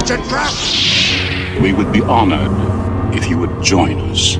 It's a trap! We would be honored if you would join us.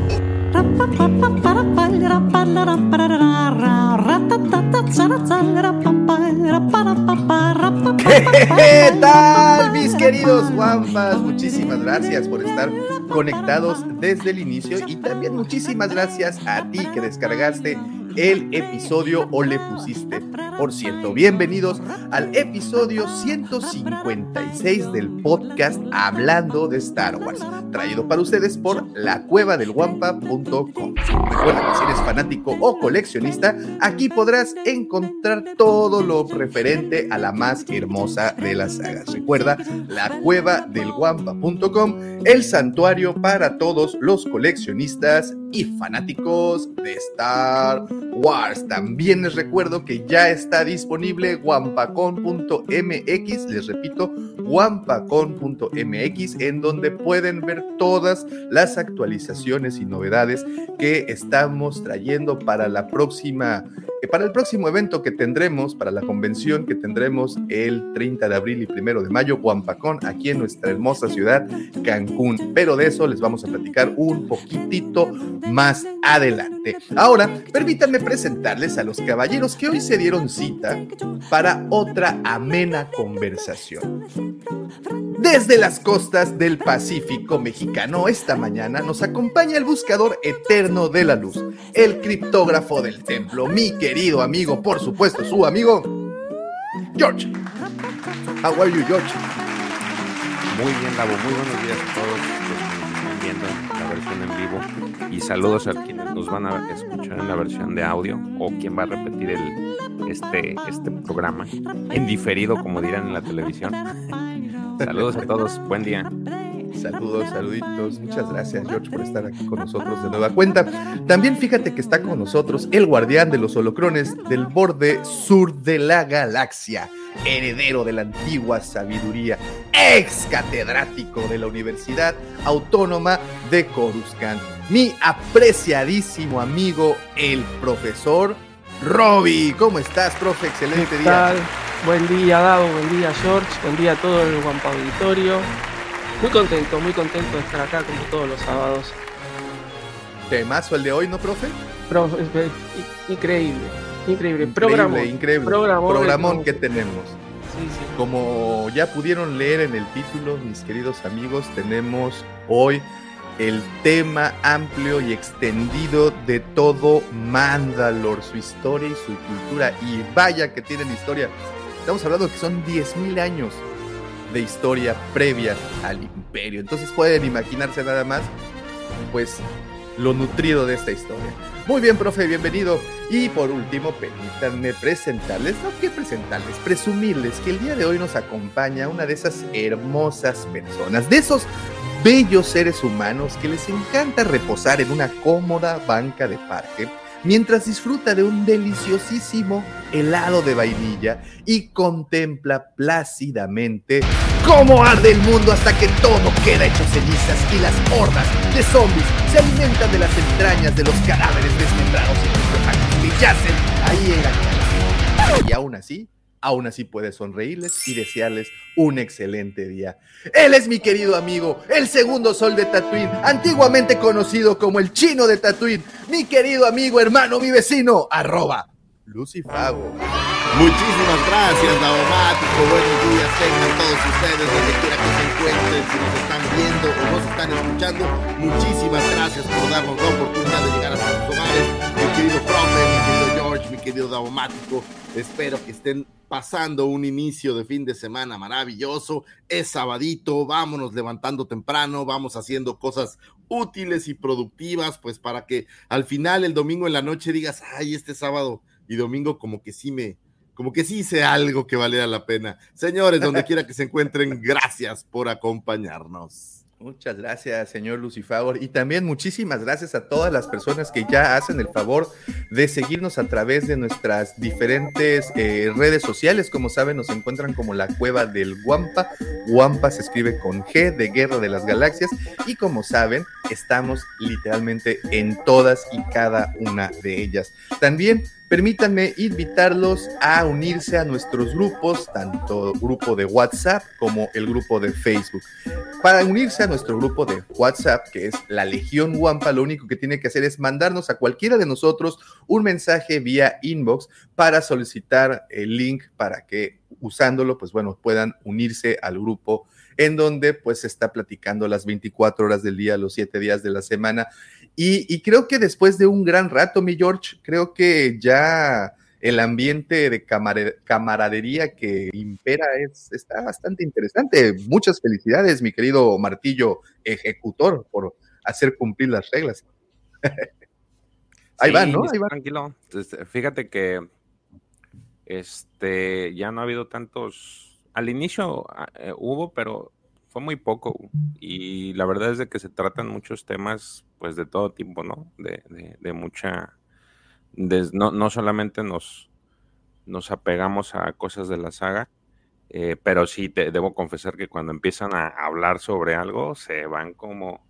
¿Qué tal, mis queridos guampas? Muchísimas gracias por estar conectados desde el inicio y también muchísimas gracias a ti que descargaste el episodio o le pusiste. Por cierto, bienvenidos al episodio 156 del podcast Hablando de Star Wars, traído para ustedes por lacuevadelguampa.com. Recuerda que si eres fanático o coleccionista, aquí podrás encontrar todo lo referente a la más hermosa de las sagas. Recuerda, lacuevadelguampa.com, el santuario para todos los coleccionistas y fanáticos de Star Wars. También les recuerdo que ya está disponible wampacon.mx, les repito, wampacon.mx, en donde pueden ver todas las actualizaciones y novedades que estamos trayendo para la próxima para el próximo evento que tendremos, para la convención que tendremos el 30 de abril y 1 de mayo, Wampacón, aquí en nuestra hermosa ciudad, Cancún. Pero de eso les vamos a platicar un poquitito más adelante. Ahora, permítanme presentarles a los caballeros que hoy se dieron cita para otra amena conversación. Desde las costas del Pacífico mexicano, esta mañana nos acompaña el buscador eterno de la luz, el criptógrafo del templo, mi querido amigo, por supuesto, su amigo, George. How are you, George? Muy bien, Lavo, muy buenos días a todos viendo la versión en vivo y saludos a quienes nos van a escuchar en la versión de audio o quien va a repetir el, este, este programa en diferido, como dirán en la televisión. Saludos a todos, buen día. Saludos, saluditos. Muchas gracias, George, por estar aquí con nosotros de nueva cuenta. También fíjate que está con nosotros el guardián de los holocrones del borde sur de la galaxia, heredero de la antigua sabiduría, ex catedrático de la Universidad Autónoma de Coruscant, mi apreciadísimo amigo, el profesor Robbie. ¿Cómo estás, profe? Excelente ¿Qué día. tal? Buen día, Dado, buen día, George, buen día a todo el Guampa Auditorio. Muy contento, muy contento de estar acá como todos los sábados. Temazo el de hoy, ¿no, profe? Pro- increíble, increíble. Programón, Increíble, increíble. programón, que tenemos. Sí, sí. Como ya pudieron leer en el título, mis queridos amigos, tenemos hoy el tema amplio y extendido de todo Mandalor, su historia y su cultura. Y vaya que tienen historia. Estamos hablando que son 10.000 años de historia previa al imperio. Entonces pueden imaginarse nada más, pues, lo nutrido de esta historia. Muy bien, profe, bienvenido. Y por último, permítanme presentarles, no que presentarles, presumirles que el día de hoy nos acompaña una de esas hermosas personas, de esos bellos seres humanos que les encanta reposar en una cómoda banca de parque mientras disfruta de un deliciosísimo helado de vainilla y contempla plácidamente cómo arde el mundo hasta que todo queda hecho cenizas y las hordas de zombies se alimentan de las entrañas de los cadáveres desmembrados y yacen ahí en la. Y aún así, aún así puede sonreírles y desearles un excelente día. Él es mi querido amigo, el segundo sol de Tatooine, antiguamente conocido como el chino de Tatooine, mi querido amigo, hermano, mi vecino, arroba Lucifago. Muchísimas gracias, Daumático. Buenos días, tengan todos ustedes, donde quiera que se encuentren, si nos están viendo o nos están escuchando. Muchísimas gracias por darnos la oportunidad de llegar hasta sus hogares. Mi querido profe, mi querido Mi querido Daumático. Espero que estén pasando un inicio de fin de semana maravilloso. Es sabadito, vámonos levantando temprano, vamos haciendo cosas útiles y productivas, pues para que al final el domingo en la noche digas, ay, este sábado y domingo como que sí me, como que sí hice algo que valiera la pena. Señores, donde quiera que se encuentren, gracias por acompañarnos. Muchas gracias, señor Lucifagor. Y también muchísimas gracias a todas las personas que ya hacen el favor de seguirnos a través de nuestras diferentes eh, redes sociales. Como saben, nos encuentran como la cueva del Guampa. Guampa se escribe con G de Guerra de las Galaxias. Y como saben, estamos literalmente en todas y cada una de ellas. También permítanme invitarlos a unirse a nuestros grupos, tanto grupo de WhatsApp como el grupo de Facebook. Para unirse a nuestro grupo de WhatsApp, que es la Legión Wampa, lo único que tiene que hacer es mandarnos a cualquiera de nosotros un mensaje vía inbox para solicitar el link para que usándolo, pues bueno, puedan unirse al grupo en donde pues se está platicando las 24 horas del día, los 7 días de la semana. Y, y, creo que después de un gran rato, mi George, creo que ya el ambiente de camaradería que impera es, está bastante interesante. Muchas felicidades, mi querido martillo ejecutor, por hacer cumplir las reglas. Ahí van, ¿no? Ahí van. Tranquilo. Fíjate que este ya no ha habido tantos al inicio ah, eh, hubo, pero fue muy poco. Y la verdad es de que se tratan muchos temas, pues de todo tipo, ¿no? De, de, mucha. no, no solamente nos, nos apegamos a cosas de la saga, eh, pero sí te, debo confesar que cuando empiezan a hablar sobre algo, se van como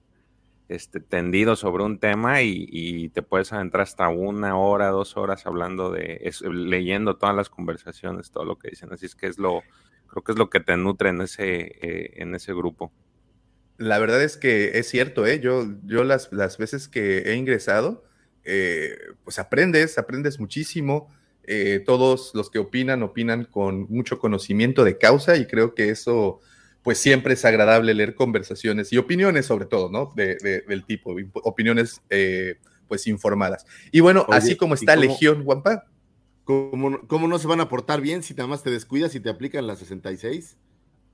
este, tendidos sobre un tema y, te puedes adentrar hasta una hora, dos horas hablando de, leyendo todas las conversaciones, todo lo que dicen. Así es que es lo, creo que es lo que te nutre en ese, eh, en ese grupo. La verdad es que es cierto, ¿eh? yo, yo las, las veces que he ingresado, eh, pues aprendes, aprendes muchísimo. Eh, todos los que opinan, opinan con mucho conocimiento de causa y creo que eso, pues siempre es agradable leer conversaciones y opiniones sobre todo, ¿no? De, del tipo, opiniones pues informadas. Y bueno, así como está Legión Wampa, ¿Cómo, no se van a portar bien si nada más te descuidas y te aplican la 66?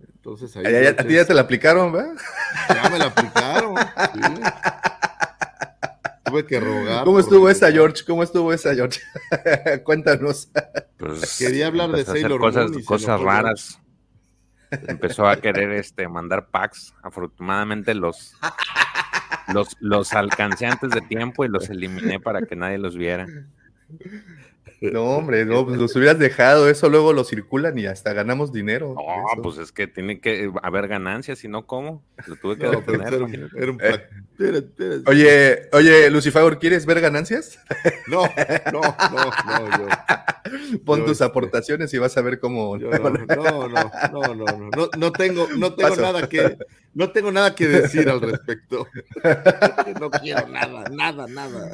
Entonces ahí. ¿A, ti ya te la aplicaron, ¿verdad? Ya me la aplicaron. Tuve que rogar. ¿Cómo estuvo esa, George? ¿Cómo estuvo esa, George? Cuéntanos. Pues, Quería hablar de Sailor cosas, cosas raras. Empezó a querer este, mandar packs. Afortunadamente los, los, los alcancé antes de tiempo y los eliminé para que nadie los viera. No, hombre, no, pues los hubieras dejado, eso luego lo circulan y hasta ganamos dinero. No, pues es que tiene que haber ganancias, si no, ¿cómo? Lo tuve que detener. Eh, oye, oye, Lucifer, ¿quieres ver ganancias? No, no, no, no, yo. Pon tus aportaciones y vas a ver cómo. no, no, no, no, no, no, no, tengo, no tengo nada que, no tengo nada que decir al respecto. No quiero nada, nada, nada.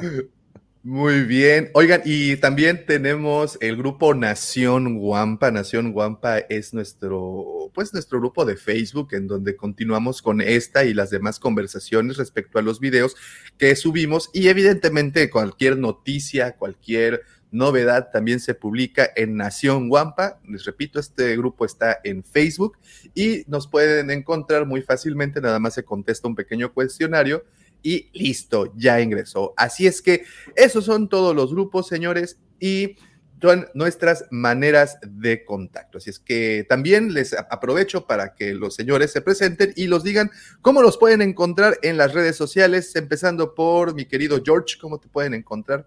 Muy bien. Oigan, y también tenemos el grupo Nación Guampa. Nación Guampa es nuestro, pues nuestro grupo de Facebook en donde continuamos con esta y las demás conversaciones respecto a los videos que subimos y evidentemente cualquier noticia, cualquier novedad también se publica en Nación Guampa. Les repito, este grupo está en Facebook y nos pueden encontrar muy fácilmente. Nada más se contesta un pequeño cuestionario y listo, ya ingresó. Así es que esos son todos los grupos, señores, y son nuestras maneras de contacto. Así es que también les aprovecho para que los señores se presenten y los digan cómo los pueden encontrar en las redes sociales, empezando por mi querido George, ¿cómo te pueden encontrar?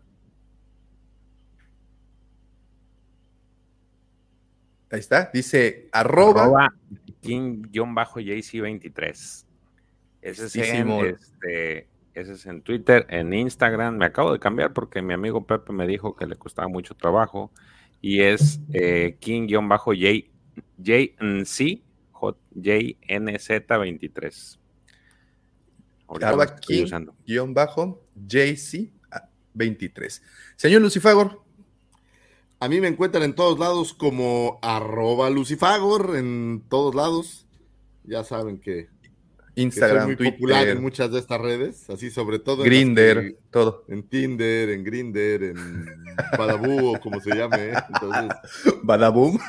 Ahí está, dice arroba, arroba King-JC23. Ese es, en, este, ese es en Twitter, en Instagram. Me acabo de cambiar porque mi amigo Pepe me dijo que le costaba mucho trabajo. Y es eh, King-J, JNC, JNZ23. Arroba King-JC23. Señor Lucifagor. A mí me encuentran en todos lados como arroba Lucifagor, en todos lados. Ya saben que Instagram, muy popular en muchas de estas redes, así sobre todo en Grinder, todo. En Tinder, en Grinder, en Badaboo o como se llame. ¿eh? Entonces, Badaboom.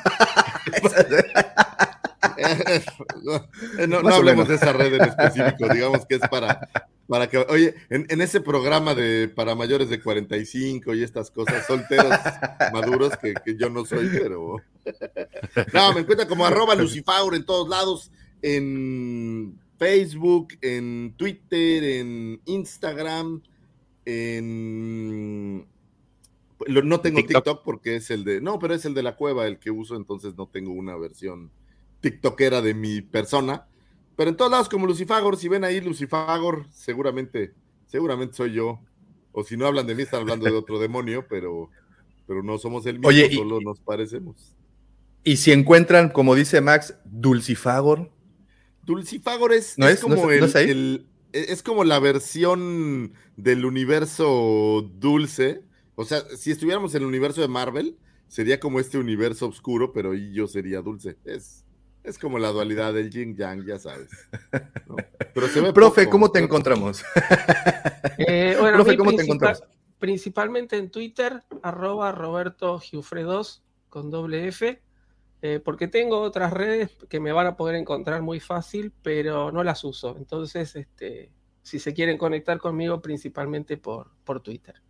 no, no hablemos de esa red en específico, digamos que es para, Para que, oye, en, en, ese programa de para mayores de 45 y estas cosas, solteros maduros, que, que, yo no soy, pero. No, me encuentra como arroba Lucifaur en todos lados, en Facebook, en Twitter, en Instagram, en. No tengo TikTok. TikTok porque es el de. No, pero es el de la cueva el que uso, entonces no tengo una versión TikTokera de mi persona pero en todos lados como Lucifagor, si ven ahí Lucifagor, seguramente, seguramente soy yo. O si no hablan de mí, están hablando de otro demonio, pero, pero no somos el mismo, Oye, solo nos parecemos. Y si encuentran, como dice Max, Dulcifagor. Dulcifagor es, ¿No es, como el, es como la versión del universo dulce. O sea, si estuviéramos en el universo de Marvel, sería como este universo oscuro, pero yo sería dulce. Es, es como la dualidad del yin yang, ya sabes. Pero Profe, ¿cómo te encontramos? Eh, bueno, Profe, ¿cómo te encontramos? Principalmente en Twitter, arroba Roberto Giufredos con doble F, eh, porque tengo otras redes que me van a poder encontrar muy fácil, pero no las uso. Entonces, este, si se quieren conectar conmigo, principalmente por, por Twitter.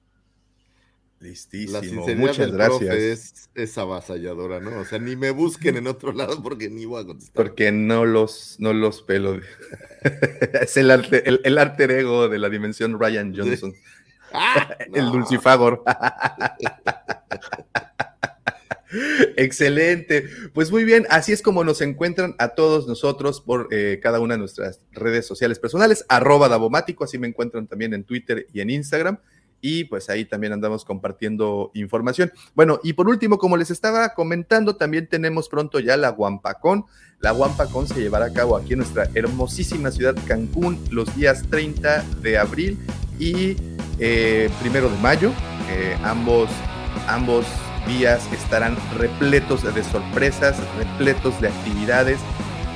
Listísimo. Muchas gracias. Es, avasalladora, ¿no? O sea, ni me busquen en otro lado porque ni voy a contestar. Porque no los, no los pelo. es el, arte, el, alter ego de la dimensión Ryan Johnson. Ah, el Dulcifagor. Excelente. Pues muy bien, así es como nos encuentran a todos nosotros por eh, cada una de nuestras redes sociales personales, arroba Davomático, así me encuentran también en Twitter y en Instagram y pues ahí también andamos compartiendo información. Bueno, y por último, como les estaba comentando, también tenemos pronto ya la Guampacón. La Guampacón se llevará a cabo aquí en nuestra hermosísima ciudad Cancún los días 30 de abril y eh, primero de mayo. Eh, ambos, ambos estarán repletos de sorpresas, repletos de actividades.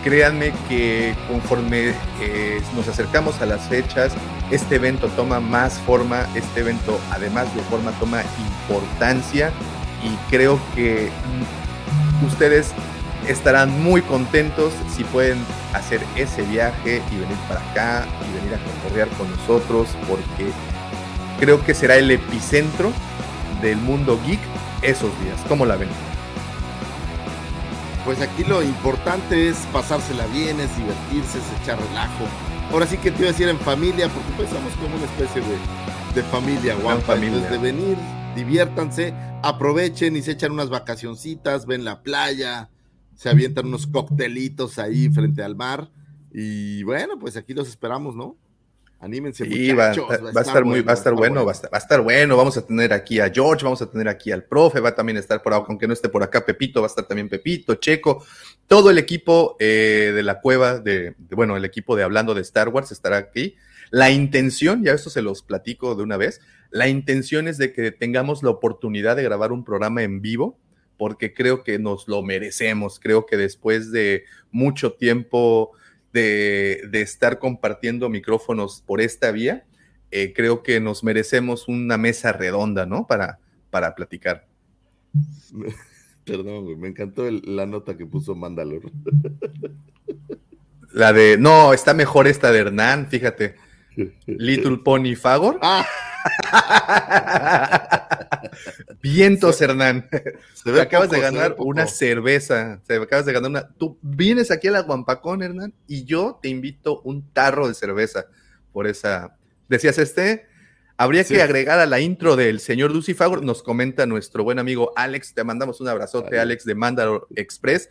Créanme que conforme eh, nos acercamos a las fechas, este evento toma más forma, este evento además de forma toma importancia. Y creo que ustedes estarán muy contentos si pueden hacer ese viaje y venir para acá y venir a recorrer con nosotros porque creo que será el epicentro del mundo geek esos días. ¿Cómo la ven? pues aquí lo importante es pasársela bien, es divertirse, es echar relajo. Ahora sí que te iba a decir en familia, porque pues somos como una especie de, de familia guapa. Entonces de venir, diviértanse, aprovechen y se echan unas vacacioncitas, ven la playa, se avientan unos coctelitos ahí frente al mar. Y bueno, pues aquí los esperamos, ¿no? Anímense, muchachos. Va, va, a estar muy, va a estar bueno, Va, a estar, va a estar bueno. Vamos a tener aquí a George, vamos a tener aquí al profe, va a también estar por aunque no esté por acá Pepito, va a estar también Pepito, Checo, todo el equipo eh, de la cueva, de, bueno, el equipo de Hablando de Star Wars estará aquí. La intención, ya esto se los platico de una vez, la intención es de que tengamos la oportunidad de grabar un programa en vivo, porque creo que nos lo merecemos. Creo que después de mucho tiempo de, estar compartiendo micrófonos por esta vía, eh, creo que nos merecemos una mesa redonda, ¿no? Para, para platicar. Perdón, me encantó la nota que puso Mandalor. La de, no, está mejor esta de Hernán, fíjate. Little Pony Fagor. Ah. Vientos, Hernán. Te acabas de ganar una cerveza. Te acabas de ganar una. Tú vienes aquí a la Guampacón, Hernán, y yo te invito un tarro de cerveza por esa. Decías este. Habría que agregar a la intro del señor Fagor. Nos comenta nuestro buen amigo Alex. Te mandamos un abrazote, Alex, de Mandalor Express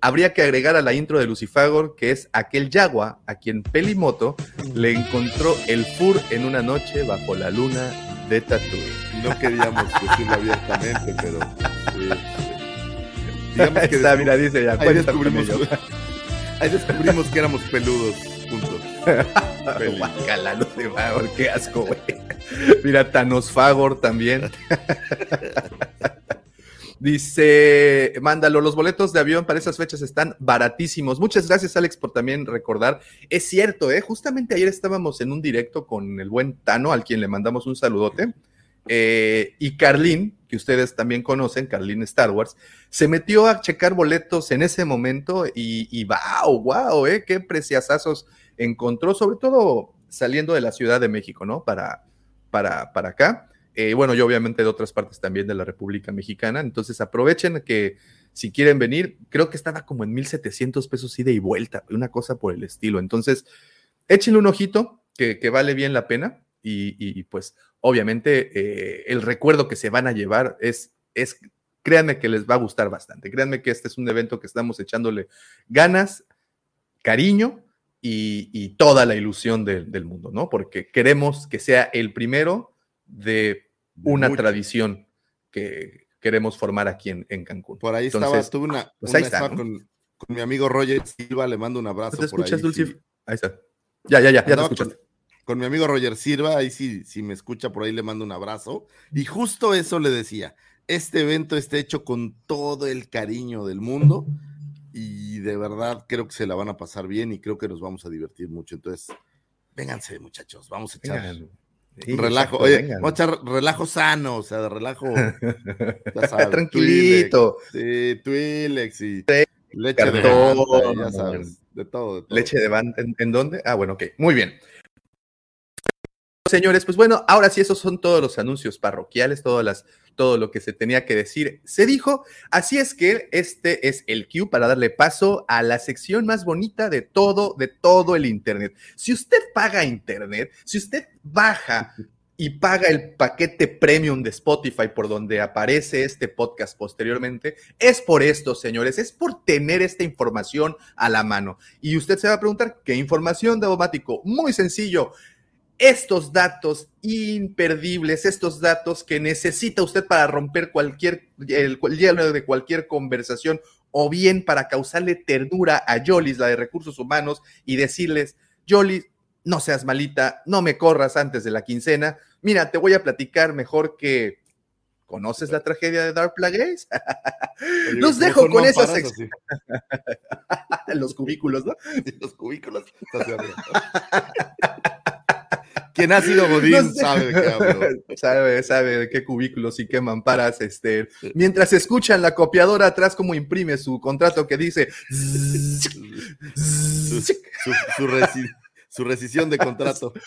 habría que agregar a la intro de Lucifagor que es aquel yagua a quien Pelimoto le encontró el fur en una noche bajo la luna de Tatooine. No queríamos decirlo abiertamente, pero. digamos que Está, mira, dice ya. Ahí descubrimos, ahí descubrimos que éramos peludos juntos. Guacala, Lucifagor, qué asco, güey. Mira, Thanos Fagor también. Dice, mándalo, los boletos de avión para esas fechas están baratísimos. Muchas gracias, Alex, por también recordar. Es cierto, ¿eh? justamente ayer estábamos en un directo con el buen Tano, al quien le mandamos un saludote. Eh, y Carlín, que ustedes también conocen, Carlín Star Wars, se metió a checar boletos en ese momento y, y wow, wow, ¿eh? qué preciazazos encontró, sobre todo saliendo de la Ciudad de México, ¿no? Para, para, para acá. Eh, bueno, yo obviamente de otras partes también de la República Mexicana. Entonces aprovechen que si quieren venir, creo que estaba como en 1700 pesos ida y vuelta, una cosa por el estilo. Entonces, échenle un ojito, que, vale bien la pena. Y, pues, obviamente, eh, el recuerdo que se van a llevar es, es, créanme que les va a gustar bastante. Créanme que este es un evento que estamos echándole ganas, cariño y, toda la ilusión del mundo, ¿no? Porque queremos que sea el primero de una tradición que queremos formar aquí en, Cancún. Por ahí estaba, tuve una, pues con, mi amigo Roger Silva, le mando un abrazo. ¿Te escuchas, Dulce? Ahí está. Ya, ya, ya, ya te escuchaste. Con, mi amigo Roger Silva, ahí sí, si me escucha por ahí le mando un abrazo. Y justo eso le decía, este evento está hecho con todo el cariño del mundo y de verdad creo que se la van a pasar bien y creo que nos vamos a divertir mucho. Entonces, vénganse muchachos, vamos a echar relajo, oye, vamos a echar relajo sano, o sea, de relajo. Tranquilito. sí, Twilex y leche de todo, ya sabes, de todo, Leche de banda, ¿en dónde? Ah, bueno, ok, muy bien. Señores, pues bueno, ahora sí, esos son todos los anuncios parroquiales, todas las todo lo que se tenía que decir se dijo. Así es que este es el cue para darle paso a la sección más bonita de todo, de todo el Internet. Si usted paga Internet, si usted baja y paga el paquete premium de Spotify por donde aparece este podcast posteriormente, es por esto, señores, es por tener esta información a la mano. Y usted se va a preguntar, ¿qué información de? Muy sencillo estos datos imperdibles, estos datos que necesita usted para romper cualquier el, hielo de cualquier conversación o bien para causarle ternura a Jolis, la de recursos humanos, y decirles, Jolis, no seas malita, no me corras antes de la quincena. Mira, te voy a platicar mejor que ¿Conoces la tragedia de Dark Plagueis? Los dejo con esa sección. Los cubículos, ¿no? Los cubículos. Quien ha sido Godín sabe de qué hablo. Sabe, sabe de qué cubículos y qué mamparas. Este, mientras escuchan la copiadora atrás, como imprime su contrato que dice. su, su, rescisión de contrato.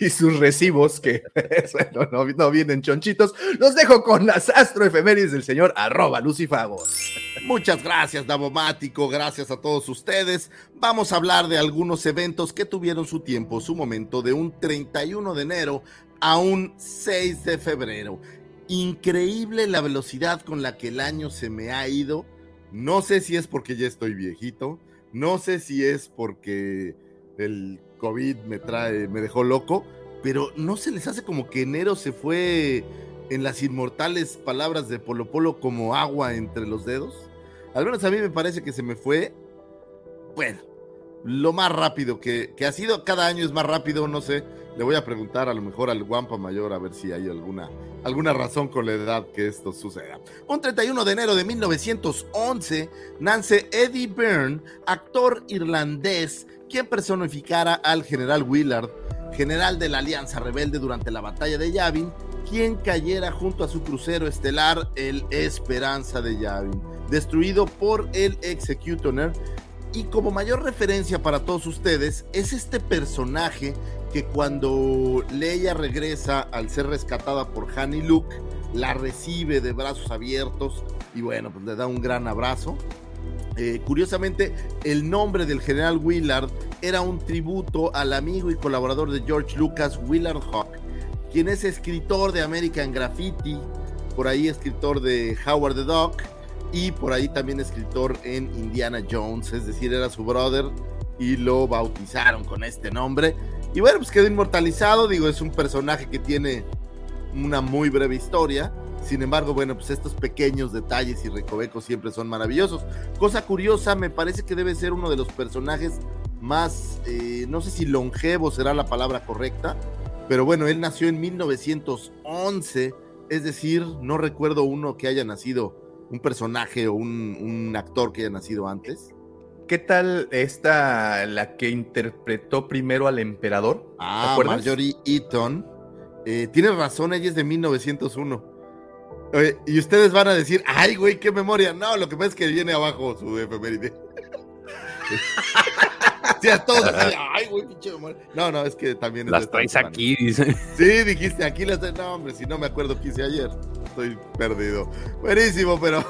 Y sus recibos, que no, no, vienen chonchitos. Los dejo con las astroefemérides del señor arroba Lucifago. Muchas gracias, Davomático. Gracias a todos ustedes. Vamos a hablar de algunos eventos que tuvieron su tiempo, su momento, de un 31 de enero a un 6 de febrero. Increíble la velocidad con la que el año se me ha ido. No sé si es porque ya estoy viejito. No sé si es porque el COVID me trae, me dejó loco. Pero no se les hace como que enero se fue en las inmortales palabras de Polo Polo como agua entre los dedos. Al menos a mí me parece que se me fue, bueno, lo más rápido que, ha sido. Cada año es más rápido, no sé. Le voy a preguntar a lo mejor al Guampa Mayor a ver si hay alguna, alguna razón con la edad que esto suceda. Un 31 de enero de 1911 nace Eddie Byrne, actor irlandés, quien personificara al general Willard, general de la Alianza Rebelde durante la batalla de Yavin, quien cayera junto a su crucero estelar, el Esperanza de Yavin destruido por el Executioner. Y como mayor referencia para todos ustedes, es este personaje que cuando Leia regresa al ser rescatada por Han y Luke, la recibe de brazos abiertos y bueno, pues le da un gran abrazo. Eh, curiosamente, el nombre del general Willard era un tributo al amigo y colaborador de George Lucas, Willard Hawk, quien es escritor de American Graffiti, por ahí escritor de Howard the Duck, y por ahí también escritor en Indiana Jones, es decir, era su brother y lo bautizaron con este nombre. Y bueno, pues quedó inmortalizado, digo, es un personaje que tiene una muy breve historia. Sin embargo, bueno, pues estos pequeños detalles y recovecos siempre son maravillosos. Cosa curiosa, me parece que debe ser uno de los personajes más, eh, no sé si longevo será la palabra correcta, pero bueno, él nació en 1911, es decir, no recuerdo uno que haya nacido un personaje o un, actor que haya nacido antes. ¿Qué tal esta, la que interpretó primero al emperador? Ah, Marjorie Eaton. Eh, tienes razón, ella es de 1901. Y ustedes van a decir, ay, güey, qué memoria. No, lo que pasa es que viene abajo su efeméride. Sí, a todos ay, güey, pinche No, no, es que también. Las traes aquí, dice. Sí, dijiste aquí las No, hombre, si no me acuerdo qué hice ayer. Estoy perdido. Buenísimo, pero.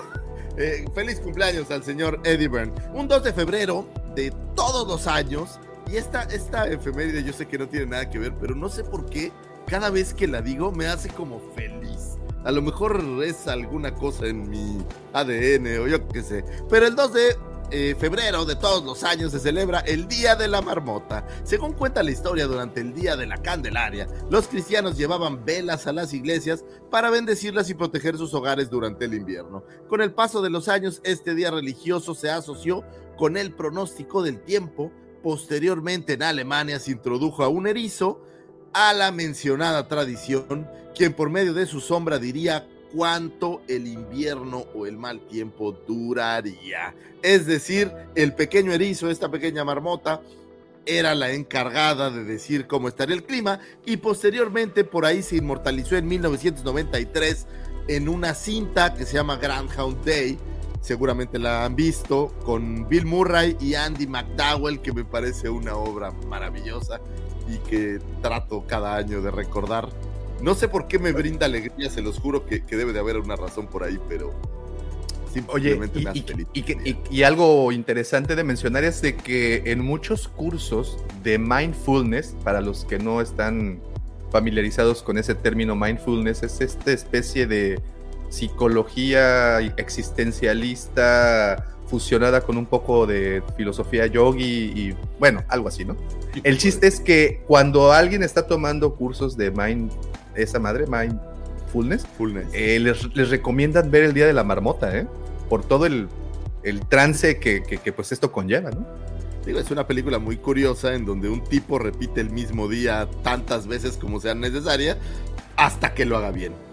Eh, feliz cumpleaños al señor Eddie Byrne. Un 2 de febrero de todos los años. Y esta, esta efeméride yo sé que no tiene nada que ver, pero no sé por qué cada vez que la digo me hace como feliz. A lo mejor es alguna cosa en mi ADN o yo qué sé. Pero el 2 de eh, febrero de todos los años se celebra el Día de la Marmota. Según cuenta la historia, durante el Día de la Candelaria, los cristianos llevaban velas a las iglesias para bendecirlas y proteger sus hogares durante el invierno. Con el paso de los años, este día religioso se asoció con el pronóstico del tiempo. Posteriormente en Alemania se introdujo a un erizo a la mencionada tradición, quien por medio de su sombra diría cuánto el invierno o el mal tiempo duraría. Es decir, el pequeño erizo, esta pequeña marmota, era la encargada de decir cómo estaría el clima y posteriormente por ahí se inmortalizó en 1993 en una cinta que se llama Hound Day. Seguramente la han visto con Bill Murray y Andy McDowell, que me parece una obra maravillosa y que trato cada año de recordar no sé por qué me brinda alegría, se los juro que, debe de haber una razón por ahí, pero simplemente me hace feliz. Y, algo interesante de mencionar es de que en muchos cursos de mindfulness, para los que no están familiarizados con ese término mindfulness, es esta especie de psicología existencialista fusionada con un poco de filosofía yogi y bueno, algo así, ¿no? El chiste es que cuando alguien está tomando cursos de mind esa madre, Mindfulness, eh, les, recomiendan ver el Día de la Marmota, ¿eh? Por todo el, trance que, pues esto conlleva, ¿no? Digo, es una película muy curiosa en donde un tipo repite el mismo día tantas veces como sea necesaria hasta que lo haga bien.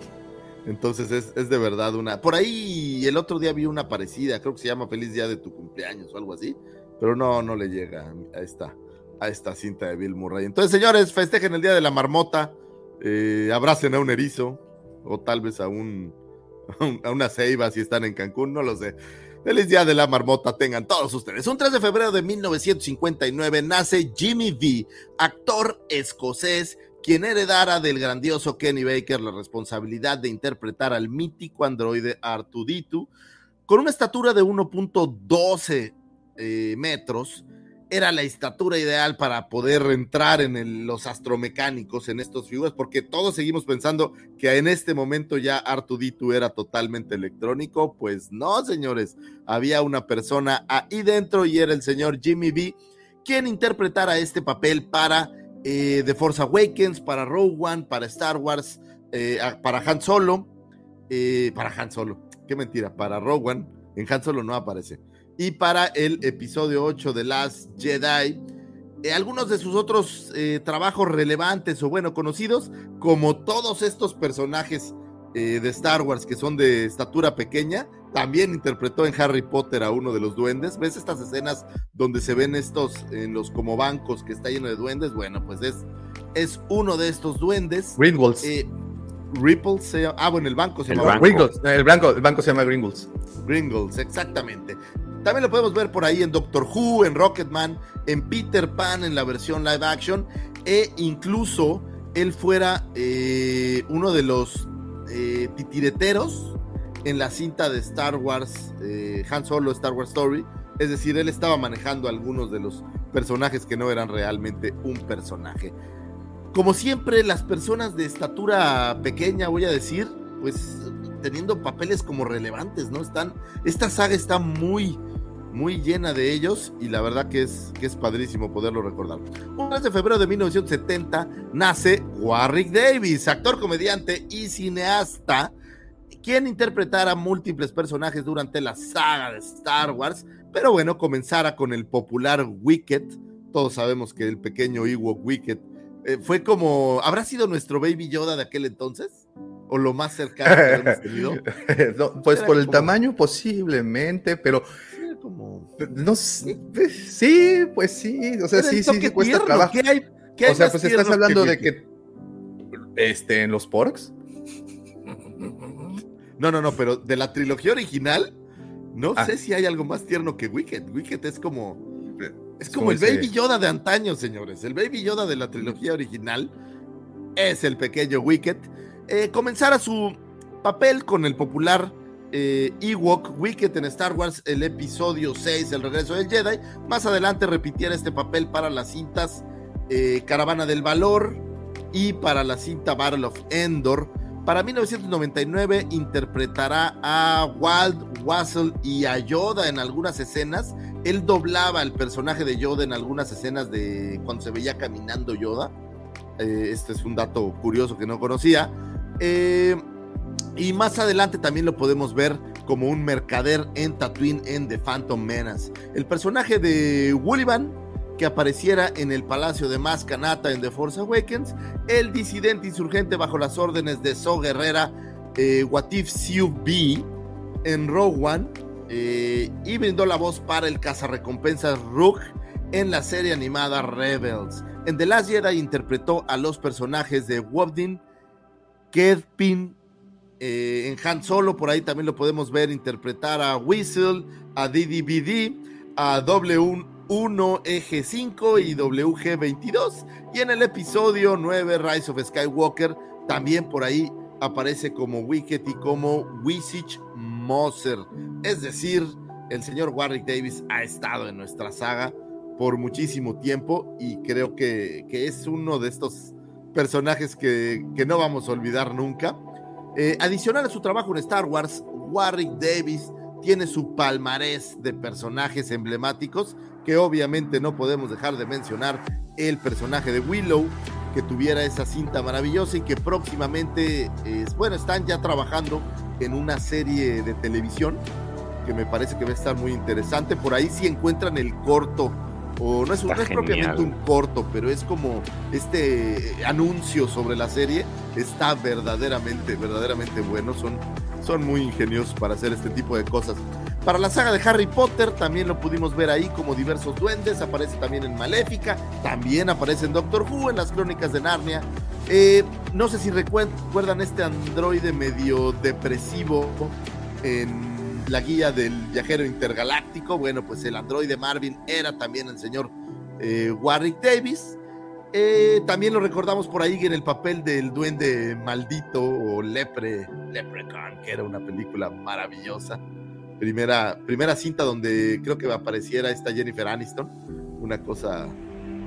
Entonces es, de verdad una... Por ahí el otro día vi una parecida, creo que se llama Feliz Día de tu cumpleaños o algo así, pero no, no le llega a esta, a esta cinta de Bill Murray. Entonces, señores, festejen el Día de la Marmota eh, abracen a un erizo o tal vez a, un, a una ceiba si están en Cancún, no lo sé. Feliz día de la marmota tengan todos ustedes. Un 3 de febrero de 1959 nace Jimmy V, actor escocés, quien heredara del grandioso Kenny Baker la responsabilidad de interpretar al mítico androide Artuditu con una estatura de 1.12 eh, metros era la estatura ideal para poder entrar en los astromecánicos en estos figuras, porque todos seguimos pensando que en este momento ya Artuditu era totalmente electrónico. Pues no, señores, había una persona ahí dentro y era el señor Jimmy B, quien interpretara este papel para eh, The Force Awakens, para Rogue One, para Star Wars, eh, para Han Solo, eh, para Han Solo, qué mentira, para Rogue One, en Han Solo no aparece y para el episodio 8 de Last Jedi. Eh, algunos de sus otros trabajos relevantes o bueno conocidos, como todos estos personajes de Star Wars que son de estatura pequeña, también interpretó en Harry Potter a uno de los duendes. ¿Ves estas escenas donde se ven estos en los como bancos que está lleno de duendes? Bueno, pues es, es uno de estos duendes. Gringles. Ripple se llama, ah, bueno, el banco se llama. El, banco, el banco se llama Gringles. Gringles, exactamente. También lo podemos ver por ahí en Doctor Who, en Rocketman, en Peter Pan en la versión live action e incluso él fuera eh, uno de los eh, titireteros en la cinta de Star Wars, eh, Han Solo Star Wars Story. Es decir, él estaba manejando algunos de los personajes que no eran realmente un personaje. Como siempre, las personas de estatura pequeña, voy a decir, pues teniendo papeles como relevantes, ¿no? Están, esta saga está muy, muy llena de ellos y la verdad que es, que es padrísimo poderlo recordar. Un 3 de febrero de 1970 nace Warwick Davis, actor, comediante y cineasta, quien interpretara múltiples personajes durante la saga de Star Wars, pero bueno, comenzara con el popular Wicked. Todos sabemos que el pequeño Ewok Wicked eh, fue como, ¿habrá sido nuestro Baby Yoda de aquel entonces? ¿O lo más cercano que hemos tenido? pues por el tamaño posiblemente, pero como. No sí, pues sí. O sea, sí, sí, sí cuesta trabajo. o sea, pues estás hablando de que. Este, en los porks. No, no, no, pero de la trilogía original, no ah. sé si hay algo más tierno que Wicked. Wicked es como. Es como el Baby Yoda de antaño, señores. El Baby Yoda de la trilogía original es el pequeño Wicket. Eh, comenzara su papel con el popular eh, Ewok Wicket en Star Wars, el episodio 6, El regreso del Jedi. Más adelante repitiera este papel para las cintas eh, Caravana del Valor y para la cinta Battle of Endor. Para 1999 interpretará a Walt, Wassel y a Yoda en algunas escenas. Él doblaba el personaje de Yoda en algunas escenas de cuando se veía caminando Yoda. Eh, este es un dato curioso que no conocía. Eh, y más adelante también lo podemos ver como un mercader en Tatooine en The Phantom Menace. El personaje de Wullivan que apareciera en el Palacio de Mascanata en The Force Awakens, el disidente insurgente bajo las órdenes de So Guerrera, eh, Watif Siu B, en Rogue One, eh, y brindó la voz para el cazarrecompensas Rook en la serie animada Rebels. En The Last Jedi interpretó a los personajes de Wobdin, Kedpin, eh, en Han Solo, por ahí también lo podemos ver interpretar a Whistle, a DDBD, a W 1 Eje 5 y WG22. Y en el episodio 9, Rise of Skywalker, también por ahí aparece como Wicket y como Wisich Moser. Es decir, el señor Warwick Davis ha estado en nuestra saga por muchísimo tiempo y creo que, es uno de estos personajes que, no vamos a olvidar nunca. Eh, adicional a su trabajo en Star Wars, Warwick Davis tiene su palmarés de personajes emblemáticos que obviamente no podemos dejar de mencionar el personaje de Willow, que tuviera esa cinta maravillosa y que próximamente, es, bueno, están ya trabajando en una serie de televisión que me parece que va a estar muy interesante. Por ahí si encuentran el corto, o no es, no es propiamente un corto, pero es como este anuncio sobre la serie, está verdaderamente, verdaderamente bueno. Son, son muy ingeniosos para hacer este tipo de cosas. Para la saga de Harry Potter también lo pudimos ver ahí como diversos duendes, aparece también en Maléfica, también aparece en Doctor Who, en las crónicas de Narnia. Eh, no sé si recuerdan este androide medio depresivo en la guía del viajero intergaláctico. Bueno, pues el androide Marvin era también el señor eh, Warwick Davis. Eh, también lo recordamos por ahí en el papel del duende maldito o lepre, Leprechaun, que era una película maravillosa primera, primera cinta donde creo que apareciera esta Jennifer Aniston. Una cosa,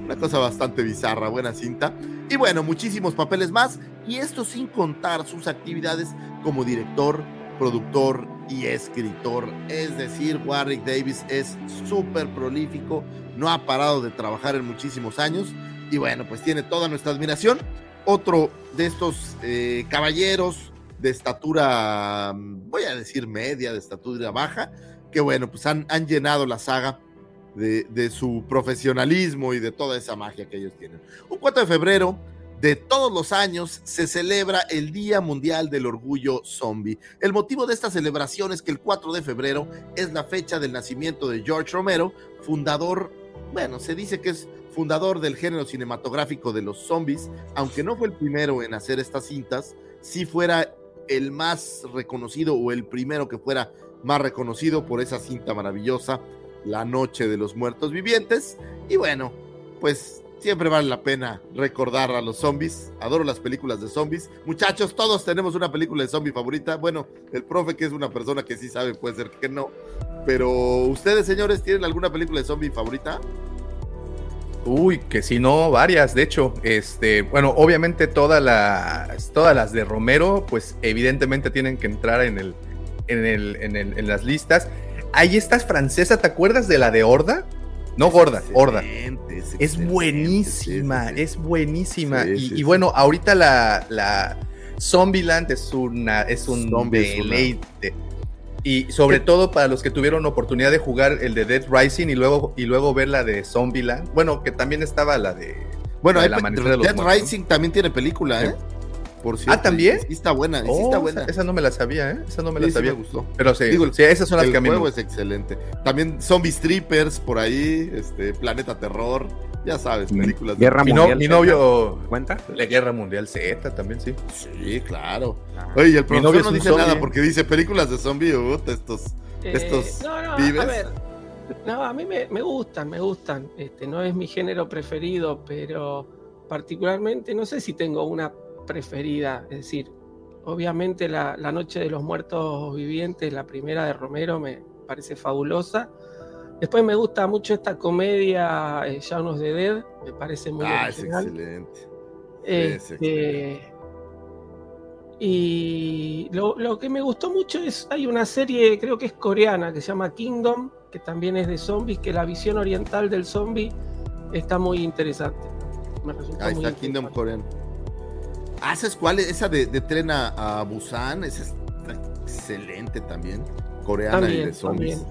una cosa bastante bizarra, buena cinta. Y bueno, muchísimos papeles más. Y esto sin contar sus actividades como director, productor y escritor. Es decir, Warwick Davis es súper prolífico, no ha parado de trabajar en muchísimos años. Y bueno, pues tiene toda nuestra admiración. Otro de estos eh, caballeros de estatura, mm, voy a decir media, de estatura baja, que bueno, pues han, han llenado la saga de, de, su profesionalismo y de toda esa magia que ellos tienen. Un 4 de febrero de todos los años se celebra el Día Mundial del Orgullo Zombie. El motivo de esta celebración es que el 4 de febrero es la fecha del nacimiento de George Romero, fundador, bueno, se dice que es fundador del género cinematográfico de los zombies, aunque no fue el primero en hacer estas cintas, si fuera el más reconocido o el primero que fuera más reconocido por esa cinta maravillosa, La Noche de los Muertos Vivientes. Y bueno, pues siempre vale la pena recordar a los zombies. Adoro las películas de zombies. Muchachos, todos tenemos una película de zombie favorita. Bueno, el profe que es una persona que sí sabe, puede ser que no. Pero ustedes, señores, ¿tienen alguna película de zombie favorita? Uy, que si no, varias, de hecho, este, bueno, obviamente todas las, todas las de Romero, pues evidentemente tienen que entrar en el, en el, en el, en las listas. Ahí estás francesa, ¿te acuerdas de la de Horda? No gorda, Horda. Es, buenísima, es buenísima. y, bueno, ahorita la, la Zombieland es una, es un deleite. Y sobre todo para los que tuvieron oportunidad de jugar el de Dead Rising y luego, y luego ver la de Zombieland. Bueno, que también estaba la de. Bueno, la de Dead Rising también tiene película, ¿eh? Por cierto, ah, ¿también? Sí está buena, sí está oh, buena. Esa, no me la sabía, ¿eh? Esa no me la sabía. me gustó. Pero sí, Digo, sí, esas son las que a mí El juego es excelente. También Zombie Strippers por ahí, este, Planeta Terror. Ya sabes, películas. Guerra Mundial. Mi, novio. ¿Cuenta? La Guerra Mundial Z también, sí. Sí, claro. Ah. Oye, el profesor no dice nada porque dice películas de zombie, estos. Eh, estos no, no, a ver. No, a mí me, gustan, me gustan. Este, no es mi género preferido, pero particularmente no sé si tengo una preferida. Es decir, obviamente la, Noche de los Muertos Vivientes, la primera de Romero, me parece fabulosa. Después me gusta mucho esta comedia eh, Shaun de Dead, me parece muy ah, es excelente. Este, y lo, que me gustó mucho es, hay una serie, creo que es coreana, que se llama Kingdom, que también es de zombies, que la visión oriental del zombie está muy interesante. Ahí está, Kingdom coreano. Ah, ¿sabes cuál? Esa de, de tren a, Busan, esa es excelente también. Coreana y de zombies.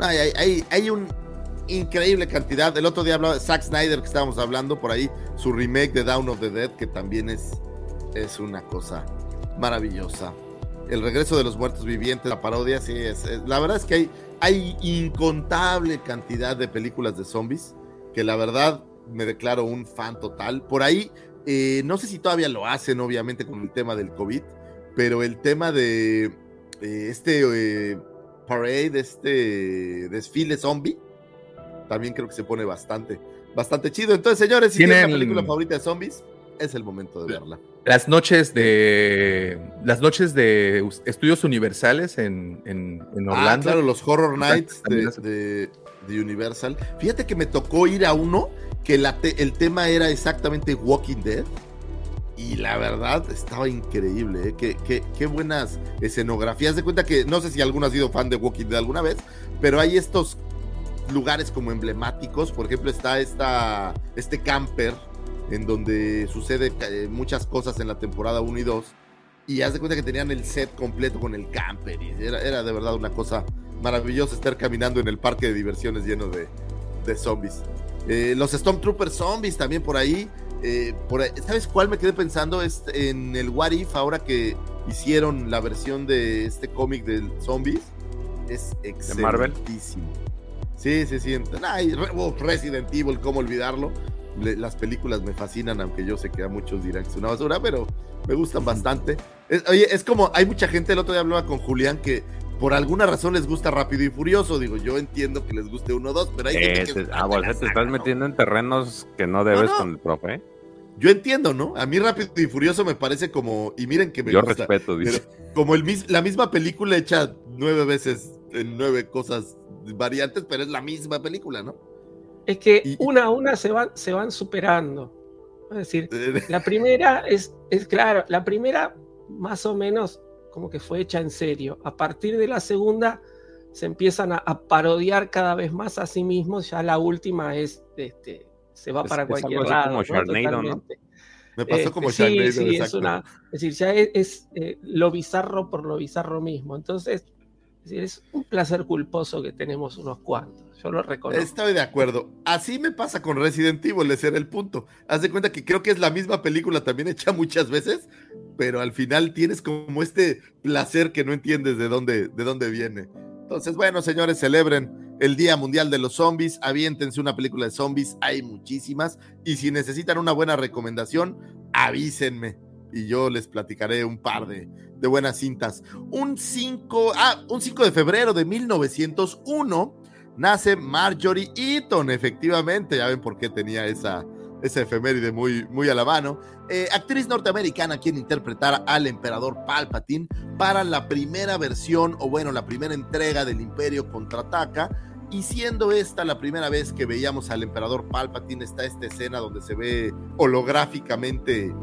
Hay, hay, hay, un increíble cantidad. El otro día hablaba de Zack Snyder, que estábamos hablando por ahí, su remake de Down of the Dead, que también es, es una cosa maravillosa. El regreso de los muertos vivientes, la parodia, sí, es, la verdad es que hay, hay incontable cantidad de películas de zombies que la verdad me declaro un fan total. Por ahí, eh, no sé si todavía lo hacen, obviamente, con el tema del COVID, pero el tema de eh, este eh, parade, este desfile zombie, también creo que se pone bastante, bastante chido. Entonces, señores, si tienen la película favorita de zombies, es el momento de verla. Las noches de las noches de estudios universales en, en, ah, Orlando. Ah, claro, los Horror Nights de, Universal. Fíjate que me tocó ir a uno que el tema era exactamente Walking Dead. Y la verdad estaba increíble, ¿eh? qué, qué, buenas escenografías. De cuenta que no sé si alguno ha sido fan de Walking Dead alguna vez, pero hay estos lugares como emblemáticos. Por ejemplo, está esta, este camper en donde sucede eh, muchas cosas en la temporada 1 y 2. Y haz de cuenta que tenían el set completo con el camper. Y era, de verdad una cosa maravillosa estar caminando en el parque de diversiones lleno de, zombies. Eh, los Stormtrooper zombies también por ahí, eh, por ¿Sabes cuál me quedé pensando? Es en el What If, ahora que hicieron la versión de este cómic del zombies. Es excelentísimo. Sí, sí, sí. Resident Evil, ¿cómo olvidarlo? las películas me fascinan, aunque yo sé que a muchos dirán que es una basura, pero me gustan bastante. oye, es como, hay mucha gente, el otro día hablaba con Julián, que por alguna razón les gusta Rápido y Furioso. Digo, yo entiendo que les guste uno o dos, pero hay gente que... Ah, bueno, te estás metiendo en terrenos que no debes con el profe. Yo entiendo, ¿no? A mí Rápido y Furioso me parece como, y miren que me Yo respeto, dice. Como el, la misma película hecha nueve veces en nueve cosas variantes, pero es la misma película, ¿no? es que una a una se van, se van superando. Es decir, la primera es, es claro, la primera más o menos como que fue hecha en serio. A partir de la segunda se empiezan a, parodiar cada vez más a sí mismos. Ya la última es, este, se va para cualquier lado. Como Me pasó como este, sí, es, una, es decir, ya es, eh, lo bizarro por lo bizarro mismo. Entonces, es, es un placer culposo que tenemos unos cuantos. Yo lo reconozco. Estoy de acuerdo. Así me pasa con Resident Evil, ese era el punto. Haz de cuenta que creo que es la misma película también hecha muchas veces, pero al final tienes como este placer que no entiendes de dónde, de dónde viene. Entonces, bueno, señores, celebren el Día Mundial de los Zombies, aviéntense una película de zombies, hay muchísimas, y si necesitan una buena recomendación, avísenme y yo les platicaré un par de, de buenas cintas. Un 5, ah, un 5 de febrero de 1901 nace Marjorie Eaton, efectivamente, ya ven por qué tenía esa, esa efeméride muy, muy a la mano. Eh, actriz norteamericana quien interpretara al emperador Palpatine para la primera versión, o bueno, la primera entrega del Imperio contraataca. Y siendo esta la primera vez que veíamos al emperador Palpatine, está esta escena donde se ve holográficamente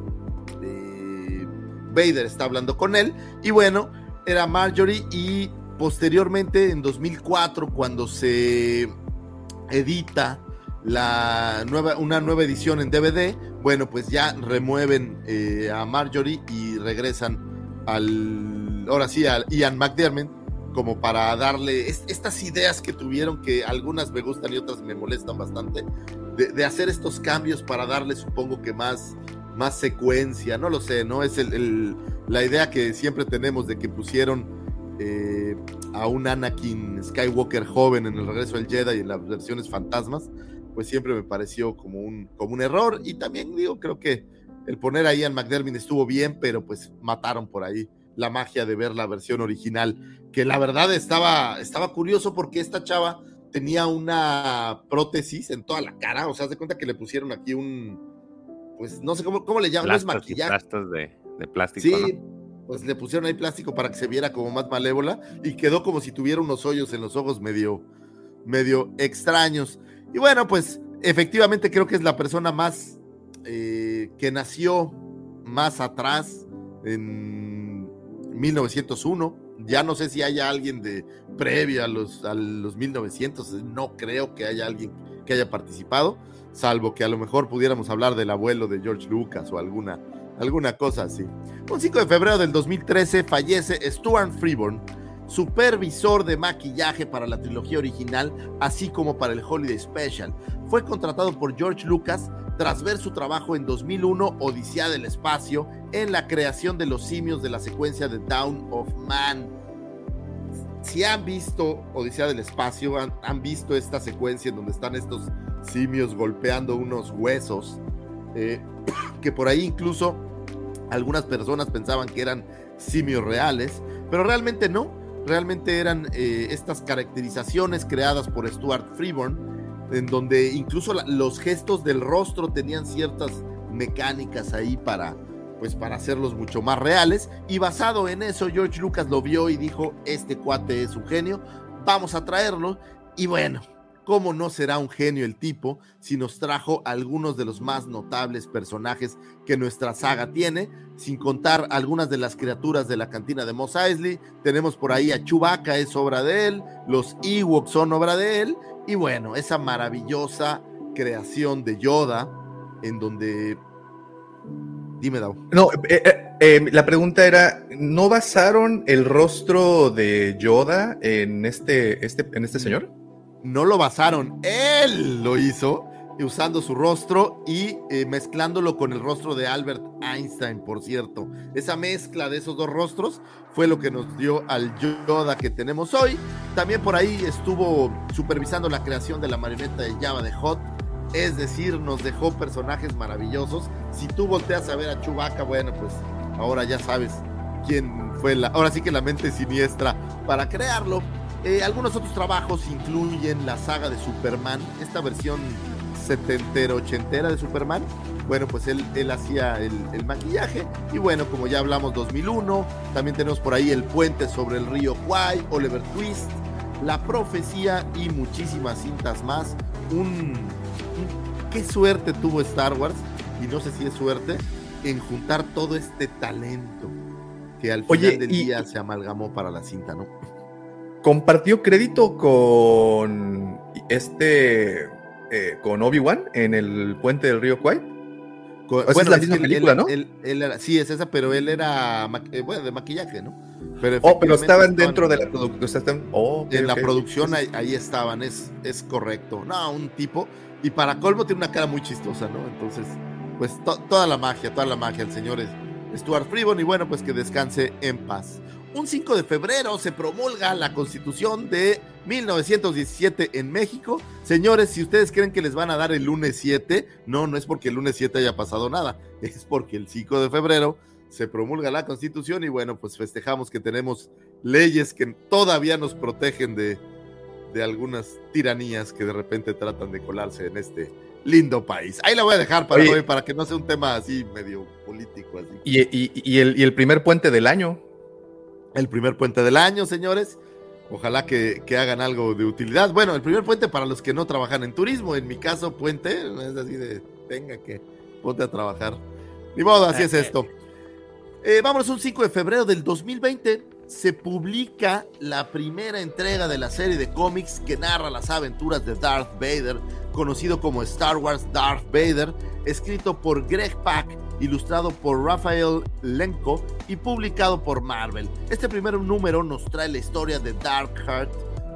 eh, Vader está hablando con él. Y bueno, era Marjorie y Posteriormente, en 2004, cuando se edita la nueva, una nueva edición en DVD, bueno, pues ya remueven eh, a Marjorie y regresan al, ahora sí, a Ian McDermott, como para darle estas ideas que tuvieron, que algunas me gustan y otras me molestan bastante, de, hacer estos cambios para darle, supongo que más, más secuencia, no lo sé, ¿no? Es el, la idea que siempre tenemos de que pusieron eh, a un Anakin Skywalker joven en el regreso del Jedi y en las versiones fantasmas, pues siempre me pareció como un, como un error. Y también digo, creo que el poner ahí a McDermott estuvo bien, pero pues mataron por ahí la magia de ver la versión original, que la verdad estaba, estaba curioso porque esta chava tenía una prótesis en toda la cara, o sea, se cuenta que le pusieron aquí un, pues no sé cómo, cómo le llaman, no es maquillaje. de, de plástico. Sí, pues le pusieron ahí plástico para que se viera como más malévola y quedó como si tuviera unos hoyos en los ojos medio, medio extraños. Y bueno, pues efectivamente creo que es la persona más eh, que nació más atrás en 1901. Ya no sé si haya alguien de previo a los, a los 1900, no creo que haya alguien que haya participado, salvo que a lo mejor pudiéramos hablar del abuelo de George Lucas o alguna, alguna cosa así. Un 5 de febrero del 2013 fallece Stuart Freeborn, supervisor de maquillaje para la trilogía original, así como para el Holiday Special. Fue contratado por George Lucas tras ver su trabajo en 2001, Odisea del Espacio, en la creación de los simios de la secuencia de Down of Man. Si han visto Odisea del Espacio, han, visto esta secuencia en donde están estos simios golpeando unos huesos, eh, que por ahí incluso algunas personas pensaban que eran simios reales, pero realmente no, realmente eran eh, estas caracterizaciones creadas por Stuart Freeborn en donde incluso los gestos del rostro tenían ciertas mecánicas ahí para, pues para hacerlos mucho más reales. Y basado en eso, George Lucas lo vio y dijo, este cuate es un genio, vamos a traerlo. Y bueno, ¿cómo no será un genio el tipo si nos trajo algunos de los más notables personajes que nuestra saga tiene? Sin contar algunas de las criaturas de la cantina de Mos Eisley. Tenemos por ahí a Chewbacca, es obra de él. Los Ewoks son obra de él. Y bueno, esa maravillosa creación de Yoda, en donde... Dime, Dao. No, eh, eh, eh, la pregunta era, ¿no basaron el rostro de Yoda en este, este, en este señor? No lo basaron, él lo hizo usando su rostro y eh, mezclándolo con el rostro de Albert Einstein, por cierto. Esa mezcla de esos dos rostros fue lo que nos dio al Yoda que tenemos hoy. También por ahí estuvo supervisando la creación de la marioneta de Java de Hot, es decir, nos dejó personajes maravillosos. Si tú volteas a ver a Chewbacca, bueno, pues ahora ya sabes quién fue la, ahora sí que la mente siniestra para crearlo. Eh, algunos otros trabajos incluyen la saga de Superman, esta versión setentera, ochentera de Superman. Bueno, pues él, él hacía el, maquillaje. Y bueno, como ya hablamos, 2001. También tenemos por ahí El Puente sobre el Río Kwai, Oliver Twist, La Profecía y muchísimas cintas más. Un, qué suerte tuvo Star Wars, y no sé si es suerte, en juntar todo este talento que al final del día se amalgamó para la cinta, ¿no? Compartió crédito con este eh, con Obi-Wan en el puente del río Kwai. bueno, es la misma película, ¿no? sí, es esa, pero él era eh, bueno, de maquillaje, ¿no? Pero oh, pero estaban dentro de la producción. Oh, en la producción ahí, estaban, es, es correcto. No, un tipo. Y para colmo tiene una cara muy chistosa, ¿no? Entonces, pues toda la magia, toda la magia, el señor es Stuart Freeborn. Y bueno, pues que descanse en paz. Un 5 de febrero se promulga la constitución de 1917 en México. Señores, si ustedes creen que les van a dar el lunes 7, no, no es porque el lunes 7 haya pasado nada, es porque el 5 de febrero se promulga la constitución y bueno, pues festejamos que tenemos leyes que todavía nos protegen de, de algunas tiranías que de repente tratan de colarse en este lindo país. Ahí la voy a dejar para hoy, para que no sea un tema así medio político. Así. Y, el, y el primer puente del año. El primer puente del año, señores. Ojalá que, hagan algo de utilidad. Bueno, el primer puente para los que no trabajan en turismo. En mi caso, puente es así de, tenga que, ponte a trabajar. Ni modo, así es esto. Eh, vámonos, un 5 de febrero del 2020 se publica la primera entrega de la serie de cómics que narra las aventuras de Darth Vader, conocido como Star Wars Darth Vader, escrito por Greg Pak ilustrado por Rafael Lenko y publicado por Marvel. Este primer número nos trae la historia de Dark Heart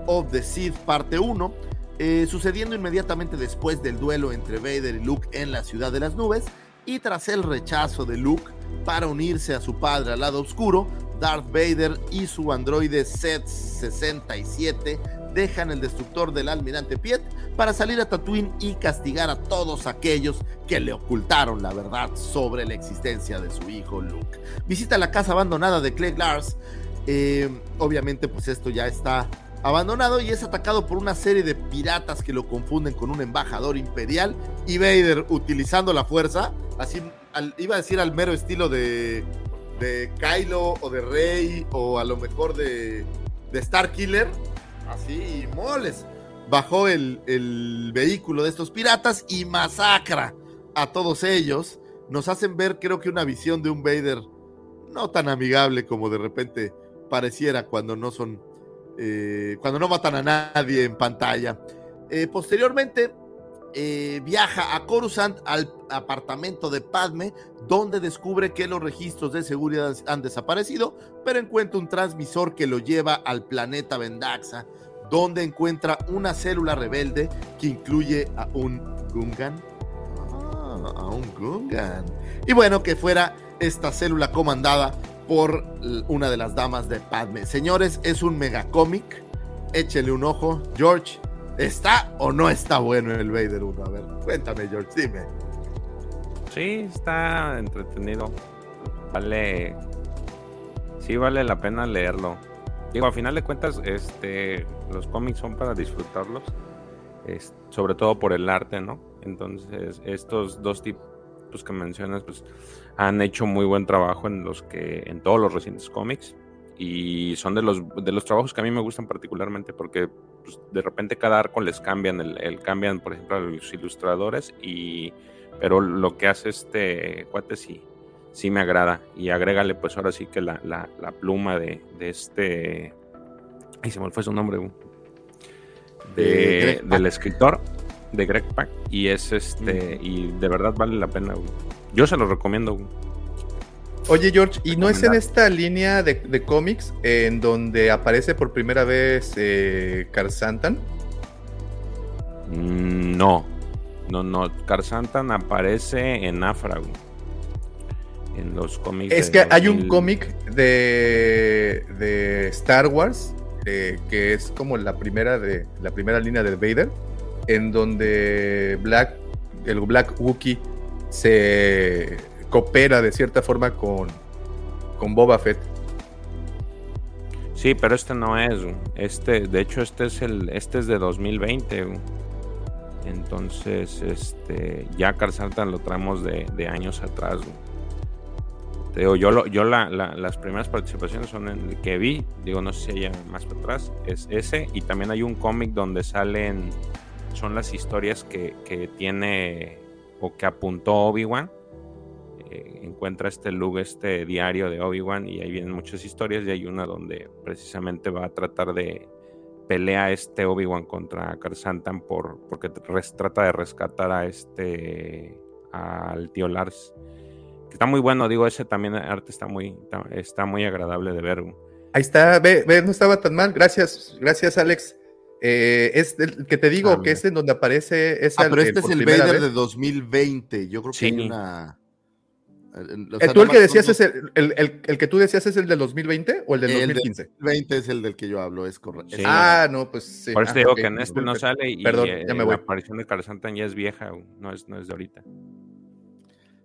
of the Sith parte 1, eh, sucediendo inmediatamente después del duelo entre Vader y Luke en la ciudad de las nubes y tras el rechazo de Luke para unirse a su padre al lado oscuro, Darth Vader y su androide Set-67 dejan el destructor del almirante Piet para salir a Tatooine y castigar a todos aquellos que le ocultaron la verdad sobre la existencia de su hijo Luke. Visita la casa abandonada de Clegg Lars. Eh, obviamente, pues esto ya está abandonado y es atacado por una serie de piratas que lo confunden con un embajador imperial y Vader utilizando la fuerza, así iba a decir al mero estilo de, de Kylo o de Rey o a lo mejor de, de Star Killer, así moles, bajó el, el vehículo de estos piratas y masacra a todos ellos. Nos hacen ver creo que una visión de un Vader no tan amigable como de repente pareciera cuando no son eh, cuando no matan a nadie en pantalla. Eh, posteriormente, eh, viaja a Coruscant al apartamento de Padme, donde descubre que los registros de seguridad han desaparecido, pero encuentra un transmisor que lo lleva al planeta Vendaxa, donde encuentra una célula rebelde que incluye a un Gungan. Ah, a un Gungan. Y bueno, que fuera esta célula comandada por una de las damas de Padme. Señores, es un megacómic. Échele un ojo. George, ¿está o no está bueno el Vader 1? A ver, cuéntame, George, dime. Sí, está entretenido. Vale. Sí, vale la pena leerlo. Digo, a final de cuentas, este, los cómics son para disfrutarlos. sobre todo por el arte, ¿no? Entonces, estos dos tipos que mencionas, pues han hecho muy buen trabajo en los que, en todos los recientes cómics. Y son de los, de los trabajos que a mí me gustan particularmente porque pues, de repente cada arco les cambian, el, cambian, por ejemplo, a los ilustradores, y, pero lo que hace este cuate sí, sí me agrada. Y agrégale pues ahora sí que la, la, pluma de, de, este... Ay, se me fue su nombre. De, del escritor de Greg Pack y es este y de verdad vale la pena. Yo se lo recomiendo. Oye George, ¿y no es en esta línea de, cómics en donde aparece por primera vez eh, Santan? Mm, no, no, no. Santan aparece en Afra. En los cómics. Es que hay un cómic de, de Star Wars eh, que es como la primera de la primera línea de Vader en donde Black, el Black Wookie se coopera de cierta forma con, con Boba Fett. Sí, pero este no es. Este, de hecho, este es el, este es de 2020. Entonces, este, ya Car lo traemos de, años atrás. digo, yo, yo las primeras participaciones son en el que vi, digo, no sé si haya más para atrás, es ese. Y también hay un cómic donde salen son las historias que, tiene o que apuntó Obi-Wan. Eh, encuentra este look, este diario de Obi-Wan y ahí vienen muchas historias y hay una donde precisamente va a tratar de pelea este Obi-Wan contra Santan por porque trata de rescatar a este al tío Lars. Que está muy bueno, digo, ese también arte está muy está, muy agradable de ver. Ahí está, ve, ve, no estaba tan mal. Gracias, gracias Alex. Eh, es el que te digo ah, que es en donde aparece. Es ah, pero este es el Vader de 2020. Yo creo que hay una. Eh, ¿Tú el que decías es el, el, el, que tú decías es el del 2020 o el del 2015? El 20 es el del que yo hablo, es correcto. Ah, no, pues sí. Por eso ah, digo que en este no sale y Perdón, ya me voy. la aparición de Santan ya es vieja, no es, no es de ahorita.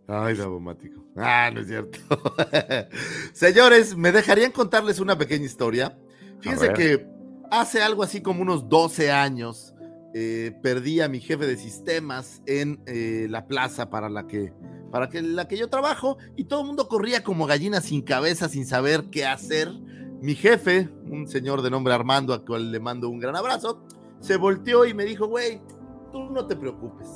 Ay, davomático. Ah, no es cierto. Señores, me dejarían contarles una pequeña historia. Fíjense que hace algo así como unos 12 años, eh, perdí a mi jefe de sistemas en eh, la plaza para la que para que, la que yo trabajo y todo el mundo corría como gallina sin cabeza, sin saber qué hacer. Mi jefe, un señor de nombre Armando, a cual le mando un gran abrazo, se volteó y me dijo, güey, tú no te preocupes.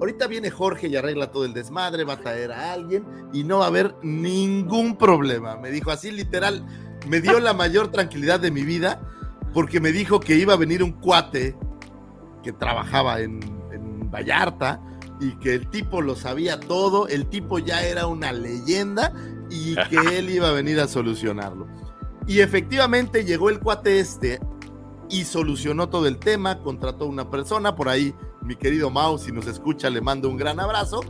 Ahorita viene Jorge y arregla todo el desmadre, va a traer a alguien y no va a haber ningún problema. Me dijo así literal, me dio la mayor tranquilidad de mi vida porque me dijo que iba a venir un cuate que trabajaba en, Vallarta y que el tipo lo sabía todo, el tipo ya era una leyenda y que él iba a venir a solucionarlo. Y efectivamente llegó el cuate este y solucionó todo el tema, contrató a una persona, por ahí mi querido Mau, si nos escucha, le mando un gran abrazo.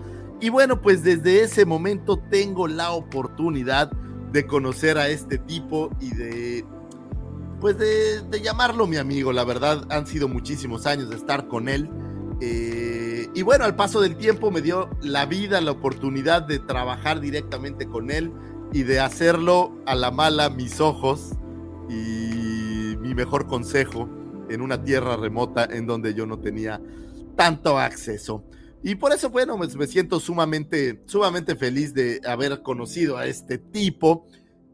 Y bueno, pues desde ese momento tengo la oportunidad de conocer a este tipo y de pues de, llamarlo mi amigo, la verdad han sido muchísimos años de estar con él. Eh, y bueno, al paso del tiempo me dio la vida, la oportunidad de trabajar directamente con él y de hacerlo a la mala mis ojos y mi mejor consejo en una tierra remota en donde yo no tenía tanto acceso. Y por eso, bueno, pues, me siento sumamente, sumamente feliz de haber conocido a este tipo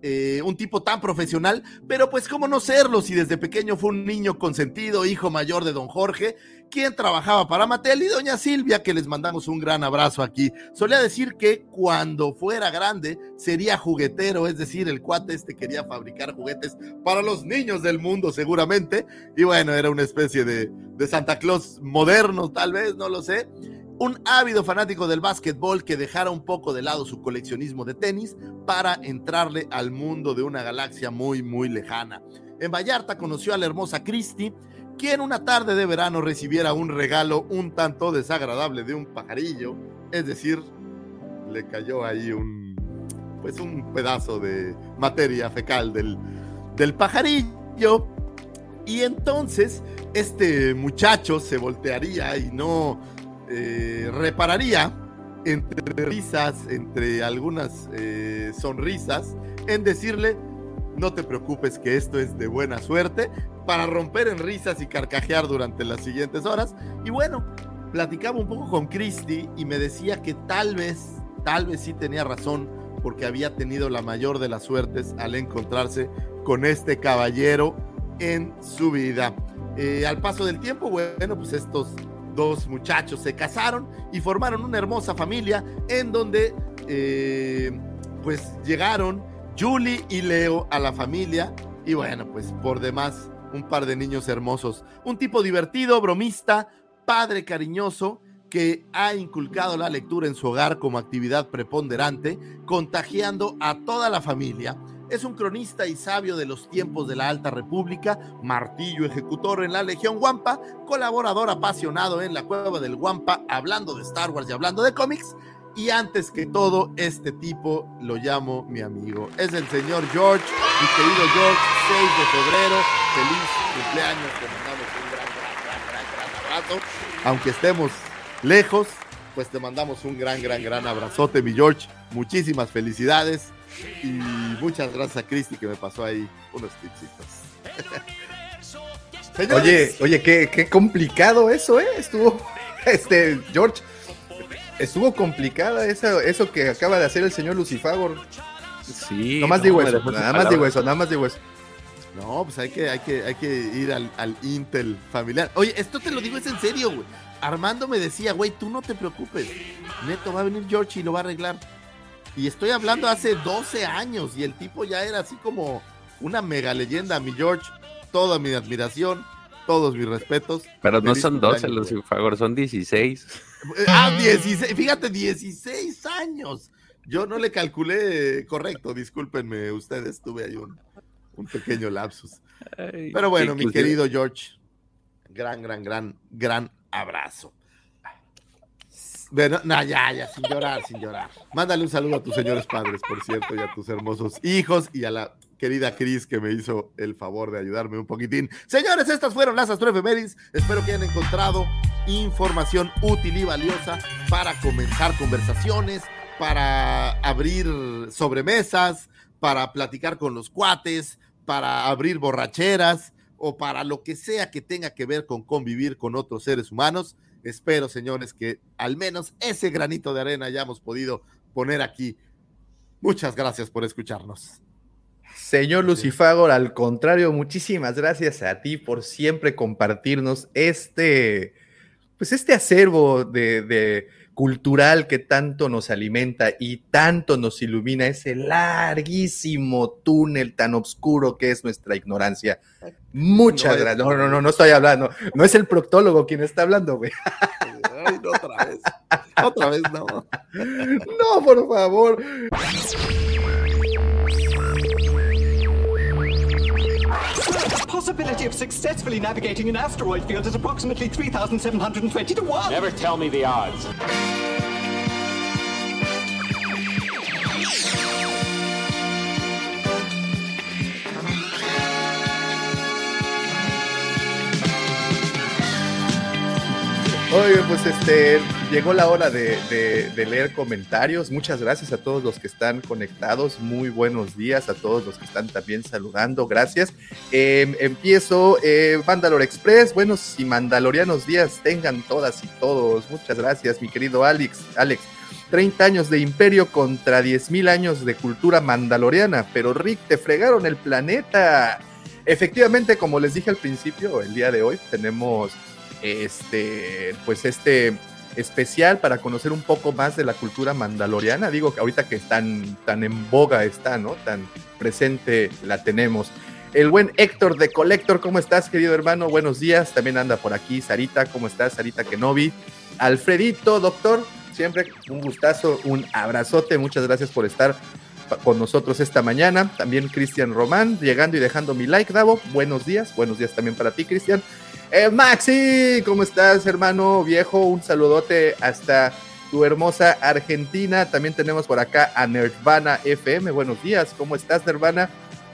eh, un tipo tan profesional, pero pues cómo no serlo si desde pequeño fue un niño consentido, hijo mayor de don Jorge, quien trabajaba para Mattel y doña Silvia, que les mandamos un gran abrazo aquí. Solía decir que cuando fuera grande sería juguetero, es decir, el cuate este quería fabricar juguetes para los niños del mundo seguramente, y bueno, era una especie de, de Santa Claus moderno tal vez, no lo sé un ávido fanático del básquetbol que dejara un poco de lado su coleccionismo de tenis para entrarle al mundo de una galaxia muy, muy lejana. En Vallarta conoció a la hermosa Christie, quien una tarde de verano recibiera un regalo un tanto desagradable de un pajarillo, es decir, le cayó ahí un, pues un pedazo de materia fecal del, del pajarillo. Y entonces este muchacho se voltearía y no eh, repararía entre risas, entre algunas eh, sonrisas, en decirle, no te preocupes que esto es de buena suerte, para romper en risas y carcajear durante las siguientes horas. Y bueno, platicaba un poco con Christy y me decía que tal vez, tal vez sí tenía razón, porque había tenido la mayor de las suertes al encontrarse con este caballero en su vida. Eh, al paso del tiempo, bueno, pues estos dos muchachos se casaron y formaron una hermosa familia en donde eh, pues llegaron Julie y Leo a la familia y bueno, pues por demás un par de niños hermosos, un tipo divertido, bromista, padre cariñoso que ha inculcado la lectura en su hogar como actividad preponderante, contagiando a toda la familia es un cronista y sabio de los tiempos de la Alta República, martillo ejecutor en la Legión Wampa, colaborador apasionado en la Cueva del Wampa, hablando de Star Wars y hablando de cómics. Y antes que todo, este tipo lo llamo mi amigo. Es el señor George, mi querido George, 6 de febrero. Feliz cumpleaños, te mandamos un gran, gran, gran, gran, abrazo. Aunque estemos lejos, pues te mandamos un gran, gran, gran abrazote, mi George. Muchísimas felicidades y muchas gracias a Cristi que me pasó ahí unos tipsitos. oye, oye, qué, complicado eso, ¿eh? Estuvo, este, George, estuvo complicada eso, eso que acaba de hacer el señor Lucifagor. Sí. Nada más digo eso, nada más digo eso, nada más digo eso. No, pues hay que, hay que, hay que ir al, al Intel familiar. Oye, esto te lo digo es en serio, güey. Armando me decía, güey, tú no te preocupes. Neto va a venir George y lo va a arreglar. Y estoy hablando hace 12 años y el tipo ya era así como una mega leyenda. Mi George, toda mi admiración, todos mis respetos. Pero no son 12 los favor, son 16. Ah, 16, fíjate, 16 años. Yo no le calculé correcto, discúlpenme ustedes, tuve ahí un, un pequeño lapsus. Pero bueno, mi querido George, gran, gran, gran, gran abrazo. Bueno, no, ya, ya, sin llorar, sin llorar. Mándale un saludo a tus señores padres, por cierto, y a tus hermosos hijos y a la querida Cris que me hizo el favor de ayudarme un poquitín. Señores, estas fueron las astroefemérides. Espero que hayan encontrado información útil y valiosa para comenzar conversaciones, para abrir sobremesas, para platicar con los cuates, para abrir borracheras o para lo que sea que tenga que ver con convivir con otros seres humanos. Espero, señores, que al menos ese granito de arena hayamos podido poner aquí. Muchas gracias por escucharnos. Señor Lucifagor, al contrario, muchísimas gracias a ti por siempre compartirnos este, pues este acervo de, de cultural que tanto nos alimenta y tanto nos ilumina ese larguísimo túnel tan oscuro que es nuestra ignorancia. Muchas gracias. No, no, no, no estoy hablando. No es el proctólogo quien está hablando, güey. Ay, no, otra vez. Otra vez no. No, por favor. The possibility of successfully navigating an asteroid field is approximately 3,720 to 1. Never tell me the odds. Pues este, llegó la hora de, leer comentarios. Muchas gracias a todos los que están conectados. Muy buenos días a todos los que están también saludando. Gracias. Em, empiezo, eh, Express. Buenos y mandalorianos días tengan todas y todos. Muchas gracias, mi querido Alex. Alex. 30 años de imperio contra 10.000 años de cultura mandaloriana. Pero Rick, te fregaron el planeta. Efectivamente, como les dije al principio, el día de hoy tenemos este, pues este especial para conocer un poco más de la cultura mandaloriana. Digo que ahorita que tan, tan en boga está, ¿no? Tan presente la tenemos. El buen Héctor de Collector, ¿cómo estás, querido hermano? Buenos días. También anda por aquí Sarita, ¿cómo estás? Sarita Kenobi. Alfredito, doctor, siempre un gustazo, un abrazote. Muchas gracias por estar con nosotros esta mañana. También Cristian Román, llegando y dejando mi like, Davo. Buenos días, buenos días también para ti, Cristian. Eh, Maxi, ¿cómo estás, hermano viejo? Un saludote hasta tu hermosa Argentina. También tenemos por acá a Nerdvana FM. Buenos días, ¿cómo estás, Nerdvana?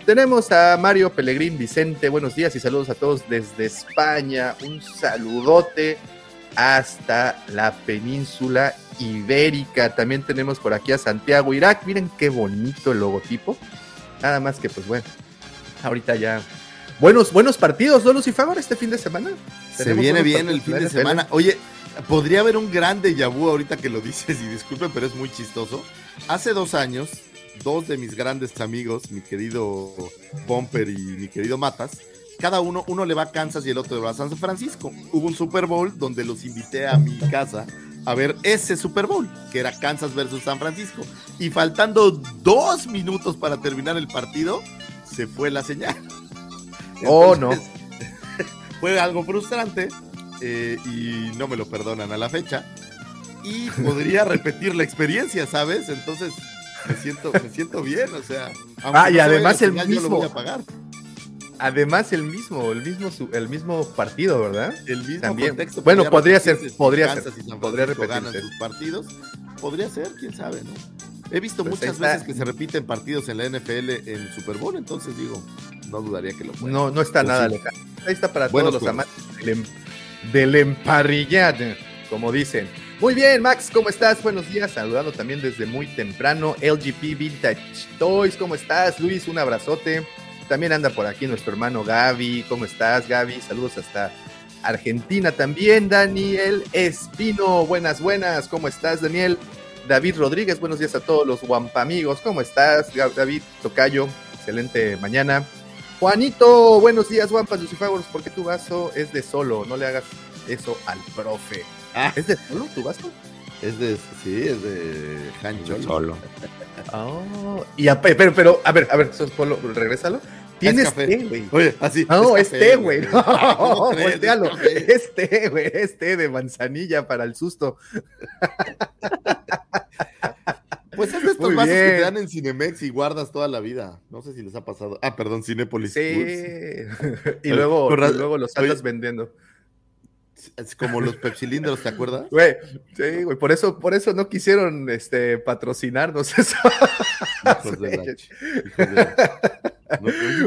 Tenemos a Mario Pellegrín Vicente. Buenos días y saludos a todos desde España. Un saludote hasta la península ibérica. También tenemos por aquí a Santiago, Irak. Miren qué bonito el logotipo. Nada más que, pues bueno, ahorita ya buenos, buenos partidos, ¿no, Lucifer, este fin de semana? Se viene bien el fin de semana. Oye, podría haber un grande yabú ahorita que lo dices, y disculpen, pero es muy chistoso. Hace dos años, dos de mis grandes amigos, mi querido Bumper y mi querido Matas, cada uno, uno le va a Kansas y el otro le va a San Francisco. Hubo un Super Bowl donde los invité a mi casa a ver ese Super Bowl, que era Kansas versus San Francisco. Y faltando dos minutos para terminar el partido, se fue la señal oh, no. Fue algo frustrante eh, y no me lo perdonan a la fecha. Y podría repetir la experiencia, ¿sabes? Entonces me siento, me siento bien, o sea. Ah, y además el mismo. Además el mismo, el mismo, el mismo partido, ¿verdad? El mismo contexto. Bueno, podría ser, podría ser. podría repetirse. sus partidos. Podría ser, quién sabe, ¿no? He visto pues muchas veces que se repiten partidos en la NFL en Super Bowl, entonces digo, no dudaría que lo. No, no está nada lejano. Ahí está para todos los amantes del, del emparrillado, como dicen. Muy bien, Max, ¿cómo estás? Buenos días, saludando también desde muy temprano. LGP Vintage Toys, ¿cómo estás? Luis, un abrazote. También anda por aquí nuestro hermano Gaby. ¿Cómo estás, Gaby? Saludos hasta Argentina también. Daniel Espino, buenas, buenas. ¿Cómo estás, Daniel? David Rodríguez, buenos días a todos los Guampa amigos. ¿Cómo estás, David Tocayo? Excelente mañana. Juanito, buenos días, Guampas Lucifagos. ¿Por qué tu vaso es de solo? No le hagas eso al profe. Ah. ¿Es de solo tu vaso? Es de, sí, es de Hancho. Solo. oh, y a, pero, pero, a ver, a ver, Polo, regrésalo. Tienes té, güey. Oye, así. No, es té, güey. No, voltealo. Es té, güey. Es té de manzanilla para el susto. Pues es de estos vasos que te dan en Cinemex y guardas toda la vida. No sé si les ha pasado. Ah, perdón, Cinépolis. Sí. y, luego, y luego los andas vendiendo. Es como los pepsilindros, ¿te acuerdas? Güey, sí, güey, por eso, por eso no quisieron este, patrocinarnos eso.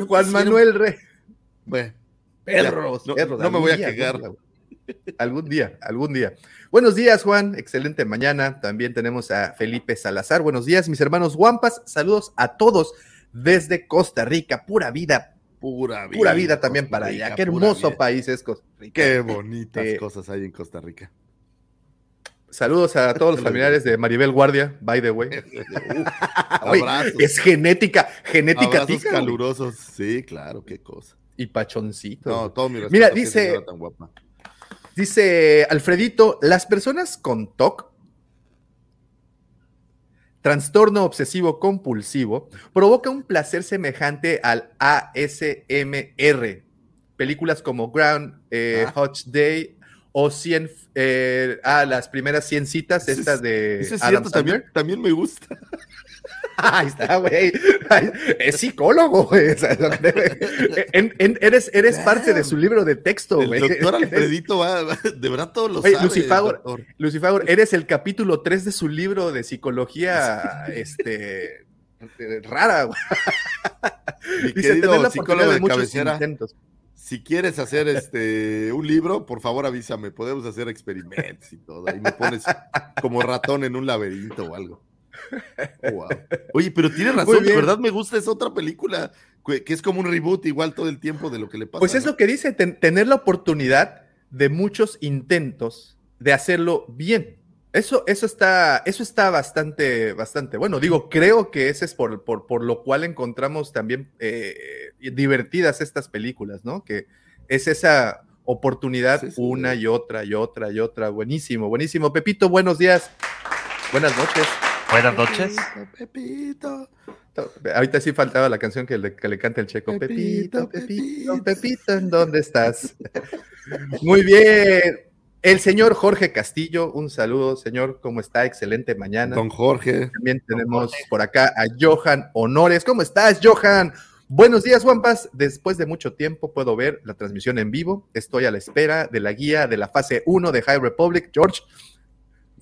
Juan Manuel Rey. Perros, no, no me voy a quejar. Algún día, algún día. Buenos días, Juan. Excelente mañana. También tenemos a Felipe Salazar. Buenos días, mis hermanos Guampas. Saludos a todos desde Costa Rica. Pura vida. Pura vida. Pura vida también para allá. Qué hermoso país es Costa Rica. Qué bonitas cosas hay en Costa Rica. Saludos a todos los familiares de Maribel Guardia, by the way. es genética, genética Abrazos calurosos, sí, claro, qué cosa. Y pachoncito. No, todo mi Mira, dice, dice Alfredito, las personas con TOC, trastorno obsesivo compulsivo, provoca un placer semejante al ASMR. Películas como Ground, eh, ah. Hot Day o 100, eh, ah, las primeras 100 citas, estas de es Adam también, también me gusta. Ahí está, güey. Es psicólogo, güey. eres eres parte de su libro de texto, güey. El doctor Alfredito va, de verdad todos los sabe. Lucifagor, eres el capítulo 3 de su libro de psicología, este, rara, güey. Mi Dice, querido psicólogo de cabecera. Intentos si quieres hacer este un libro, por favor avísame, podemos hacer experimentos y todo. Ahí me pones como ratón en un laberinto o algo. Oye, pero tienes razón, de verdad me gusta, es otra película que es como un reboot igual todo el tiempo de lo que le pasa. Pues es lo que dice, tener la oportunidad de muchos intentos de hacerlo bien. Eso, eso, está, eso está bastante, bastante bueno. Digo, creo que ese es por, por, por lo cual encontramos también eh, divertidas estas películas, ¿no? Que es esa oportunidad una y otra y otra y otra. Buenísimo, buenísimo. Pepito, buenos días. Buenas noches. Buenas noches. Pepito. Ahorita sí faltaba la canción que le, que le canta el checo. Pepito, Pepito, Pepito, ¿en dónde estás? Muy bien. El señor Jorge Castillo, un saludo, señor, ¿cómo está? Excelente mañana. Don Jorge. También tenemos por acá a Johan Honores. ¿Cómo estás, Johan? Buenos días, Juanpas. Después de mucho tiempo puedo ver la transmisión en vivo. Estoy a la espera de la guía de la fase 1 de High Republic. George.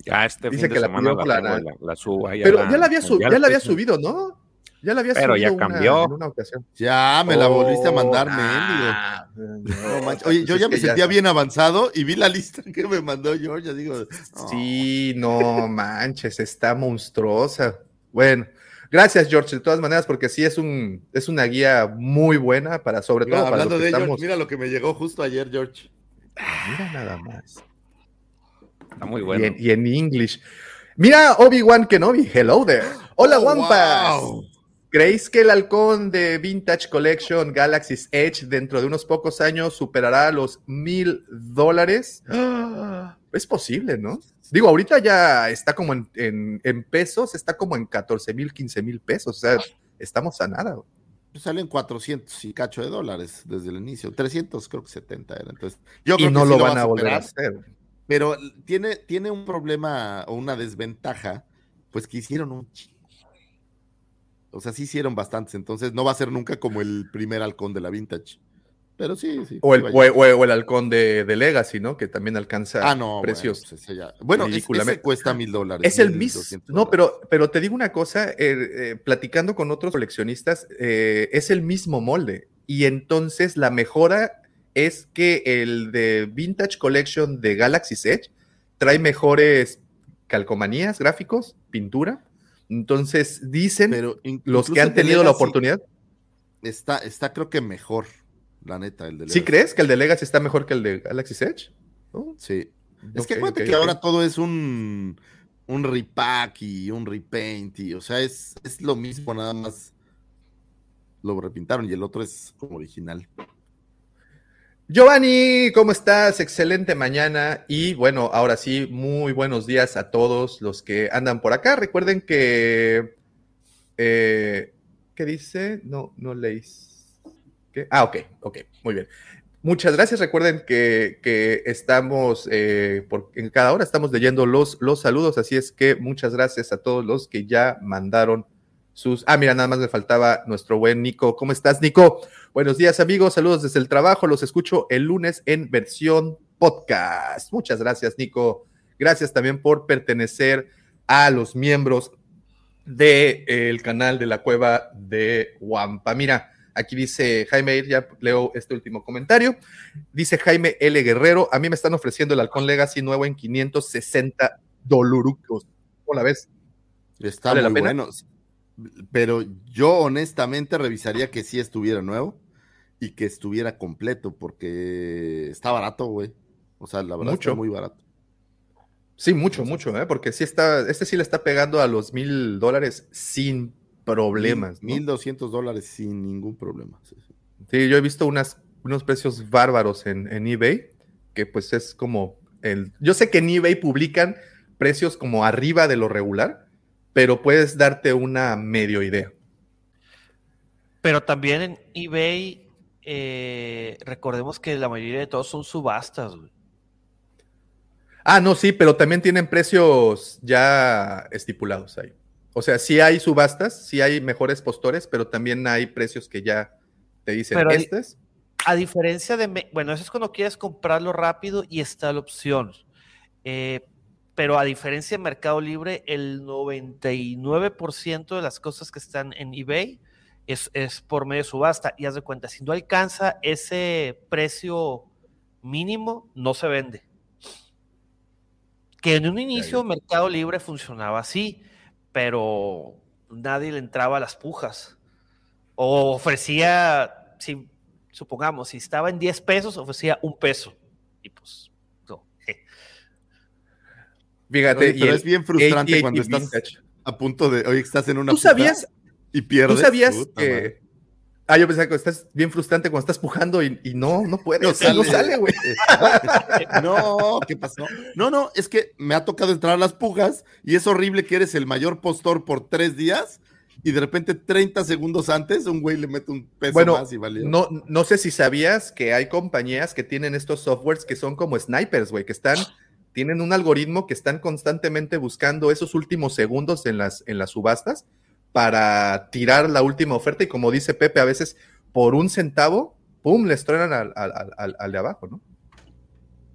Ya este dice que la, la, la, la, subo ahí Pero ya la había, ya la había subido, ¿no? Ya la había Pero ya cambió. en una ocasión. Ya me la volviste a mandar, oh, Oye, yo ya me sentía bien avanzado y vi la lista que me mandó George. Digo, Sí, no manches, está monstruosa. Bueno, gracias, George, de todas maneras, porque sí es un es una guía muy buena para sobre todo. hablando de George, mira lo que me llegó justo ayer, George. Mira nada más. Está muy bueno. Y en, English. Mira, Obi-Wan Kenobi, hello there. Hola, oh, ¿Creéis que el halcón de Vintage Collection Galaxy's Edge dentro de unos pocos años superará los mil dólares? Es posible, ¿no? Digo, ahorita ya está como en, pesos, está como en 14 mil, 15 mil pesos. O sea, estamos a nada. Pues salen 400 y cacho de dólares desde el inicio. 300, creo que 70 era. Entonces, yo creo y no lo, van a, volver a hacer. Pero tiene, tiene un problema o una desventaja, pues que hicieron un o sea, sí hicieron bastantes, entonces no va a ser nunca como el primer halcón de la vintage. Pero sí, sí. O el, o, el halcón de, Legacy, ¿no? Que también alcanza ah, no, precios. Bueno, pues ese cuesta mil dólares. Es el mismo. No, pero, pero te digo una cosa, eh, eh, platicando con otros coleccionistas, eh, es el mismo molde. Y entonces la mejora es que el de Vintage Collection de Galaxy Edge trae mejores calcomanías, gráficos, pintura entonces, dicen Pero los que han tenido la oportunidad. Está, está, creo que mejor, la neta, el de Legacy. ¿Sí crees que el de Legacy está mejor que el de Galaxy Edge? Sí. Es que acuérdate que ahora todo es un, un repack y un repaint, y o sea, es, es lo mismo, nada más lo repintaron y el otro es como original. Giovanni, ¿cómo estás? Excelente mañana y bueno, ahora sí, muy buenos días a todos los que andan por acá. Recuerden que... Eh, ¿Qué dice? No, no. ¿Qué? Ah, ok, ok, muy bien. Muchas gracias. Recuerden que, estamos, eh, por, en cada hora estamos leyendo los, los saludos, así es que muchas gracias a todos los que ya mandaron sus... Ah, mira, nada más me faltaba nuestro buen Nico. ¿Cómo estás, Nico? Buenos días, amigos. Saludos desde el trabajo. Los escucho el lunes en versión podcast. Muchas gracias, Nico. Gracias también por pertenecer a los miembros del eh, canal de la cueva de Wampa. Mira, aquí dice Jaime, ya leo este último comentario. Dice Jaime L. Guerrero, a mí me están ofreciendo el Halcón Legacy nuevo en 560 dolurucos. ¿Cómo la ves? Está muy bueno pero yo honestamente revisaría que sí estuviera nuevo y que estuviera completo, porque está barato, güey. O sea, la verdad mucho. está muy barato. Sí, mucho, mucho, ¿eh? porque sí está, este sí le está pegando a los mil dólares sin problemas. Mil doscientos dólares sin ningún problema. Sí, yo he visto unas, unos precios bárbaros en, en eBay, que pues es como el. Yo sé que en eBay publican precios como arriba de lo regular, pero puedes darte una medio idea. Pero también en eBay, eh, recordemos que la mayoría de todos son subastas. Ah, no, sí, pero también tienen precios ya estipulados ahí. O sea, sí hay subastas, sí hay mejores postores, pero también hay precios que ya te dicen pero A diferencia de, bueno, eso es cuando quieres comprarlo rápido y está la opción. Eh, pero a diferencia de Mercado Libre, el 99% de las cosas que están en eBay es, es por medio de subasta. Y haz de cuenta, si no alcanza ese precio mínimo, no se vende. Que en un inicio Mercado Libre funcionaba así, pero nadie le entraba a las pujas. O ofrecía, si, supongamos, si estaba en 10 pesos, ofrecía un peso. Y pues, Fíjate, y es bien frustrante cuando estás a punto de, oye, estás en una. ¿Tú sabías? Y pierdes. ¿Tú sabías que, Ah, yo pensaba que estás bien frustrante cuando estás pujando y, no, no puede, no sale, güey. no, ¿qué pasó? No, no, es que me ha tocado entrar a las pujas y es horrible que eres el mayor postor por tres días y de repente 30 segundos antes un güey le mete un peso más y valió. No, no sé si sabías que hay compañías que tienen estos softwares que son como snipers, güey, que están, tienen un algoritmo que están constantemente buscando esos últimos segundos en las, en las subastas para tirar la última oferta y como dice Pepe, a veces por un centavo, ¡pum!, les truenan al, de abajo, ¿no?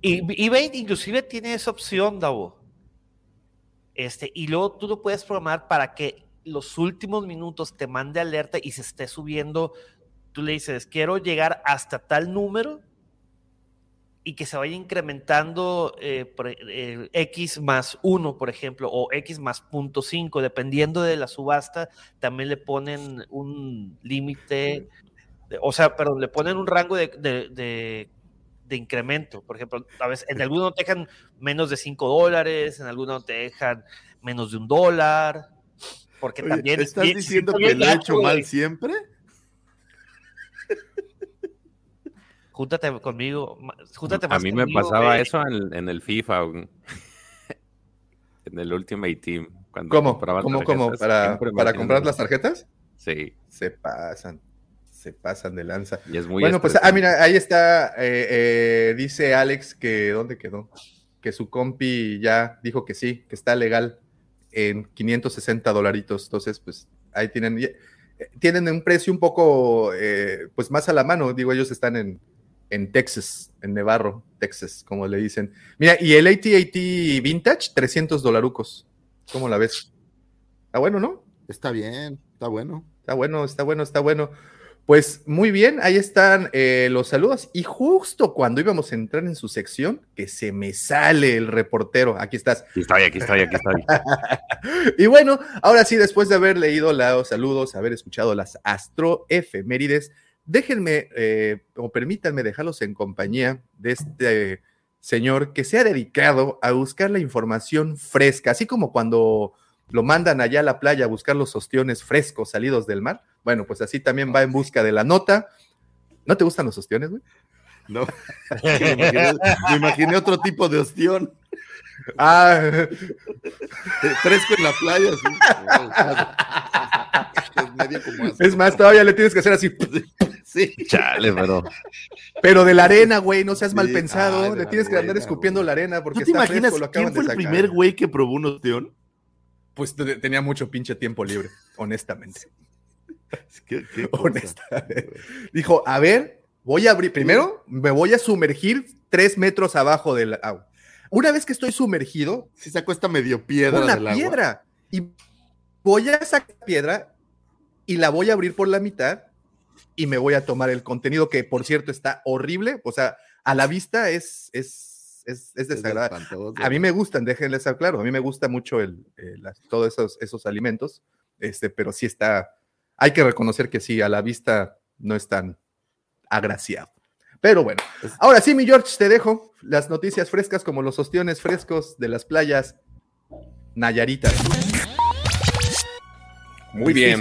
Y eBay inclusive tiene esa opción, Davo. Este, y luego tú lo puedes programar para que los últimos minutos te mande alerta y se esté subiendo. Tú le dices, quiero llegar hasta tal número y que se vaya incrementando eh, eh, X más 1, por ejemplo, o X más punto 5, dependiendo de la subasta, también le ponen un límite, o sea, perdón, le ponen un rango de, de, incremento. Por ejemplo, a veces en algunos te dejan menos de 5 dólares, en algunos te dejan menos de un dólar, porque también... ¿Estás diciendo que lo he hecho mal siempre? Júntate conmigo, júntate A mí me pasaba eso en, el FIFA, en el Ultimate Team. ¿Cómo? ¿Cómo, cómo? ¿Para, ¿Para comprar las tarjetas? Sí. Se pasan, se pasan de lanza. Y es muy bueno, pues, ah, mira, ahí está, eh, eh, dice Alex que, ¿dónde quedó? Que su compi ya dijo que sí, que está legal en 560 dolaritos. Entonces, pues ahí tienen, eh, tienen un precio un poco, pues más a la mano. Digo, ellos están en en Texas, en Nevarro, Texas, como le dicen. Mira, y el AT-AT Vintage, 300 dolarucos. ¿Cómo la ves? Está bueno, ¿no? Está bien, está bueno. Está bueno, está bueno, está bueno. Pues muy bien, ahí están eh, los saludos. Y justo cuando íbamos a entrar en su sección, que se me sale el reportero. Aquí estás. Aquí estoy, aquí estoy, aquí estoy. y bueno, ahora sí, después de haber leído los saludos, haber escuchado las astroefemérides, déjenme eh, o permítanme dejarlos en compañía de este señor que se ha dedicado a buscar la información fresca, así como cuando lo mandan allá a la playa a buscar los ostiones frescos salidos del mar. Bueno, pues así también va en busca de la nota. ¿No te gustan los ostiones, güey? No. me, imaginé, otro tipo de ostión. Ah. Fresco en la playa. Es más, todavía le tienes que hacer así. Sí. Chale, pero. Pero de la arena, güey, no seas mal pensado. le tienes que andar escupiendo la arena porque ¿No te imaginas quién fue el primer güey que probó un ostión? Pues tenía mucho pinche tiempo libre, honestamente. ¿Qué, honestamente. Dijo, a ver, voy a abrir. Primero, me voy a sumergir tres metros abajo del agua. Una vez que estoy sumergido. Si se acuesta medio piedra. Una piedra. Y voy a sacar piedra y la voy a abrir por la mitad y me voy a tomar el contenido que, por cierto, está horrible. O sea, a la vista es, es, es, desagradable. a mí me gustan, déjenles estar claro, a mí me gusta mucho el, todos esos, esos alimentos, este, pero sí está, hay que reconocer que sí, a la vista no es tan agraciado. Pero bueno, ahora sí, mi George, te dejo las noticias frescas como los ostiones frescos de las playas Nayaritas. Muy bien.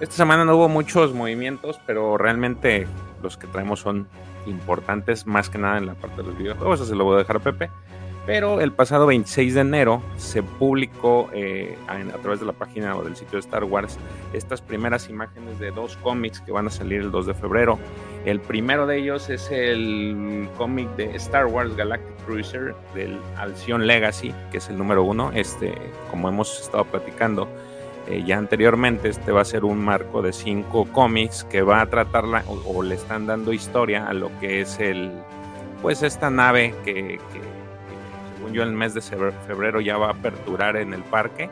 Esta semana no hubo muchos movimientos, pero realmente los que traemos son importantes, más que nada en la parte de los videojuegos. Eso se lo voy a dejar a Pepe. Pero el pasado 26 de enero se publicó eh, a, través de la página o del sitio de Star Wars estas primeras imágenes de dos cómics que van a salir el 2 de febrero. El primero de ellos es el cómic de Star Wars Galactic Cruiser del Alcyon Legacy, que es el número uno. Este, como hemos estado platicando, eh, ya anteriormente, este va a ser un marco de cinco cómics que va a tratarla o, le están dando historia a lo que es el, pues esta nave que, según yo el mes de febrero ya va a aperturar en el parque,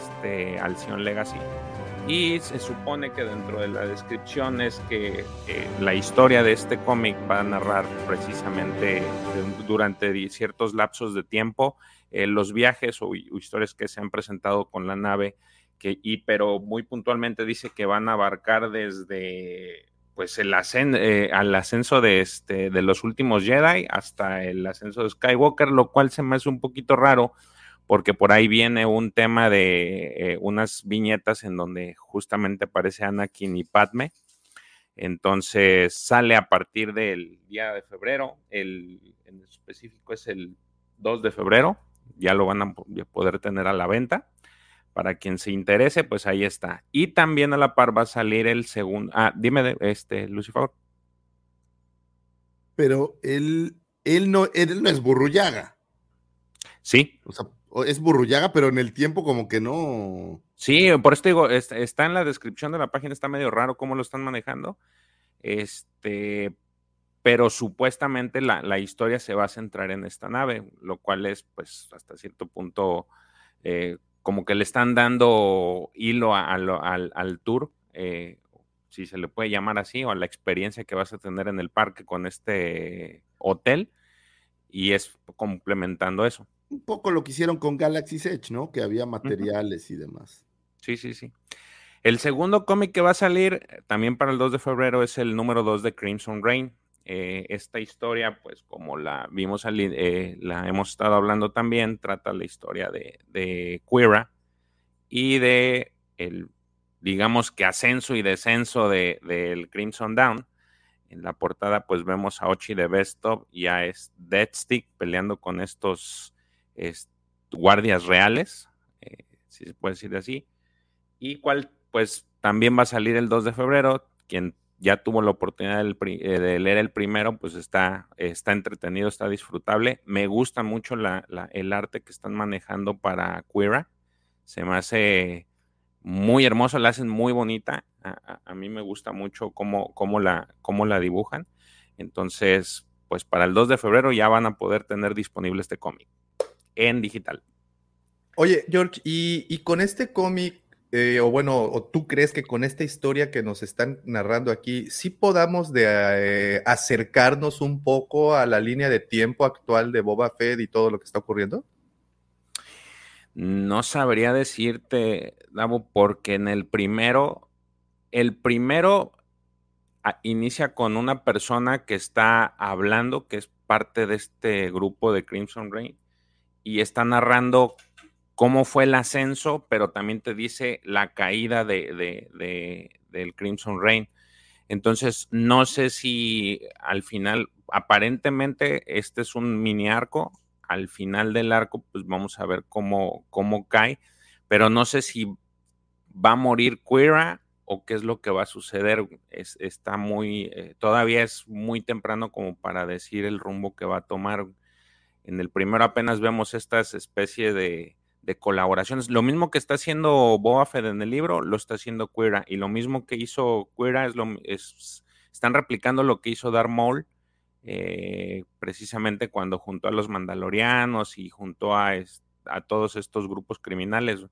este Alcyon Legacy. Y se supone que dentro de la descripción es que eh, la historia de este cómic va a narrar precisamente durante ciertos lapsos de tiempo eh, los viajes o, historias que se han presentado con la nave, y, pero muy puntualmente dice que van a abarcar desde pues el eh, al ascenso de, este, de los últimos Jedi hasta el ascenso de Skywalker, lo cual se me hace un poquito raro porque por ahí viene un tema de eh, unas viñetas en donde justamente aparece Anakin y Padme. Entonces sale a partir del día de febrero, el, en específico es el 2 de febrero, ya lo van a poder tener a la venta. Para quien se interese, pues ahí está. Y también a la par va a salir el segundo. Ah, dime, este, Lucifer. Pero él, él no, él no es Burrullaga. Sí. O sea, es Burrullaga, pero en el tiempo como que no. Sí, por esto digo, está en la descripción de la página, está medio raro cómo lo están manejando. Este, pero supuestamente la, historia se va a centrar en esta nave, lo cual es, pues, hasta cierto punto, eh, como que le están dando hilo al, tour, eh, si se le puede llamar así, o a la experiencia que vas a tener en el parque con este hotel, y es complementando eso un poco lo que hicieron con Galaxy Edge, ¿no? Que había materiales y demás. Sí, sí, sí. El segundo cómic que va a salir eh, también para el 2 de febrero es el número 2 de Crimson Rain. Eh, esta historia, pues como la vimos, eh, la hemos estado hablando también, trata la historia de, de y de el, digamos que ascenso y descenso del de, Crimson Down. En la portada, pues vemos a Ochi de Bestop y a Deadstick peleando con estos guardias reales, eh, si se puede decir así, y cual pues también va a salir el 2 de febrero, quien ya tuvo la oportunidad eh, de leer el primero, pues está, está entretenido, está disfrutable. Me gusta mucho el arte que están manejando para Queera. Se me hace muy hermoso, la hacen muy bonita. A, mí me gusta mucho cómo, cómo, la, cómo la dibujan. Entonces, pues para el 2 de febrero ya van a poder tener disponible este cómic en digital. Oye, George, y, con este cómic, eh, o bueno, o tú crees que con esta historia que nos están narrando aquí, sí podamos de, eh, acercarnos un poco a la línea de tiempo actual de Boba Fett y todo lo que está ocurriendo? No sabría decirte, Davo, porque en el primero, el primero ah, inicia con una persona que está hablando, que es parte de este grupo de Crimson Rain, y está narrando cómo fue el ascenso, pero también te dice la caída de, del Crimson Rain. Entonces, no sé si al final, aparentemente, este es un mini arco. Al final del arco, pues vamos a ver cómo, cómo cae, pero no sé si va a morir Quira o qué es lo que va a suceder. Es, está muy, eh, todavía es muy temprano como para decir el rumbo que va a tomar. En el primero apenas vemos estas especies de, colaboraciones. Lo mismo que está haciendo Boa Fett en el libro, lo está haciendo Queera. Y lo mismo que hizo Queera es lo es, están replicando lo que hizo Darth Maul, eh, precisamente cuando juntó a los Mandalorianos y juntó a, a todos estos grupos criminales.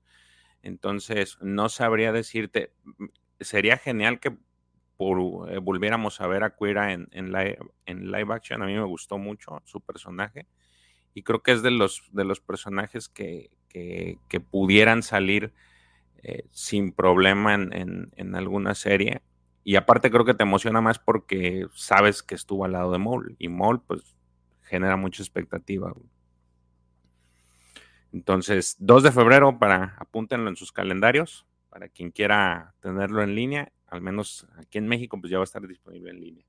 Entonces, no sabría decirte. Sería genial que eh, volviéramos a ver a Queera en, en, en live action. A mí me gustó mucho su personaje y creo que es de los, de los personajes que, pudieran salir eh, sin problema en, alguna serie. Y aparte creo que te emociona más porque sabes que estuvo al lado de Maul y Maul pues genera mucha expectativa. Entonces, 2 de febrero para apúntenlo en sus calendarios para quien quiera tenerlo en línea, al menos aquí en México pues ya va a estar disponible en línea.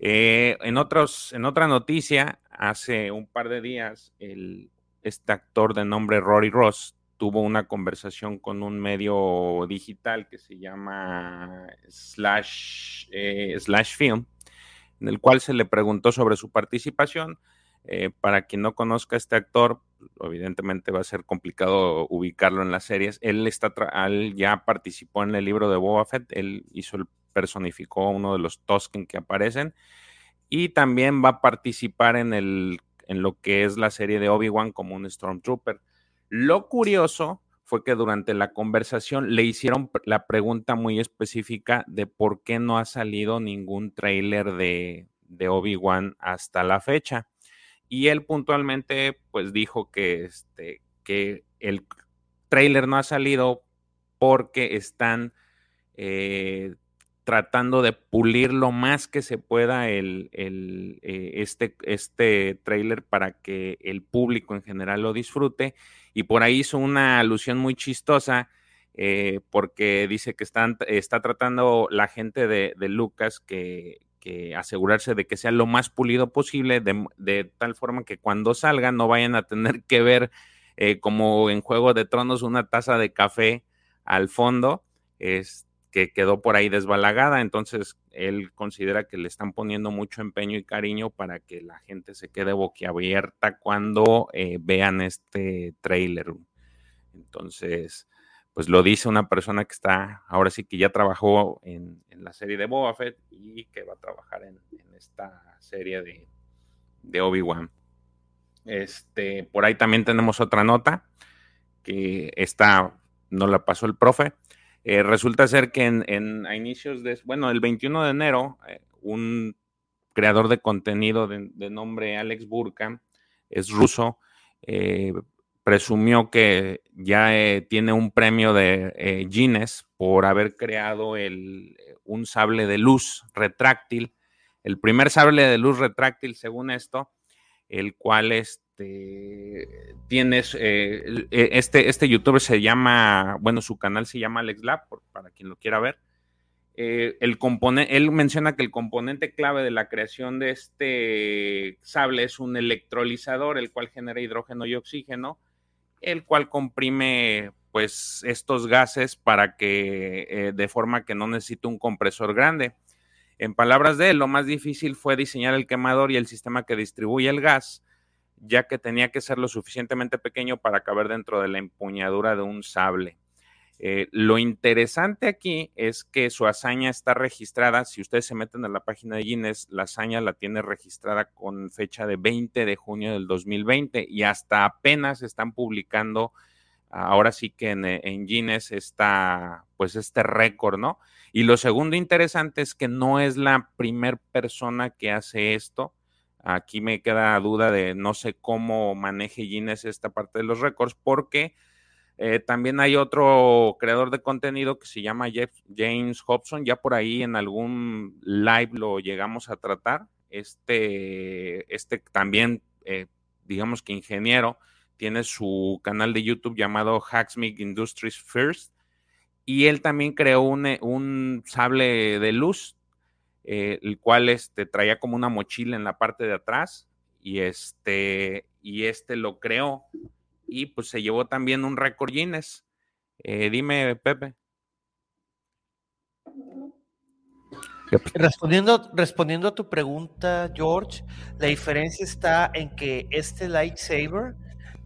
Eh, en, otros, en otra noticia, hace un par de días, el, este actor de nombre Rory Ross tuvo una conversación con un medio digital que se llama Slash, eh, Slash Film, en el cual se le preguntó sobre su participación. Eh, para quien no conozca a este actor, evidentemente va a ser complicado ubicarlo en las series. Él, está ya participó en el libro de Boba Fett, él hizo el personificó uno de los Tosken que aparecen. Y también va a participar en, el, en lo que es la serie de Obi-Wan como un Stormtrooper. Lo curioso fue que durante la conversación le hicieron la pregunta muy específica de por qué no ha salido ningún tráiler de, de Obi-Wan hasta la fecha. Y él puntualmente pues dijo que, este, que el tráiler no ha salido porque están eh, tratando de pulir lo más que se pueda el, eh, este, este trailer para que el público en general lo disfrute. Y por ahí hizo una alusión muy chistosa eh, porque dice que están, está tratando la gente de, Lucas que, asegurarse de que sea lo más pulido posible, de, tal forma que cuando salga no vayan a tener que ver eh, como en Juego de Tronos una taza de café al fondo. Este, que quedó por ahí desbalagada, entonces él considera que le están poniendo mucho empeño y cariño para que la gente se quede boquiabierta cuando eh, vean este trailer. Entonces, pues lo dice una persona que está, ahora sí que ya trabajó en, la serie de Boba Fett y que va a trabajar en, esta serie de, de Obi-Wan. Este, por ahí también tenemos otra nota que está, no la pasó el profe, eh, resulta ser que en, a inicios de, bueno, el 21 de enero, eh, un creador de contenido de, nombre Alex Burka, es ruso, eh, presumió que ya tiene un premio de Guinness por haber creado el, un sable de luz retráctil, el primer sable de luz retráctil según esto, el cual es este, tienes, eh, e, este, este youtuber se llama, bueno, su canal se llama Alex Lab, para quien lo quiera ver. Eh, el componente, él menciona que el componente clave de la creación de este sable es un electrolizador, el cual genera hidrógeno y oxígeno, el cual comprime pues estos gases para que eh, de forma que no necesite un compresor grande. En palabras de él, lo más difícil fue diseñar el quemador y el sistema que distribuye el gas, ya que tenía que ser lo suficientemente pequeño para caber dentro de la empuñadura de un sable. Eh, lo interesante aquí es que su hazaña está registrada, si ustedes se meten a la página de Guinness, la hazaña la tiene registrada con fecha de 20 de junio del 2020 y hasta apenas están publicando, ahora sí que en, en Guinness está pues este récord, ¿no? Y lo segundo interesante es que no es la primera persona que hace esto, Aquí me queda duda de no sé cómo maneje Guinness esta parte de los récords, porque eh, también hay otro creador de contenido que se llama Jeff, James Hobson. Ya por ahí en algún live lo llegamos a tratar. Este, este también, eh, digamos que ingeniero, tiene su canal de YouTube llamado Hacksmith Industries First. Y él también creó un, un sable de luz eh, el cual este, traía como una mochila en la parte de atrás y este, y este lo creó y pues se llevó también un récord Guinness. Eh, dime, Pepe. Respondiendo, respondiendo a tu pregunta, George, la diferencia está en que este lightsaber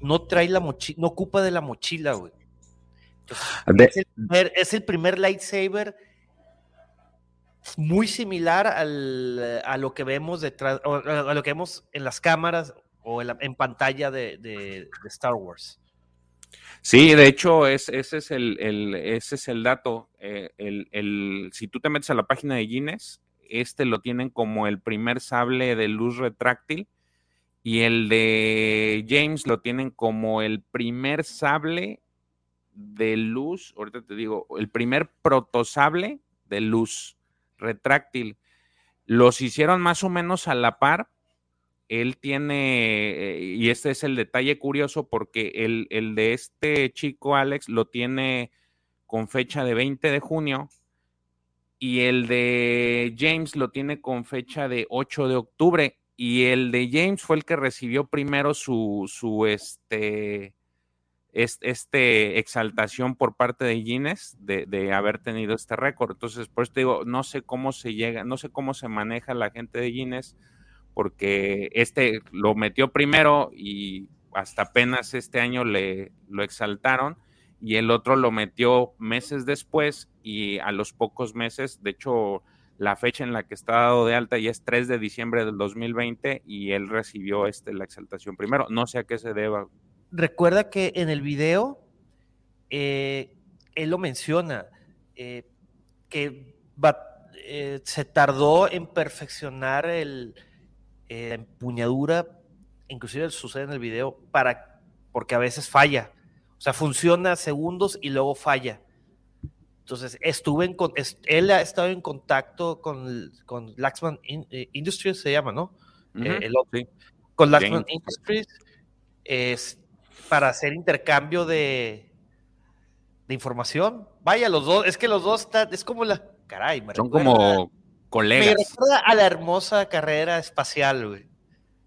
no trae la mochila, no ocupa de la mochila, güey. es el primer lightsaber muy similar a lo que vemos detrás, a lo que vemos en las cámaras o en, pantalla de, Star Wars. Sí, de hecho, ese, es el, ese es el dato. Eh, el, si tú te metes a la página de Guinness, este lo tienen como el primer sable de luz retráctil y el de James lo tienen como el primer sable de luz, ahorita te digo, el primer protosable de luz retráctil. Los hicieron más o menos a la par. Él tiene, eh, y este es el detalle curioso, porque el, el de este chico Alex lo tiene con fecha de 20 de junio y el de James lo tiene con fecha de 8 de octubre y el de James fue el que recibió primero su, su este, este exaltación por parte de Guinness de, haber tenido este récord. Entonces, por eso te digo, no sé cómo se llega, no sé cómo se maneja la gente de Guinness, porque este lo metió primero y hasta apenas este año le lo exaltaron y el otro lo metió meses después y a los pocos meses, de hecho, la fecha en la que está dado de alta ya es 3 de diciembre del 2020 y él recibió este, la exaltación primero. No sé a qué se deba recuerda que en el video eh, él lo menciona, eh, que eh, se tardó en perfeccionar el, la empuñadura, inclusive sucede en el video, para, porque a veces falla. O sea, funciona segundos y luego falla. Entonces, estuve en, él ha estado en contacto con, con Laxman Industries, se llama, ¿no? el, Con Laxman Industries es para hacer intercambio de, de información. Vaya, los dos, es que los dos están, es como la, caray, Son como colegas. Me recuerda a la hermosa carrera espacial, güey.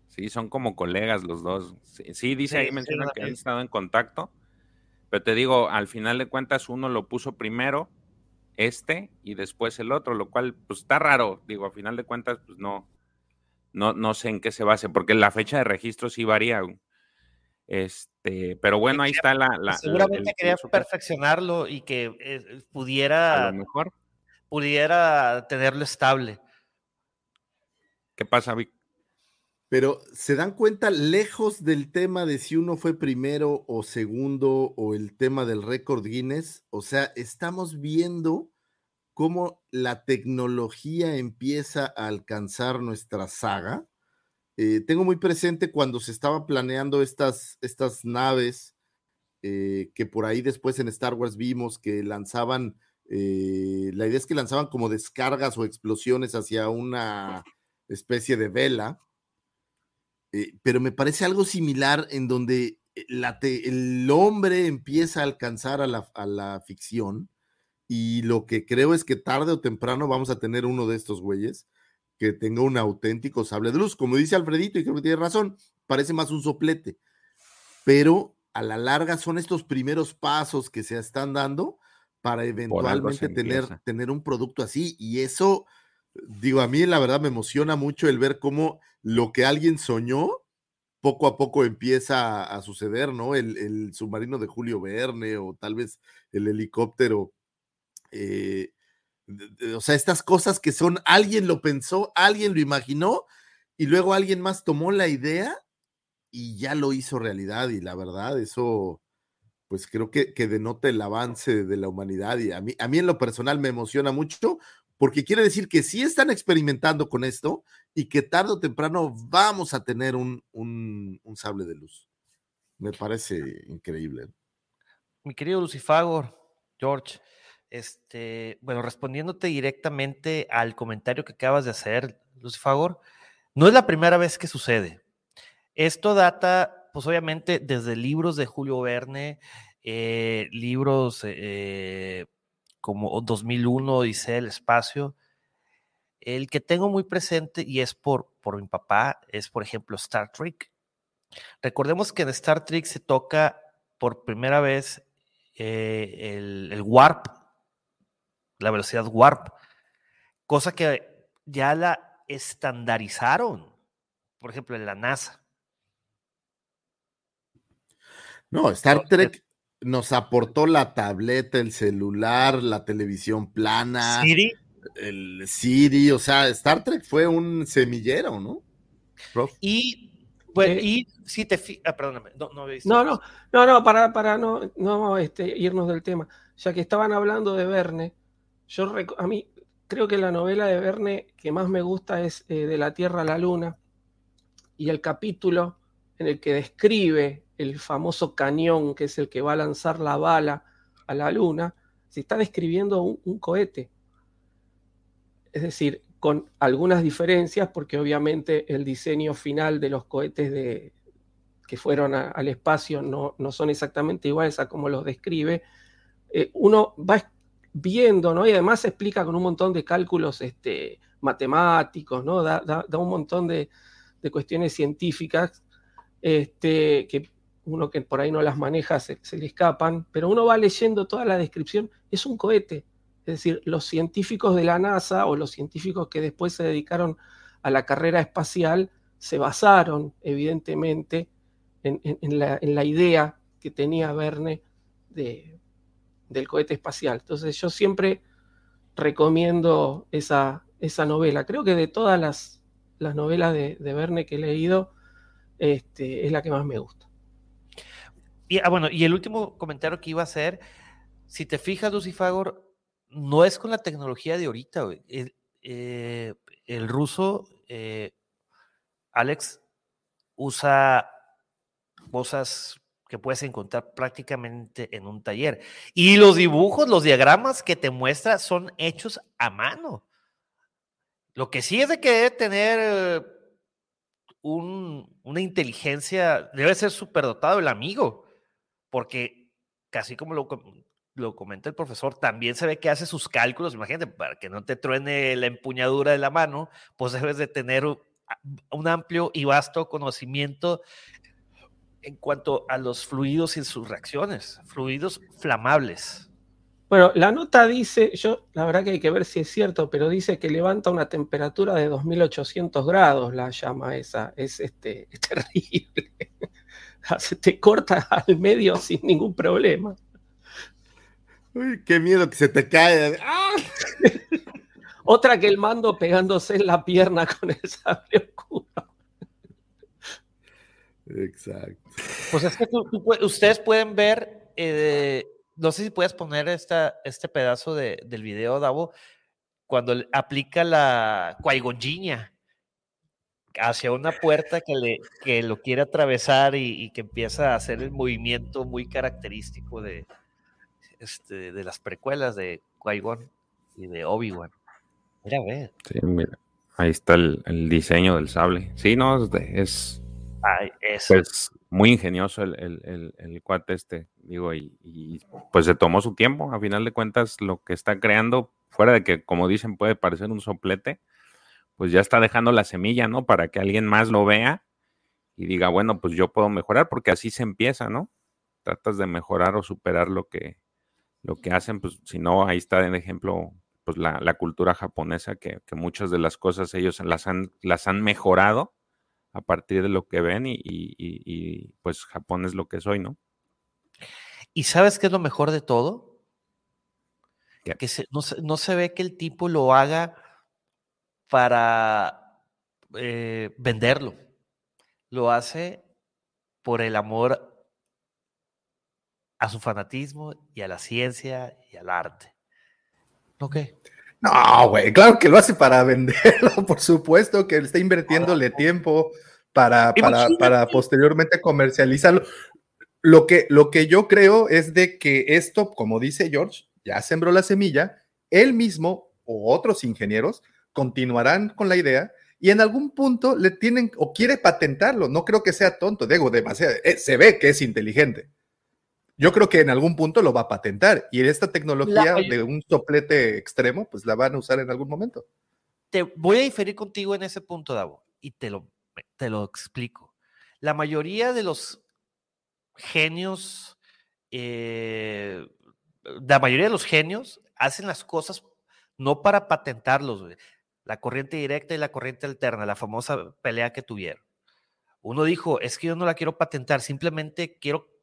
Sí, son como colegas los dos. Sí, dice ahí, menciona que han estado en contacto, pero te digo, al final de cuentas uno lo puso primero, este, y después el otro, lo cual, pues está raro. Digo, al final de cuentas, pues no, no, no sé en qué se base, porque la fecha de registro sí varía. Este, pero bueno, ahí está la. Pues seguramente quería perfeccionarlo y que eh, pudiera. A lo mejor. Pudiera tenerlo estable. ¿Qué pasa, Vic? Pero se dan cuenta, lejos del tema de si uno fue primero o segundo o el tema del récord Guinness, o sea, estamos viendo cómo la tecnología empieza a alcanzar nuestra saga eh, tengo muy presente cuando se estaba planeando estas, estas naves eh, que por ahí después en Star Wars vimos que lanzaban, eh, la idea es que lanzaban como descargas o explosiones hacia una especie de vela, pero me parece algo similar en donde el hombre empieza a alcanzar a la, a la ficción y lo que creo es que tarde o temprano vamos a tener uno de estos güeyes que tenga un auténtico sable de luz. Como dice Alfredito, y creo que tiene razón, parece más un soplete, pero a la larga son estos primeros pasos que se están dando para eventualmente tener, tener un producto así. Y eso, digo, a mí la verdad me emociona mucho el ver cómo lo que alguien soñó, poco a poco empieza a, suceder, ¿no? El, el, submarino de Julio Verne o tal vez el helicóptero. Eh, o sea, estas cosas que son, alguien lo pensó, alguien lo imaginó y luego alguien más tomó la idea y ya lo hizo realidad y la verdad, eso pues creo que, que denota el avance de la humanidad y a mí, a mí en lo personal me emociona mucho porque quiere decir que sí están experimentando con esto y que tarde o temprano vamos a tener un, un, sable de luz. Me parece increíble. Mi querido Lucifagor, George, este, bueno, respondiéndote directamente al comentario que acabas de hacer, Lucifagor, no es la primera vez que sucede. Esto data, pues obviamente, desde libros de Julio Verne, eh, libros eh, como 2001, dice el espacio. El que tengo muy presente, y es por, por mi papá, es por ejemplo Star Trek. Recordemos que en Star Trek se toca por primera vez eh, el, el warp, la velocidad warp, cosa que ya la estandarizaron, por ejemplo, en la NASA. No, Star Trek nos aportó la tableta, el celular, la televisión plana. Siri. El Siri, o sea, Star Trek fue un semillero, ¿no? Y, bueno, eh, y si te ah, perdóname, no, no, no, no, no, para, para no, no este, irnos del tema, ya que estaban hablando de Verne, yo a mí creo que la novela de Verne que más me gusta es eh, De la Tierra a la Luna y el capítulo en el que describe el famoso cañón que es el que va a lanzar la bala a la Luna, se está describiendo un, cohete. Es decir, con algunas diferencias, porque obviamente el diseño final de los cohetes de, que fueron al espacio no, no, son exactamente iguales a como los describe. Eh, uno va, viendo, ¿no? Y además se explica con un montón de cálculos este, matemáticos, ¿no? Da, un montón de, cuestiones científicas este, que uno que por ahí no las maneja se, le escapan, pero uno va leyendo toda la descripción, es un cohete. Es decir, los científicos de la NASA o los científicos que después se dedicaron a la carrera espacial se basaron, evidentemente, en, la, en la idea que tenía Verne de, del cohete espacial. Entonces yo siempre recomiendo esa, esa novela. Creo que de todas las, las novelas de, Verne que he leído, este, es la que más me gusta. Y, ah, bueno, y el último comentario que iba a hacer, si te fijas, Lucifagor, no es con la tecnología de ahorita, El, eh, el ruso, eh, Alex, usa cosas que puedes encontrar prácticamente en un taller. Y los dibujos, los diagramas que te muestra son hechos a mano. Lo que sí es de que debe tener una inteligencia, debe ser superdotado el amigo, porque casi como lo, lo comenta el profesor, también se ve que hace sus cálculos, imagínate, para que no te truene la empuñadura de la mano, pues debes de tener un amplio y vasto conocimiento en cuanto a los fluidos y sus reacciones, fluidos flamables. Bueno, la nota dice, yo la verdad que hay que ver si es cierto, pero dice que levanta una temperatura de 2800 grados la llama esa, es, este, es terrible. Se te corta al medio sin ningún problema. Uy, qué miedo que se te cae. ¡Ah! Otra que el mando pegándose en la pierna con el sable oscuro. Exacto. Pues es que ustedes pueden ver, eh, no sé si puedes poner este pedazo de, del video, Davo, cuando aplica la cuaigonjiña hacia una puerta que, le, que lo quiere atravesar y, que empieza a hacer el movimiento muy característico de, este, de las precuelas de qui y de Obi-Wan. Mira, ve. Sí, mira. Ahí está el, el, diseño del sable. Sí, no, es, es pues muy ingenioso el, el, el, cuate este, digo, y, pues se tomó su tiempo. A final de cuentas, lo que está creando, fuera de que, como dicen, puede parecer un soplete, pues ya está dejando la semilla, ¿no? Para que alguien más lo vea y diga, bueno, pues yo puedo mejorar, porque así se empieza, ¿no? Tratas de mejorar o superar lo que, lo que hacen, pues si no, ahí está en ejemplo, pues la, la cultura japonesa, que, que, muchas de las cosas ellos las han, las han mejorado a partir de lo que ven y, pues Japón es lo que soy, ¿no? ¿Y sabes qué es lo mejor de todo? Que no, se ve que el tipo lo haga para eh, venderlo. Lo hace por el amor a su fanatismo y a la ciencia y al arte. ¿Ok? No, güey, claro que lo hace para venderlo, por supuesto que está invirtiéndole tiempo para, para, posteriormente comercializarlo. Lo que, lo que yo creo es de que esto, como dice George, ya sembró la semilla, él mismo o otros ingenieros continuarán con la idea y en algún punto le tienen o quiere patentarlo. No creo que sea tonto, digo, demasiado. Eh, se ve que es inteligente. Yo creo que en algún punto lo va a patentar y esta tecnología de un soplete extremo, pues la van a usar en algún momento. Te voy a diferir contigo en ese punto, Davo, y te lo te lo explico. La mayoría de los genios, eh, la mayoría de los genios hacen las cosas no para patentarlos, la corriente directa y la corriente alterna, la famosa pelea que tuvieron. Uno dijo, es que yo no la quiero patentar, simplemente quiero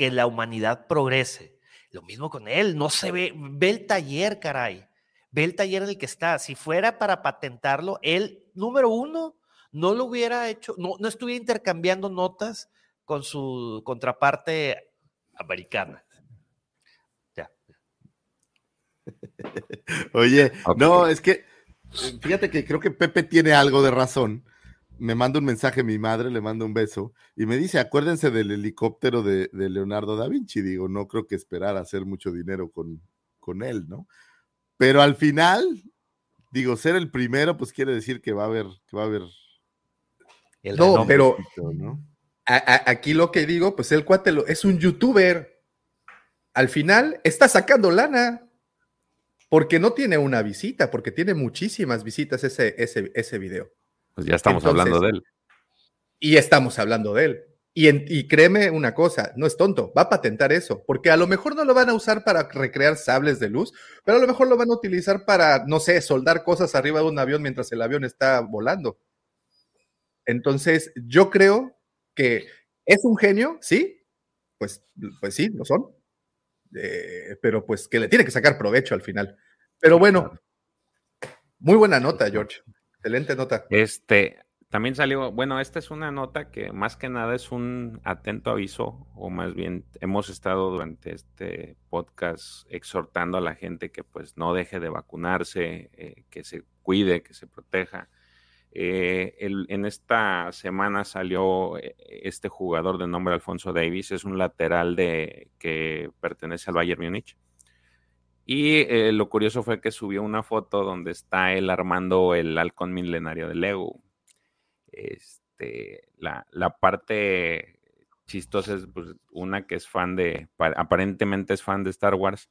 que la humanidad progrese. Lo mismo con él, no se ve, ve el taller, caray, ve el taller en el que está. Si fuera para patentarlo, él, número uno, no lo hubiera hecho, no, no estuviera intercambiando notas con su contraparte americana. Ya. Oye, no, es que eh, fíjate que creo que Pepe tiene algo de razón. Me manda un mensaje mi madre, le mando un beso y me dice, acuérdense del helicóptero de, Leonardo da Vinci. Digo, no creo que esperar a hacer mucho dinero con, con él, ¿no? Pero al final, digo, ser el primero, pues quiere decir que va a haber, que va a haber no, pero aquí lo que digo, pues el cuate es un youtuber. Al final está sacando lana porque no tiene una visita, porque tiene muchísimas visitas ese, ese, ese video. Pues ya estamos hablando de él. Y estamos hablando de él. Y, y, créeme una cosa, no es tonto, va a patentar eso, porque a lo mejor no lo van a usar para recrear sables de luz, pero a lo mejor lo van a utilizar para, no sé, soldar cosas arriba de un avión mientras el avión está volando. Entonces, yo creo que es un genio, ¿sí? Pues, pues sí, lo son. Eh, pero pues que le tiene que sacar provecho al final. Pero bueno, muy buena nota, George. Excelente nota. Este, también salió, bueno, esta es una nota que más que nada es un atento aviso, o más bien hemos estado durante este podcast exhortando a la gente que pues no deje de vacunarse, eh, que se cuide, que se proteja. Eh, en esta semana salió eh, este jugador de nombre Alfonso Davis, es un lateral de, que pertenece al Bayern Múnich. Y lo curioso fue que subió una foto donde está él armando el halcón milenario de Lego este, la, parte chistosa es pues, una que es fan de, aparentemente es fan de Star Wars.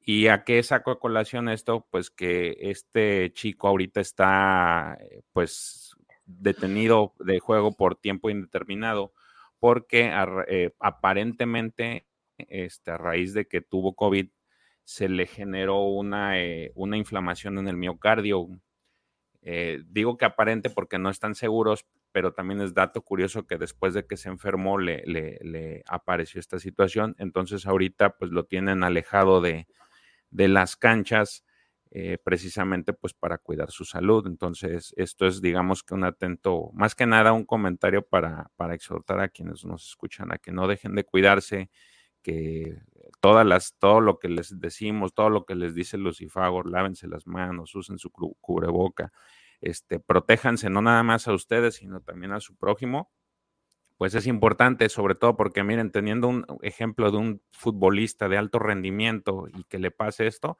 ¿Y a qué saco a colación esto? Pues que este chico ahorita está pues detenido de juego por tiempo indeterminado porque eh, aparentemente este, a raíz de que tuvo COVID se le generó una, eh, una inflamación en el miocardio, eh, digo que aparente porque no están seguros, pero también es dato curioso que después de que se enfermó le, le, apareció esta situación. Entonces ahorita pues lo tienen alejado de, las canchas eh, precisamente pues para cuidar su salud. Entonces esto es digamos que un atento, más que nada un comentario para, para exhortar a quienes nos escuchan a que no dejen de cuidarse, que todas las, todo lo que les decimos, todo lo que les dice Lucifagor, lávense las manos, usen su cubreboca, este, protéjanse no nada más a ustedes, sino también a su prójimo, pues es importante, sobre todo porque miren, teniendo un ejemplo de un futbolista de alto rendimiento y que le pase esto,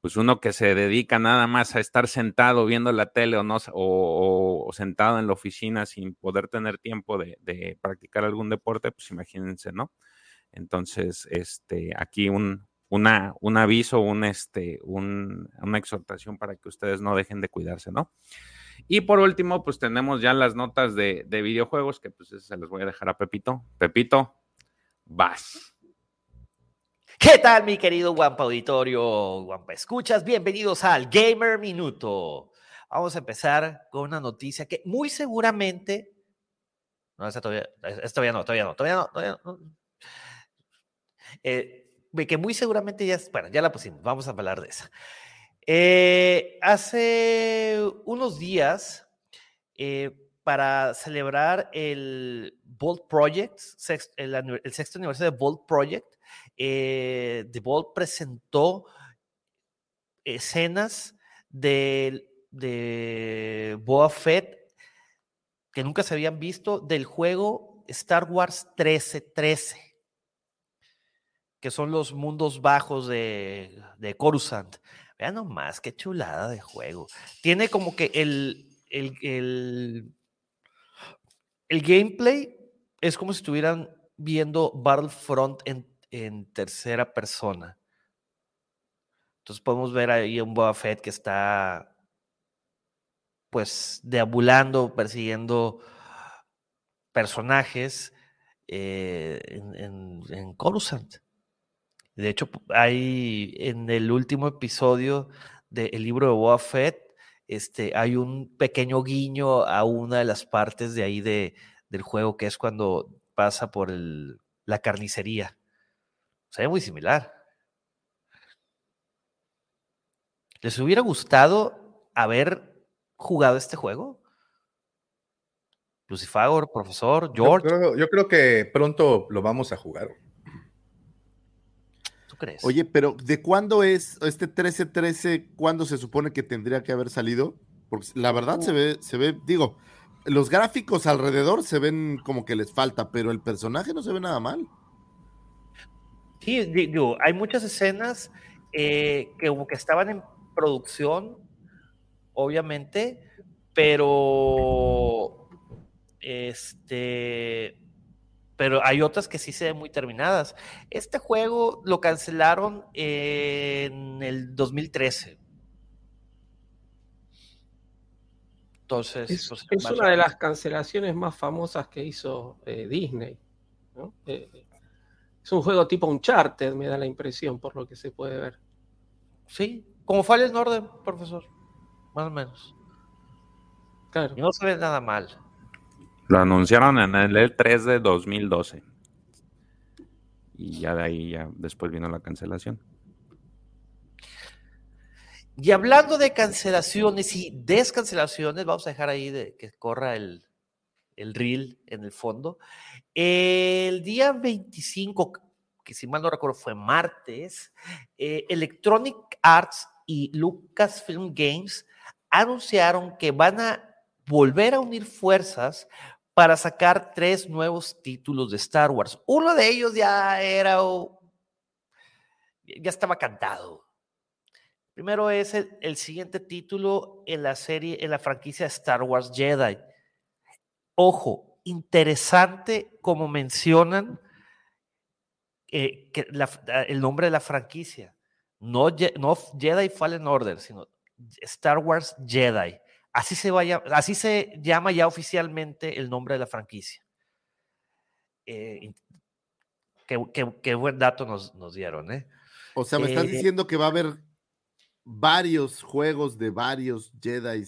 pues uno que se dedica nada más a estar sentado viendo la tele o, no, o, sentado en la oficina sin poder tener tiempo de, de, practicar algún deporte, pues imagínense, ¿no? Entonces, este, aquí un, una, un aviso, un, este, una exhortación para que ustedes no dejen de cuidarse, ¿no? Y por último, pues tenemos ya las notas de, videojuegos, que pues se las voy a dejar a Pepito. Pepito, vas. ¿Qué tal, mi querido Guampa Auditorio, Guampa Escuchas? Bienvenidos al Gamer Minuto. Vamos a empezar con una noticia que muy seguramente. No, esta todavía, todavía no, todavía no, todavía no. Todavía no. Eh, que muy seguramente ya, bueno, ya la pusimos, vamos a hablar de esa. Eh, hace unos días, eh, para celebrar el Bolt Project, el, sexto aniversario de Bolt Project, The Bolt presentó escenas de, de Boa Fett que nunca se habían visto del juego Star Wars 1313 que son los mundos bajos de, de Coruscant. Vean nomás, qué chulada de juego. Tiene como que el, el, el, el gameplay es como si estuvieran viendo Battlefront en, en tercera persona. Entonces podemos ver ahí un Boba Fett que está pues deambulando, persiguiendo personajes eh, en, en, en Coruscant. De hecho, hay en el último episodio del libro de Boa Fett, este, hay un pequeño guiño a una de las partes de ahí de, del juego, que es cuando pasa por el, la carnicería. Se ve muy similar. ¿Les hubiera gustado haber jugado este juego? Lucifagor, profesor, George. yo creo que pronto lo vamos a jugar crees? Oye, pero ¿de cuándo es este 13-13? ¿Cuándo se supone que tendría que haber salido? Porque la verdad se ve, se ve, digo, los gráficos alrededor se ven como que les falta, pero el personaje no se ve nada mal. Sí, digo, hay muchas escenas eh, que como que estaban en producción, obviamente, pero este pero hay otras que sí se ven muy terminadas. Este juego lo cancelaron en el 2013. Entonces, es, pues, una de las cancelaciones más famosas que hizo eh, Disney. Eh, es un juego tipo Uncharted, me da la impresión, por lo que se puede ver. Sí, como Fallen Orden, profesor, más o menos. Claro. Y no se ve nada mal. Lo anunciaron en el E3 de 2012. Y ya de ahí ya después vino la cancelación. Y hablando de cancelaciones y descancelaciones, vamos a dejar ahí de que corra el, el reel en el fondo. El día 25, que si mal no recuerdo fue martes, eh, Electronic Arts y Lucasfilm Games anunciaron que van a volver a unir fuerzas para sacar tres nuevos títulos de Star Wars. Uno de ellos ya era, ya estaba cantado. Primero es el, siguiente título en la serie, en la franquicia Star Wars Jedi. Ojo, interesante como mencionan eh, el nombre de la franquicia. No, no Jedi Fallen Order, sino Star Wars Jedi. Así se, vaya, así se llama ya oficialmente el nombre de la franquicia. Eh, qué, buen dato nos, nos dieron, ¿eh? O sea, me estás eh, diciendo que va a haber varios juegos de varios Jedi.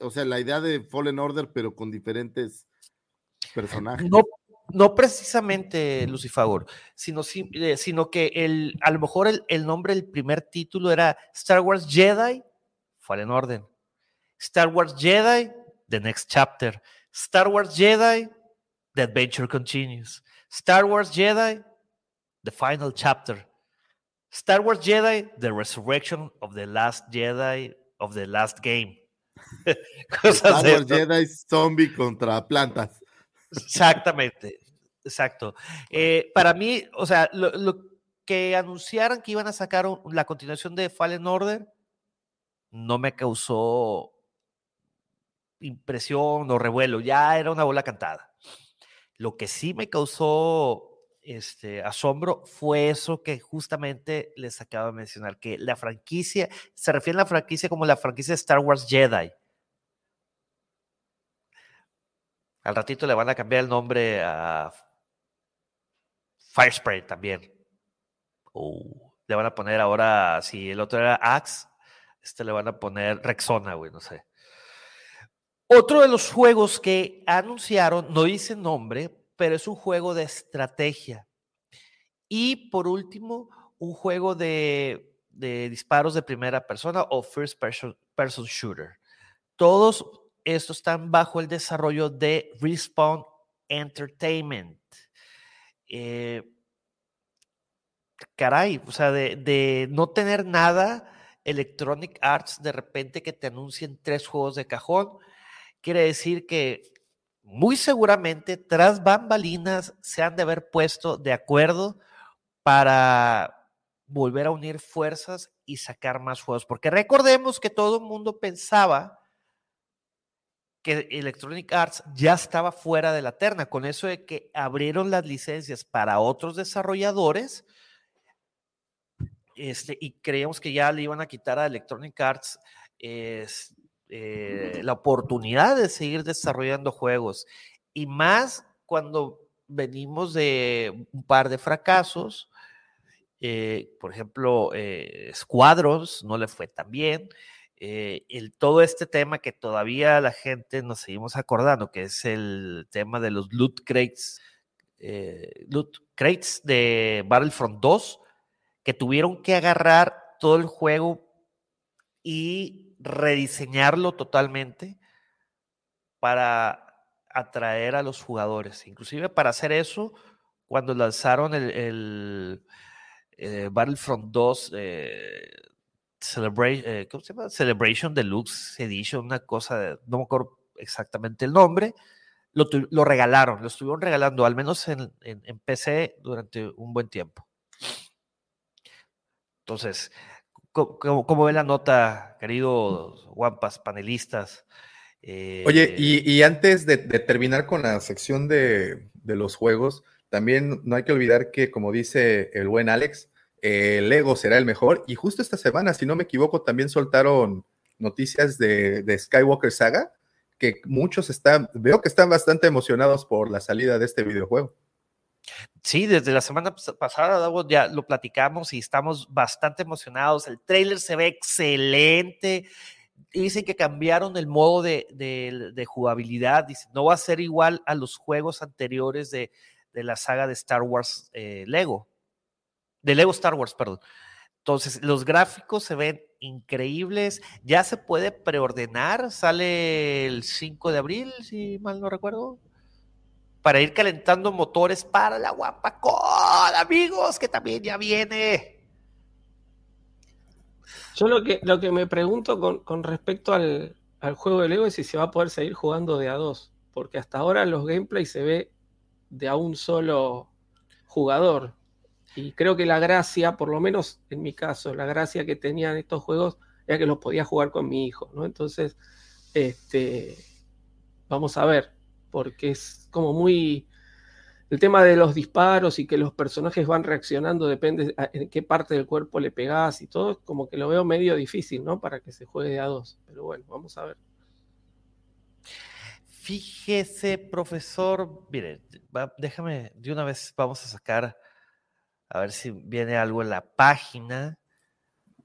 O sea, la idea de Fallen Order, pero con diferentes personajes. No, no precisamente Lucifagor, sino, eh, sino que el, a lo mejor el, el nombre del primer título era Star Wars Jedi Fallen Order. Star Wars Jedi, The Next Chapter. Star Wars Jedi, The Adventure Continues. Star Wars Jedi, The Final Chapter. Star Wars Jedi, The Resurrection of the Last Jedi of the Last Game. Star Wars Jedi zombie contra plantas. Exactamente, exacto. Eh, para mí, o sea, lo, lo, que anunciaran que iban a sacar la continuación de Fallen Order no me causó impresión o revuelo, ya era una bola cantada. Lo que sí me causó este asombro fue eso que justamente les acabo de mencionar, que la franquicia, se refiere a la franquicia como la franquicia Star Wars Jedi. Al ratito le van a cambiar el nombre a Firespray también. Uh, le van a poner ahora, si el otro era Axe, este le van a poner Rexona, güey, no sé. Otro de los juegos que anunciaron, no dice nombre, pero es un juego de estrategia. Y por último, un juego de, disparos de primera persona o first person, shooter. Todos estos están bajo el desarrollo de Respawn Entertainment. Eh, caray, o sea, de, de, no tener nada, Electronic Arts de repente que te anuncien tres juegos de cajón Quiere decir que muy seguramente tras bambalinas se han de haber puesto de acuerdo para volver a unir fuerzas y sacar más juegos. Porque recordemos que todo el mundo pensaba que Electronic Arts ya estaba fuera de la terna, con eso de que abrieron las licencias para otros desarrolladores este, y creíamos que ya le iban a quitar a Electronic Arts eh, la oportunidad de seguir desarrollando juegos. Y más cuando venimos de un par de fracasos. Eh, por ejemplo, eh, Squadrons no le fue tan bien. el, todo este tema que todavía la gente nos seguimos acordando, que es el tema de los loot crates, loot crates de Battlefront 2, que tuvieron que agarrar todo el juego y rediseñarlo totalmente para atraer a los jugadores. Inclusive para hacer eso, cuando lanzaron el, eh, Battlefront 2 eh, Celebration, eh, ¿cómo se llama? Celebration Deluxe Edition, una cosa, no me acuerdo exactamente el nombre, lo, lo regalaron, lo estuvieron regalando, al menos en, en, en PC durante un buen tiempo. Entonces, ¿Cómo, ve la nota, queridos guampas, panelistas? Oye, y, eh, antes de, terminar con la sección de, los juegos, también no hay que olvidar que, como dice el buen Alex, el Lego será el mejor. Y justo esta semana, si no me equivoco, también soltaron noticias de, de Skywalker Saga, que muchos están, veo que están bastante emocionados por la salida de este videojuego. Sí, desde la semana pasada ya lo platicamos y estamos bastante emocionados. El trailer se ve excelente. Dicen que cambiaron el modo de, jugabilidad. Dicen, no va a ser igual a los juegos anteriores de, la saga de Star Wars eh, Lego. De Lego Star Wars, perdón. Entonces, los gráficos se ven increíbles. Ya se puede preordenar. Sale el 5 de abril, si mal no recuerdo. Para ir calentando motores para la Guapacón, amigos, que también ya viene. Yo lo que, lo que me pregunto con, respecto al, juego de Lego es si se va a poder seguir jugando de a dos. Porque hasta ahora los gameplays se ve de a un solo jugador. Y creo que la gracia, por lo menos en mi caso, la gracia que tenían estos juegos era que los podía jugar con mi hijo, ¿no? Entonces, este, vamos a ver, porque es como muy... El tema de los disparos y que los personajes van reaccionando, depende en qué parte del cuerpo le pegás y todo, como que lo veo medio difícil, ¿no? Para que se juegue a dos. Pero bueno, vamos a ver. Fíjese, profesor, mire, déjame, de una vez vamos a sacar a ver si viene algo en la página.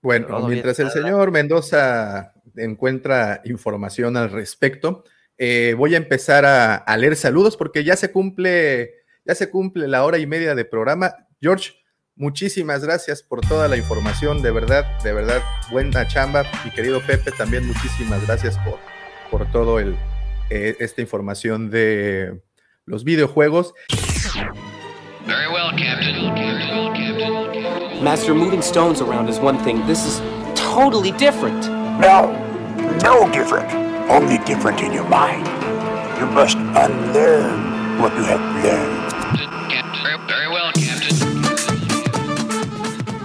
Bueno, mientras el señor Mendoza encuentra información al respecto, eh, voy a empezar a, leer saludos porque ya se cumple, ya se cumple la hora y media de programa. George, muchísimas gracias por toda la información, de verdad, de verdad, buena chamba. Mi querido Pepe, también muchísimas gracias por, por todo el, eh, esta información de los videojuegos. Very well, Master, moving stones around is one thing. This is totally different. No, no different. Only different in your mind. You must unlearn what you have learned. Very well, Captain.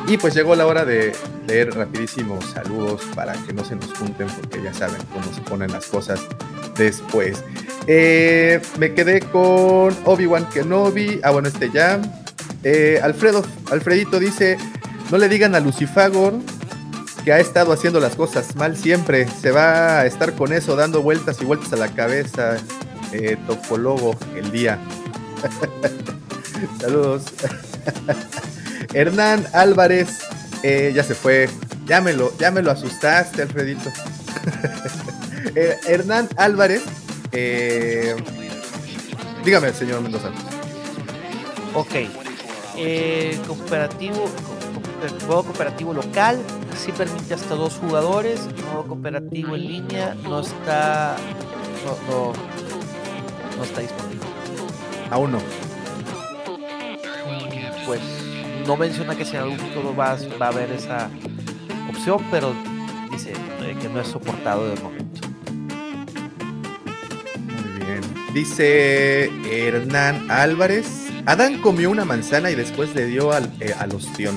Y pues llegó la hora de leer rapidísimos saludos para que no se nos junten porque ya saben cómo se ponen las cosas después. Eh, me quedé con Obi-Wan Kenobi. Ah, bueno, este ya. Eh, Alfredo, Alfredito dice: No le digan a Lucifagor que ha estado haciendo las cosas mal siempre. Se va a estar con eso, dando vueltas y vueltas a la cabeza. Eh, topólogo el día. Saludos. Hernán Álvarez, eh, ya se fue. Ya me, lo, asustaste, Alfredito. Hernán Álvarez eh, dígame, señor Mendoza. Ok. Eh, cooperativo, juego cooperativo local sí permite hasta dos jugadores. Modo cooperativo en línea no está, no, no, está disponible. Aún no. Pues no menciona que si en algún futuro va, va a haber esa opción, pero dice eh, que no es soportado de momento. Dice Hernán Álvarez. Adán comió una manzana y después le dio al, eh, al ostión.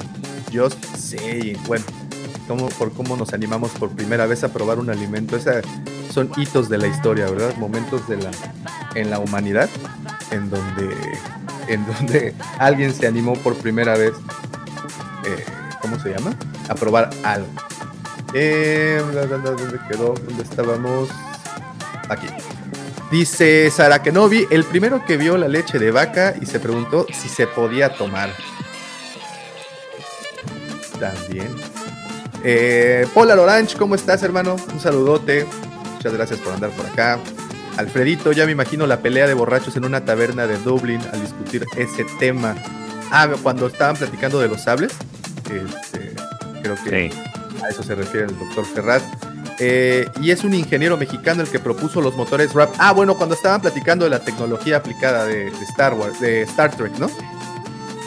Yo sé, bueno, como, por cómo nos animamos por primera vez a probar un alimento. Esa, son hitos de la historia, ¿verdad? Momentos de la, en la humanidad en donde, en donde alguien se animó por primera vez, eh, ¿cómo se llama? A probar algo. Eh, ¿Dónde quedó? ¿Dónde estábamos? Aquí. Dice Sara Kenobi, el primero que vio la leche de vaca y se preguntó si se podía tomar. También. Eh, Polar Orange, ¿cómo estás, hermano? Un saludote. Muchas gracias por andar por acá. Alfredito, ya me imagino la pelea de borrachos en una taberna de Dublín al discutir ese tema. Ah, cuando estaban platicando de los sables. Este, creo que a eso se refiere el doctor Ferraz. Eh, y es un ingeniero mexicano el que propuso los motores RAP. Ah, bueno, cuando estaban platicando de la tecnología aplicada de, Star Wars, de Star Trek, ¿no?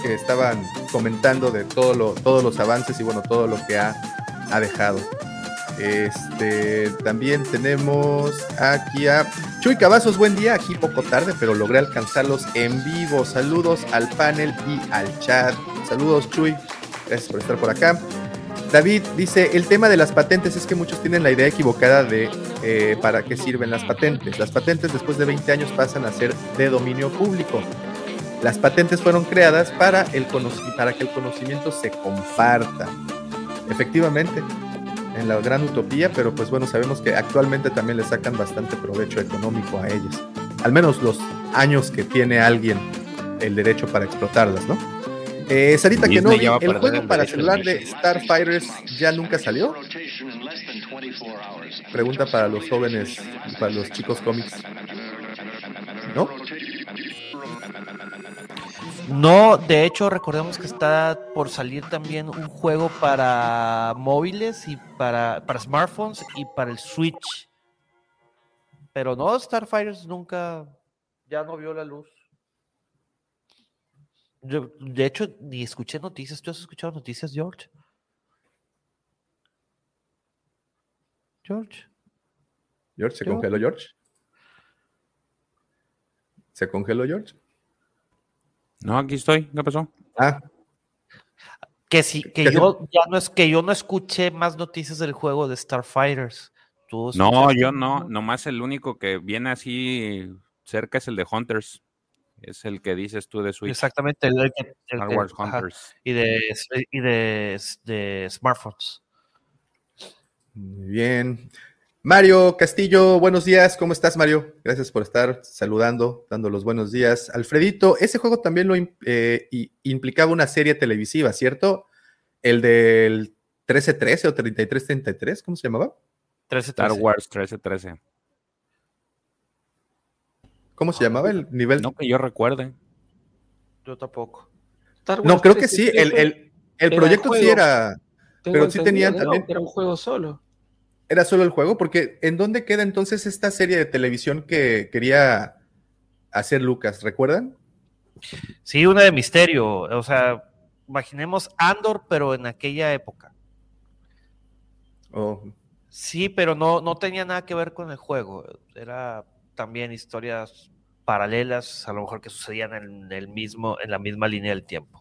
Que estaban comentando de todo lo, todos los avances y bueno, todo lo que ha, ha dejado. Este, también tenemos aquí a Chuy Cavazos, buen día, aquí poco tarde, pero logré alcanzarlos en vivo. Saludos al panel y al chat. Saludos, Chuy. Gracias por estar por acá. David dice, el tema de las patentes es que muchos tienen la idea equivocada de eh, para qué sirven las patentes. Las patentes después de 20 años pasan a ser de dominio público. Las patentes fueron creadas para, el para que el conocimiento se comparta. Efectivamente, en la gran utopía, pero pues bueno, sabemos que actualmente también le sacan bastante provecho económico a ellas. Al menos los años que tiene alguien el derecho para explotarlas, ¿no? Eh, Sarita que no, ¿el juego para celular de Starfighters ya nunca salió? Pregunta para los jóvenes, para los chicos cómics. ¿No? No, de hecho, recordemos que está por salir también un juego para móviles y para, para smartphones y para el Switch. Pero no, Starfighters nunca, ya no vio la luz. Yo, de hecho, ni escuché noticias. ¿Tú has escuchado noticias, George? George. George, ¿se congeló George? ¿Se congeló George? No, aquí estoy. ¿Qué pasó? Ah. Que sí, que yo ya no es que yo no escuché más noticias del juego de Starfighters. no, yo no, nomás el único que viene así cerca es el de Hunters. Es el que dices tú de Switch. Exactamente, el, Star Wars Hunters. y de, y de smartphones. Muy bien. Mario Castillo, buenos días. ¿Cómo estás, Mario? Gracias por estar saludando, dando los buenos días. Alfredito, ese juego también lo eh, implicaba una serie televisiva, ¿cierto? El del 1313 o 3333, ¿cómo se llamaba? 1313. Star Wars 1313. ¿Cómo se llamaba el nivel? No que yo recuerde. Yo tampoco. no, creo que sí. El, proyecto sí era. pero sí tenían también. Era un juego solo era solo el juego, porque ¿en dónde queda entonces esta serie de televisión que quería hacer Lucas? ¿Recuerdan? Sí, una de misterio. O sea, imaginemos Andor, pero en aquella época. Oh. Sí, pero no, no tenía nada que ver con el juego. Era también historias paralelas, a lo mejor que sucedían en el mismo, en la misma línea del tiempo.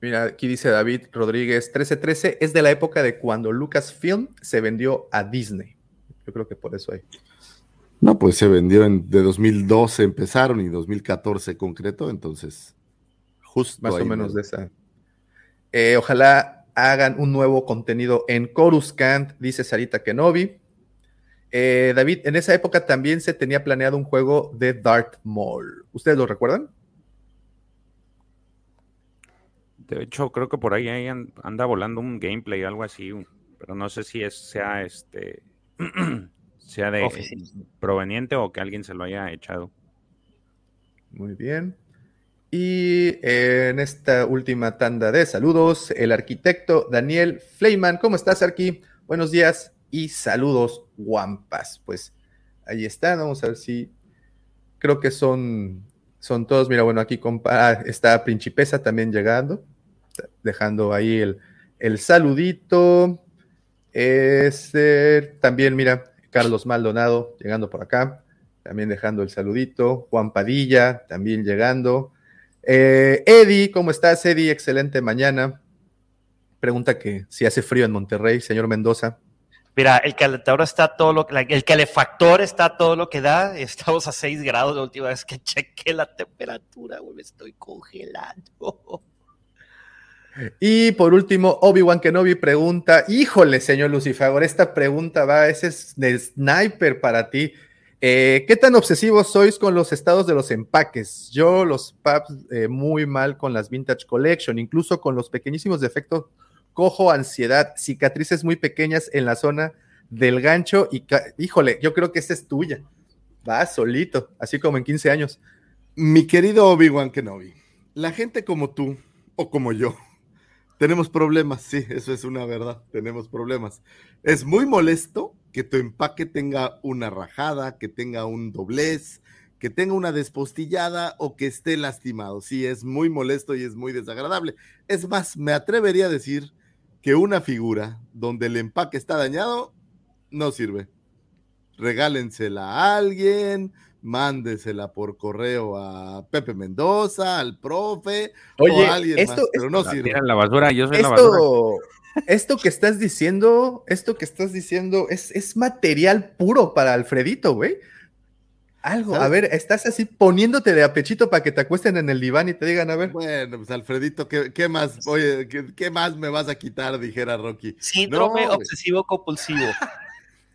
Mira, aquí dice David Rodríguez, 1313 es de la época de cuando Lucasfilm se vendió a Disney. Yo creo que por eso hay. No, pues se vendió en, de 2012 empezaron y 2014 concreto, entonces justo más o menos de esa. Eh, ojalá hagan un nuevo contenido en Coruscant, dice Sarita Kenobi. Eh, David, en esa época también se tenía planeado un juego de Darth Maul. ¿Ustedes lo recuerdan? De hecho, creo que por ahí anda volando un gameplay, algo así, pero no sé si es, sea este sea de proveniente o que alguien se lo haya echado. Muy bien. Y en esta última tanda de saludos, el arquitecto Daniel Fleiman. ¿Cómo estás, Arqui? Buenos días y saludos, guampas. Pues ahí están, vamos a ver si creo que son, son todos. Mira, bueno, aquí ah, está Principesa también llegando dejando ahí el, saludito. Este, también, mira, Carlos Maldonado llegando por acá, también dejando el saludito. Juan Padilla también llegando. Eh, Eddie, ¿cómo estás, Eddie? Excelente mañana. Pregunta que si hace frío en Monterrey, señor Mendoza. Mira, el calentador está todo lo el calefactor está todo lo que da. Estamos a 6 grados la última vez que chequé la temperatura, me estoy congelando. Y por último, Obi-Wan Kenobi pregunta, híjole, señor Lucifagor, esta pregunta va, ese es de sniper para ti. Eh, ¿Qué tan obsesivos sois con los estados de los empaques? Yo los paps eh, muy mal con las Vintage Collection, incluso con los pequeñísimos defectos, cojo ansiedad, cicatrices muy pequeñas en la zona del gancho y, híjole, yo creo que esta es tuya. Va solito, así como en 15 años. Mi querido Obi-Wan Kenobi, la gente como tú o como yo, tenemos problemas, sí, eso es una verdad, tenemos problemas. Es muy molesto que tu empaque tenga una rajada, que tenga un doblez, que tenga una despostillada o que esté lastimado. Sí, es muy molesto y es muy desagradable. Es más, me atrevería a decir que una figura donde el empaque está dañado no sirve. Regálensela a alguien, mándesela por correo a Pepe Mendoza, al profe o a alguien esto, más, pero no sirve. la basura, yo soy esto, la basura. Esto que estás diciendo, esto que estás diciendo es, es material puro para Alfredito, güey. Algo, a ver, estás así poniéndote de apechito para que te acuesten en el diván y te digan, a ver. Bueno, pues Alfredito, ¿qué, más? Oye, ¿qué, más me vas a quitar? Dijera Rocky. Síndrome obsesivo compulsivo.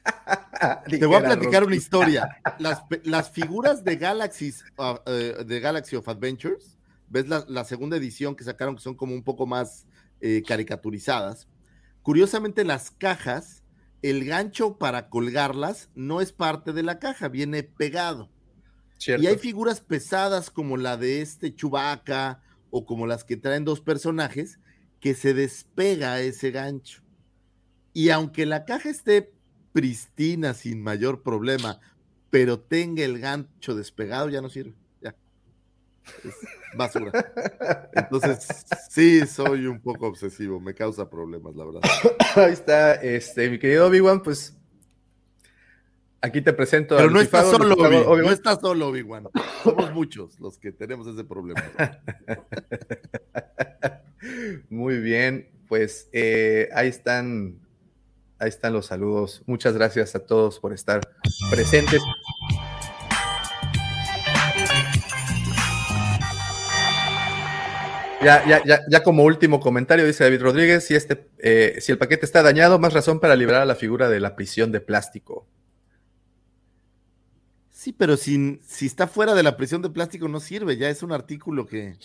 Te voy a platicar una historia. Las, figuras de Galaxy, ah, eh, de Galaxy of Adventures, ves la, segunda edición que sacaron que son como un poco más eh, caricaturizadas. Curiosamente, las cajas, el gancho para colgarlas no es parte de la caja, viene pegado. Y hay figuras pesadas como la de este Chubaca o como las que traen dos personajes que se despega ese gancho. Y aunque la caja esté pristina sin mayor problema, pero tenga el gancho despegado, ya no sirve. Ya. Es basura. Entonces, sí, soy un poco obsesivo, me causa problemas, la verdad. Ahí está, este, mi querido Obi-Wan, pues aquí te presento. Pero no está solo, Obi, no está solo, Obi-Wan. Somos muchos los que tenemos ese problema. Muy bien, pues eh, ahí están Ahí están los saludos. Muchas gracias a todos por estar presentes. Ya, ya, ya, ya como último comentario, dice David Rodríguez, si, este, eh, si el paquete está dañado, más razón para liberar a la figura de la prisión de plástico. Sí, pero si, si está fuera de la prisión de plástico no sirve, ya es un artículo que...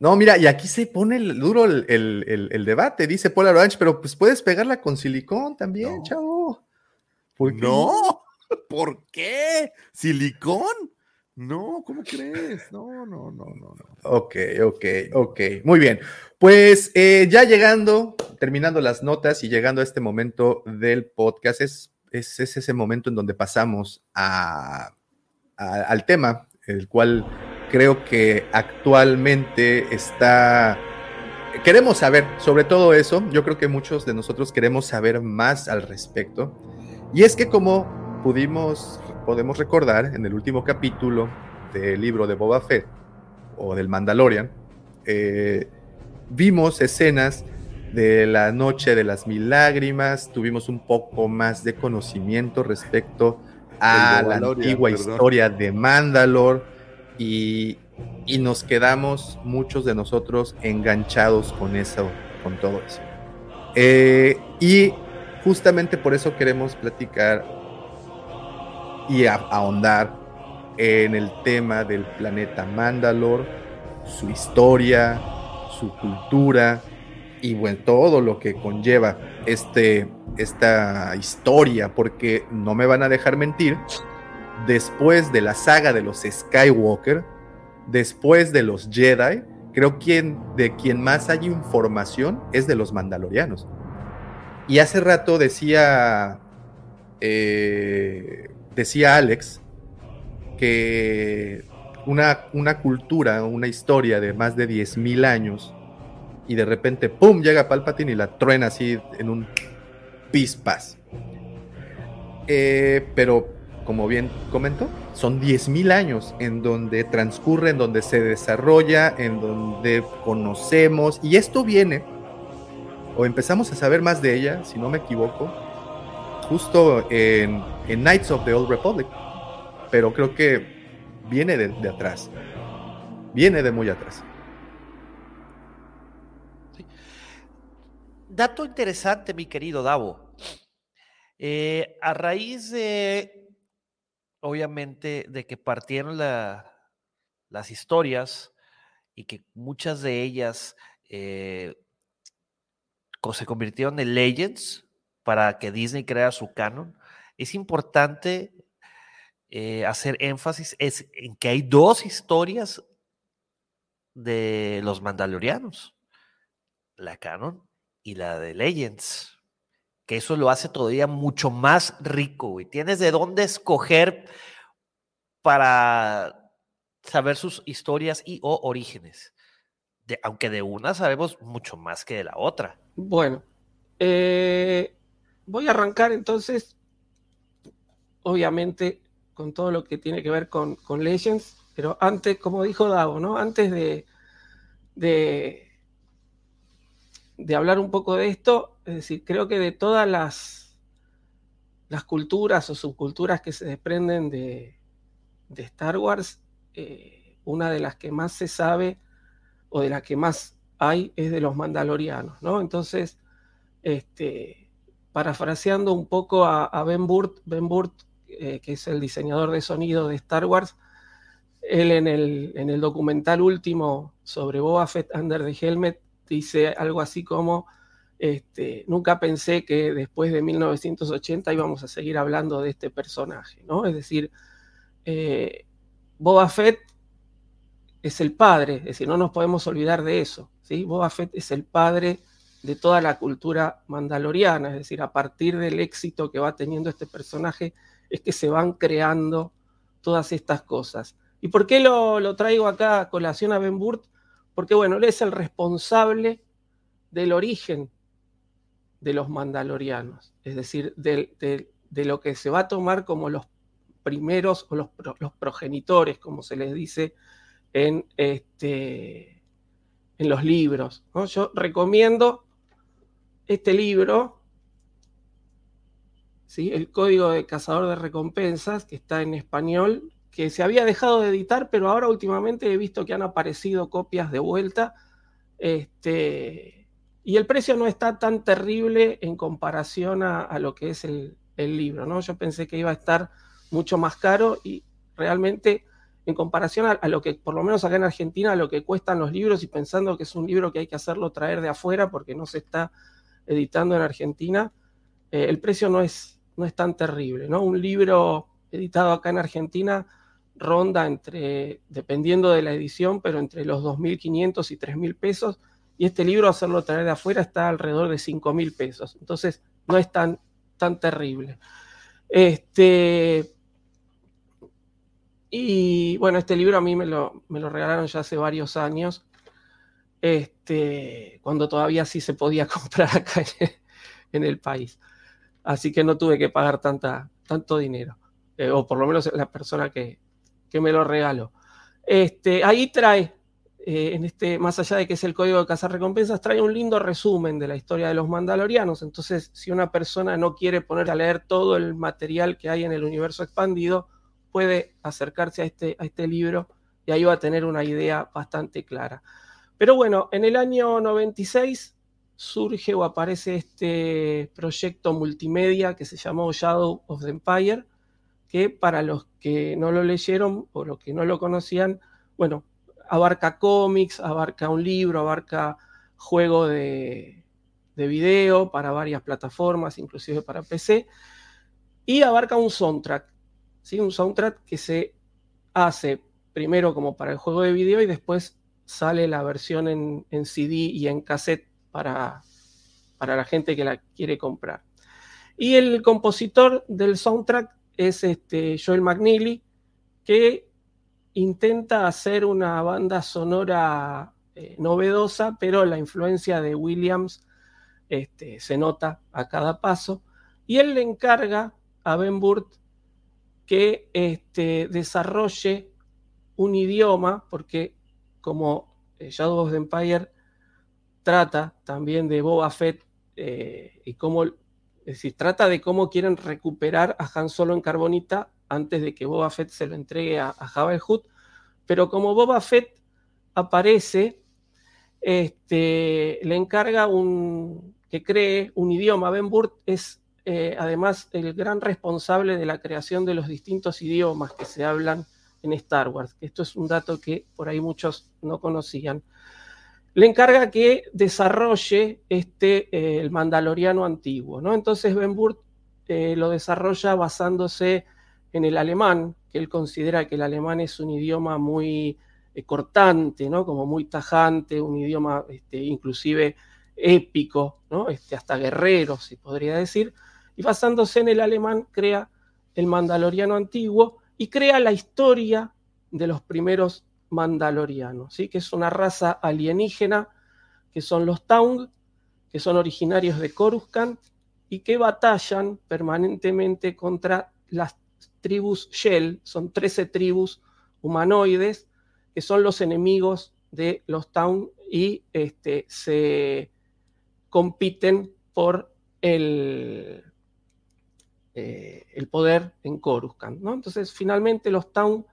No, mira, y aquí se pone el, duro el, debate, dice Polar Orange, pero pues puedes pegarla con silicón también, chavo. ¿Por no, ¿por qué? ¿Silicón? No, ¿cómo crees? No, no, no, no, no. Ok, ok, ok. Muy bien. Pues eh, ya llegando, terminando las notas y llegando a este momento del podcast, es, es, ese momento en donde pasamos a, al tema, el cual creo que actualmente está... Queremos saber sobre todo eso, yo creo que muchos de nosotros queremos saber más al respecto. Y es que como pudimos, podemos recordar en el último capítulo del libro de Boba Fett o del Mandalorian, eh, vimos escenas de la noche de las mil lágrimas, tuvimos un poco más de conocimiento respecto a la antigua historia de Mandalore y, nos quedamos muchos de nosotros enganchados con eso, con todo eso. Eh, y justamente por eso queremos platicar y ahondar en el tema del planeta Mandalor, su historia, su cultura y bueno, todo lo que conlleva este, esta historia, porque no me van a dejar mentir, después de la saga de los Skywalker, después de los Jedi, creo que de quien más hay información es de los Mandalorianos. Y hace rato decía, eh, decía Alex que una, una cultura, una historia de más de 10.000 años, y de repente, ¡pum!, llega Palpatine y la truena así en un pispas. Eh, pero como bien comentó, son 10.000 años en donde transcurre, en donde se desarrolla, en donde conocemos, y esto viene, o empezamos a saber más de ella, si no me equivoco, justo en, Knights of the Old Republic, pero creo que viene de, atrás, viene de muy atrás. Dato interesante, mi querido Davo. Eh, a raíz de obviamente, de que partieron las historias y que muchas de ellas eh, se convirtieron en legends para que Disney crea su canon, es importante eh, hacer énfasis en que hay dos historias de los mandalorianos, la canon y la de Legends que eso lo hace todavía mucho más rico, y Tienes de dónde escoger para saber sus historias y o orígenes. De, aunque de una sabemos mucho más que de la otra. Bueno, eh, voy a arrancar entonces, obviamente, con todo lo que tiene que ver con, Legends, pero antes, como dijo Dago, ¿no? Antes de de hablar un poco de esto, es decir, creo que de todas las, las culturas o subculturas que se desprenden de, Star Wars, eh, una de las que más se sabe o de las que más hay es de los mandalorianos, ¿no? Entonces, este, parafraseando un poco a, Ben Burt, Ben Burt eh, que es el diseñador de sonido de Star Wars, él en el, en el documental último sobre Boba Fett Under the Helmet dice algo así como, este, nunca pensé que después de 1980 íbamos a seguir hablando de este personaje, ¿no? Es decir, eh, Boba Fett es el padre, es decir, no nos podemos olvidar de eso. ¿sí? Boba Fett es el padre de toda la cultura mandaloriana, es decir, a partir del éxito que va teniendo este personaje, es que se van creando todas estas cosas. ¿Y por qué lo, traigo acá a colación a Ben Burt? Porque, bueno, él es el responsable del origen de los mandalorianos, es decir, de, lo que se va a tomar como los primeros o los, progenitores, como se les dice en, este, en los libros. Yo recomiendo este libro, ¿sí? El Código de Cazador de Recompensas, que está en español, que se había dejado de editar, pero ahora últimamente he visto que han aparecido copias de vuelta. Este, y el precio no está tan terrible en comparación a, lo que es el, el, libro, ¿no? Yo pensé que iba a estar mucho más caro y realmente en comparación a, lo que, por lo menos acá en Argentina, a lo que cuestan los libros y pensando que es un libro que hay que hacerlo traer de afuera porque no se está editando en Argentina, eh, el precio no es, no es tan terrible, ¿no? Un libro editado acá en Argentina ronda entre, dependiendo de la edición, pero entre los 2.500 y 3.000 pesos, y este libro hacerlo traer de afuera está alrededor de 5.000 pesos, entonces no es tan, tan terrible. Este, y bueno, este libro a mí me lo, me lo regalaron ya hace varios años, este, cuando todavía sí se podía comprar acá en, el país. Así que no tuve que pagar tanta, tanto dinero, eh, o por lo menos la persona que, que me lo regaló. Este, ahí trae, eh, en este, más allá de que es el código de cazar recompensas, trae un lindo resumen de la historia de los mandalorianos. Entonces, si una persona no quiere poner a leer todo el material que hay en el universo expandido, puede acercarse a este, a este libro y ahí va a tener una idea bastante clara. Pero bueno, en el año 96 surge o aparece este proyecto multimedia que se llamó Shadow of the Empire, que para los que no lo leyeron o los que no lo conocían, bueno, abarca cómics, abarca un libro, abarca juego de, de video para varias plataformas, inclusive para PC, y abarca un soundtrack un soundtrack que se hace primero como para el juego de video y después sale la versión en, CD y en cassette para, para la gente que la quiere comprar. Y el compositor del soundtrack es este Joel McNeely, que intenta hacer una banda sonora eh, novedosa, pero la influencia de Williams este, se nota a cada paso. Y él le encarga a Ben Burt que este, desarrolle un idioma, porque como eh, Shadow of the Empire trata también de Boba Fett eh, y cómo, es decir, trata de cómo quieren recuperar a Han Solo en Carbonita antes de que Boba Fett se lo entregue a, a Jabba el pero como Boba Fett aparece, este, le encarga un, que cree un idioma. Ben Burt es eh, además el gran responsable de la creación de los distintos idiomas que se hablan en Star Wars. Esto es un dato que por ahí muchos no conocían. Le encarga que desarrolle este, eh, el mandaloriano antiguo. ¿no? Entonces Ben Burt eh, lo desarrolla basándose en el alemán, que él considera que el alemán es un idioma muy cortante, ¿no? como muy tajante, un idioma este, inclusive épico, ¿no? este, hasta guerrero, se podría decir y basándose en el alemán crea el mandaloriano antiguo y crea la historia de los primeros mandalorianos, ¿sí? que es una raza alienígena, que son los Taung, que son originarios de Coruscant y que batallan permanentemente contra las tribus Shell, son 13 tribus humanoides, que son los enemigos de los Taung y este, se compiten por el, eh, el poder en Coruscant. ¿no? Entonces, finalmente los Town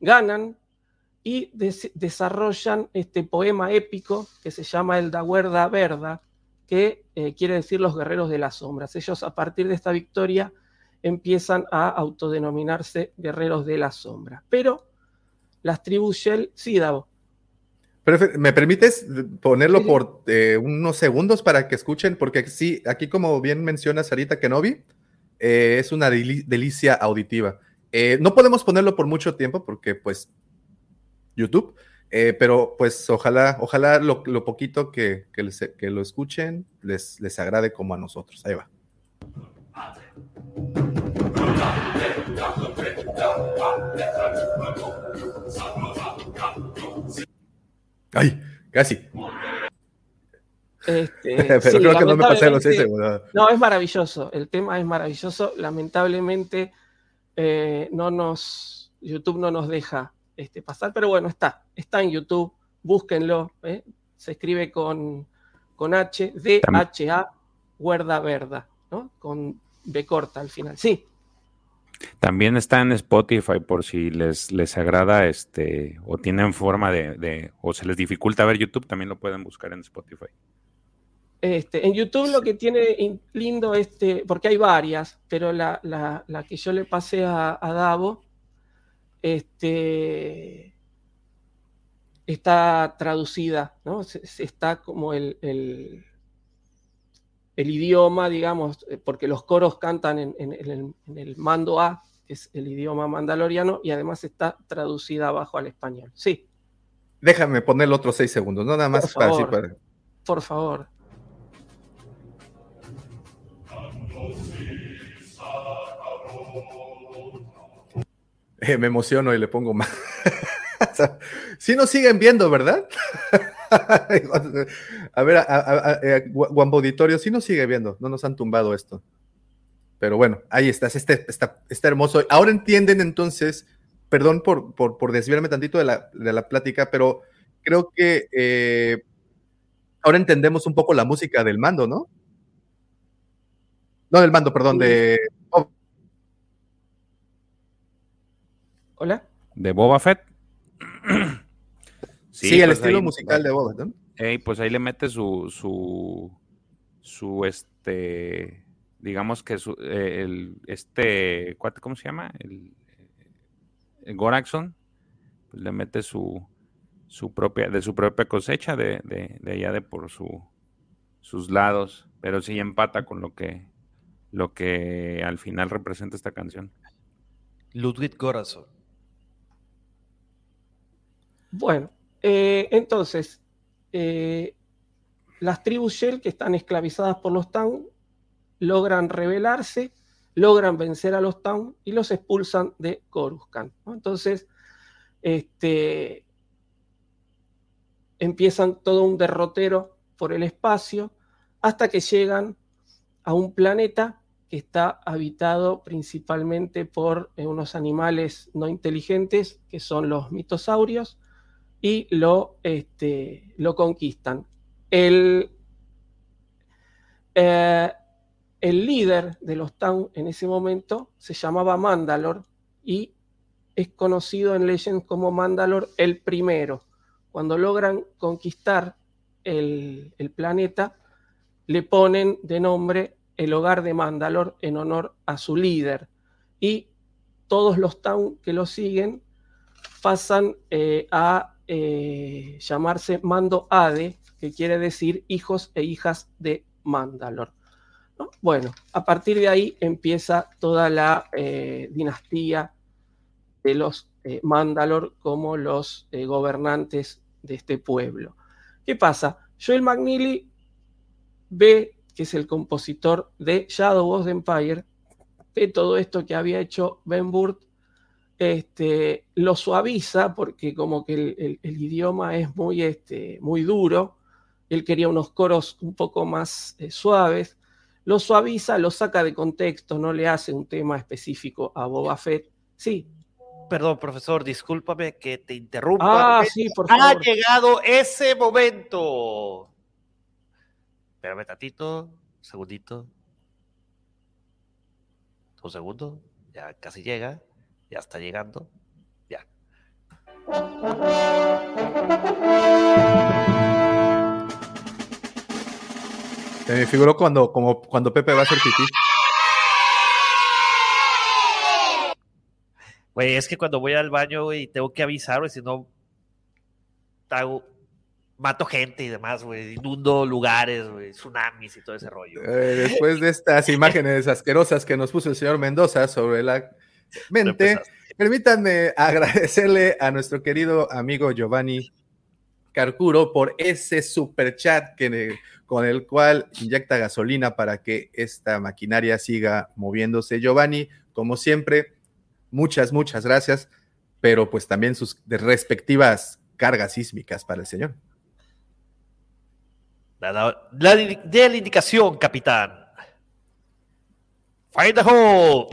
ganan y desarrollan este poema épico que se llama el Daguerda Verda, que eh, quiere decir los guerreros de las sombras. Ellos a partir de esta victoria empiezan a autodenominarse guerreros de la sombra. Pero las tribus Shell, sí, Davo. ¿Me permites ponerlo por eh, unos segundos para que escuchen? Porque sí, aquí como bien menciona Sarita Kenobi, eh, es una delicia auditiva. Eh, no podemos ponerlo por mucho tiempo porque pues YouTube, eh, pero pues ojalá, ojalá lo, poquito que, que, lo escuchen les, les agrade como a nosotros. Ahí va. Ay, casi. Este, Pero creo que no me pasé los No, es maravilloso. El tema es maravilloso. Lamentablemente, eh, no nos. YouTube no nos deja este, pasar, pero bueno, está. Está en YouTube. Búsquenlo. ¿eh? Se escribe con, con H, D-H-A, Huerda Verda, ¿no? Con B corta al final. Sí. También está en Spotify por si les, les agrada este o tienen forma de, o se les dificulta ver YouTube, también lo pueden buscar en Spotify. Este, en YouTube lo que tiene lindo este, porque hay varias, pero la, que yo le pasé a, Davo, este, está traducida, ¿no? está como el, el, idioma, digamos, eh, porque los coros cantan en, el, mando A, que es el idioma mandaloriano, y además está traducida abajo al español. Sí. Déjame poner otros seis segundos, no nada más para, para... Por favor. Eh, me emociono y le pongo más. Si nos siguen viendo, ¿verdad? a ver, a, Guambo Auditorio, sí nos sigue viendo, no nos han tumbado esto. Pero bueno, ahí estás, este, está, está hermoso. Ahora entienden entonces, perdón por, por, desviarme tantito de la, de la, plática, pero creo que eh, ahora entendemos un poco la música del mando, ¿no? No del mando, perdón, de Hola. ¿De Boba Fett? sí, el pues estilo musical de Boba Fett. pues ahí le mete su, su, su, este, digamos que su, eh, el, este, ¿cómo se llama? El, el Goraxon, pues le mete su, su propia, de su propia cosecha de, de, allá de por su, sus lados, pero sí empata con lo que, lo que al final representa esta canción. Ludwig Goraxon. Bueno, eh, entonces, eh, las tribus Shell que están esclavizadas por los Town logran rebelarse, logran vencer a los Town y los expulsan de Coruscant. Entonces, este, empiezan todo un derrotero por el espacio hasta que llegan a un planeta que está habitado principalmente por eh, unos animales no inteligentes que son los mitosaurios y lo, este, lo conquistan. El, eh, el líder de los Town en ese momento se llamaba Mandalor y es conocido en Legends como Mandalor el primero. Cuando logran conquistar el, el planeta, le ponen de nombre el hogar de Mandalor en honor a su líder. Y todos los Town que lo siguen pasan eh, a eh, llamarse Mando Ade, que quiere decir hijos e hijas de Mandalor. Bueno, a partir de ahí empieza toda la eh, dinastía de los eh, Mandalor como los gobernantes de este pueblo. ¿Qué pasa? Joel McNeely ve, que es el compositor de Shadow of the Empire, ve todo esto que había hecho Ben Burt este, lo suaviza porque como que el, idioma es muy, este, muy duro, él quería unos coros un poco más eh, suaves, lo suaviza, lo saca de contexto, no le hace un tema específico a Boba Fett. Sí. Perdón, profesor, discúlpame que te interrumpa. Ah, sí, por favor. Ha llegado ese momento. Espérame tatito, segundito. Un segundo, ya casi llega. Ya está llegando. Ya. Se me figuró cuando, como, cuando Pepe va a hacer pipí. Güey, es que cuando voy al baño, güey, tengo que avisar, güey, si no, hago, mato gente y demás, güey, inundo lugares, güey, tsunamis y todo ese rollo. Eh, después de estas imágenes asquerosas que nos puso el señor Mendoza sobre la Permítanme agradecerle a nuestro querido amigo Giovanni Carcuro por ese super chat que, con el cual inyecta gasolina para que esta maquinaria siga moviéndose. Giovanni, como siempre, muchas, muchas gracias, pero pues también sus respectivas cargas sísmicas para el señor. La, de la indicación, capitán. Fire the hole.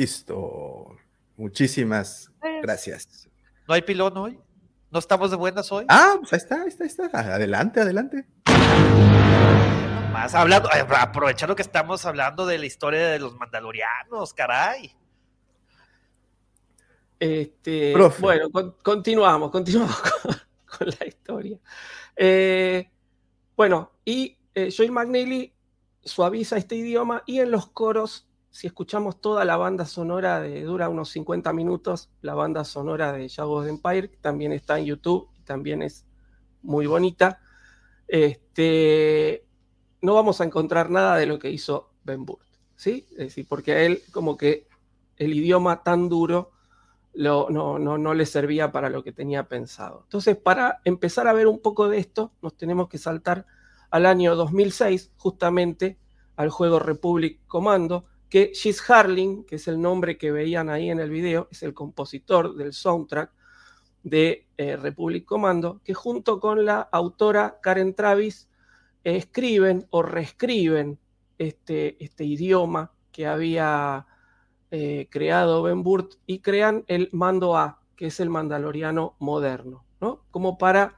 Listo. Muchísimas pues, gracias. ¿No hay pilón hoy? ¿No estamos de buenas hoy? Ah, pues ahí está, ahí está, ahí está. Adelante, adelante. Más hablando, aprovechando que estamos hablando de la historia de los mandalorianos, caray. Este, bueno, continuamos, continuamos con, la historia. Eh, bueno, y eh, Joy McNeely suaviza este idioma y en los coros si escuchamos toda la banda sonora de, dura unos 50 minutos, la banda sonora de Shadows Empire, que también está en YouTube y también es muy bonita, este, no vamos a encontrar nada de lo que hizo Ben Burt, ¿sí? Porque a él como que el idioma tan duro no, no, no le servía para lo que tenía pensado. Entonces, para empezar a ver un poco de esto, nos tenemos que saltar al año 2006, justamente al juego Republic Commando, que She's Harling, que es el nombre que veían ahí en el video, es el compositor del soundtrack de eh, Republic Commando, que junto con la autora Karen Travis escriben o reescriben este, este idioma que había eh, creado Ben Burt y crean el Mando A, que es el mandaloriano moderno, ¿no? Como para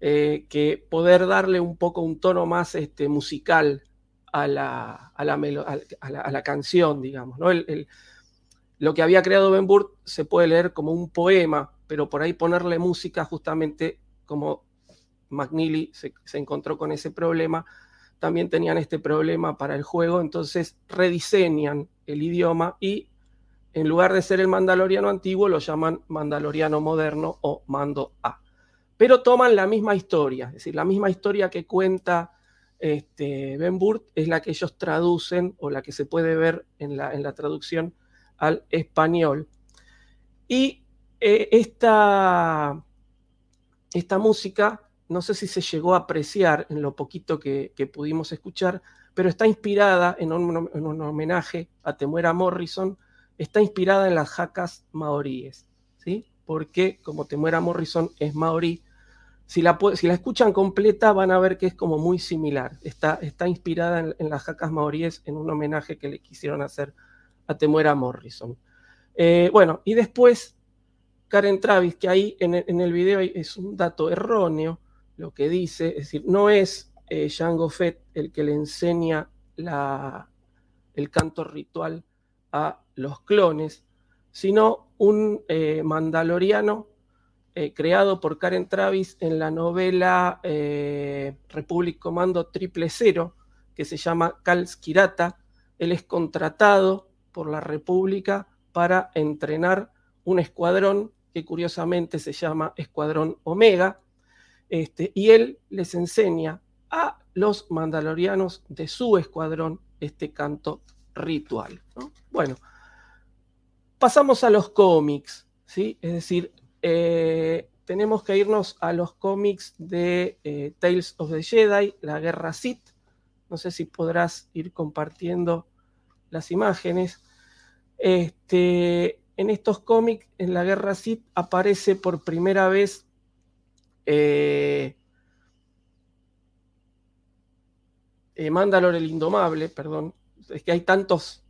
eh, que poder darle un poco un tono más este, musical a la, a la, canción, digamos. ¿no? lo que había creado Ben Burt se puede leer como un poema, pero por ahí ponerle música justamente como McNeely se, encontró con ese problema, también tenían este problema para el juego, entonces rediseñan el idioma y en lugar de ser el mandaloriano antiguo lo llaman mandaloriano moderno o mando A. Pero toman la misma historia, es decir, la misma historia que cuenta este, Ben Burt es la que ellos traducen o la que se puede ver en la, en la traducción al español. Y eh, esta, esta, música, no sé si se llegó a apreciar en lo poquito que, pudimos escuchar, pero está inspirada en un, homenaje a Temuera Morrison, está inspirada en las jacas maoríes, ¿sí? Porque como Temuera Morrison es maorí, si la, escuchan completa van a ver que es como muy similar. Está, inspirada en, las jacas maoríes en un homenaje que le quisieron hacer a Temuera Morrison. Eh, bueno, y después Karen Travis, que ahí en el, video es un dato erróneo lo que dice, es decir, no es eh, Jango Fett el que le enseña el canto ritual a los clones, sino un eh, mandaloriano eh, creado por Karen Travis en la novela eh, Republic Commando Triple Cero, que se llama Cal Skirata. Él es contratado por la República para entrenar un escuadrón que curiosamente se llama Escuadrón Omega, este, y él les enseña a los mandalorianos de su escuadrón este canto ritual. Bueno, pasamos a los cómics, ¿sí? es decir, eh, tenemos que irnos a los cómics de eh, Tales of the Jedi, la guerra Sith. No sé si podrás ir compartiendo las imágenes. Este, en estos cómics, en la guerra Sith, aparece por primera vez eh, Mandalor el Indomable, perdón. Es que hay tantos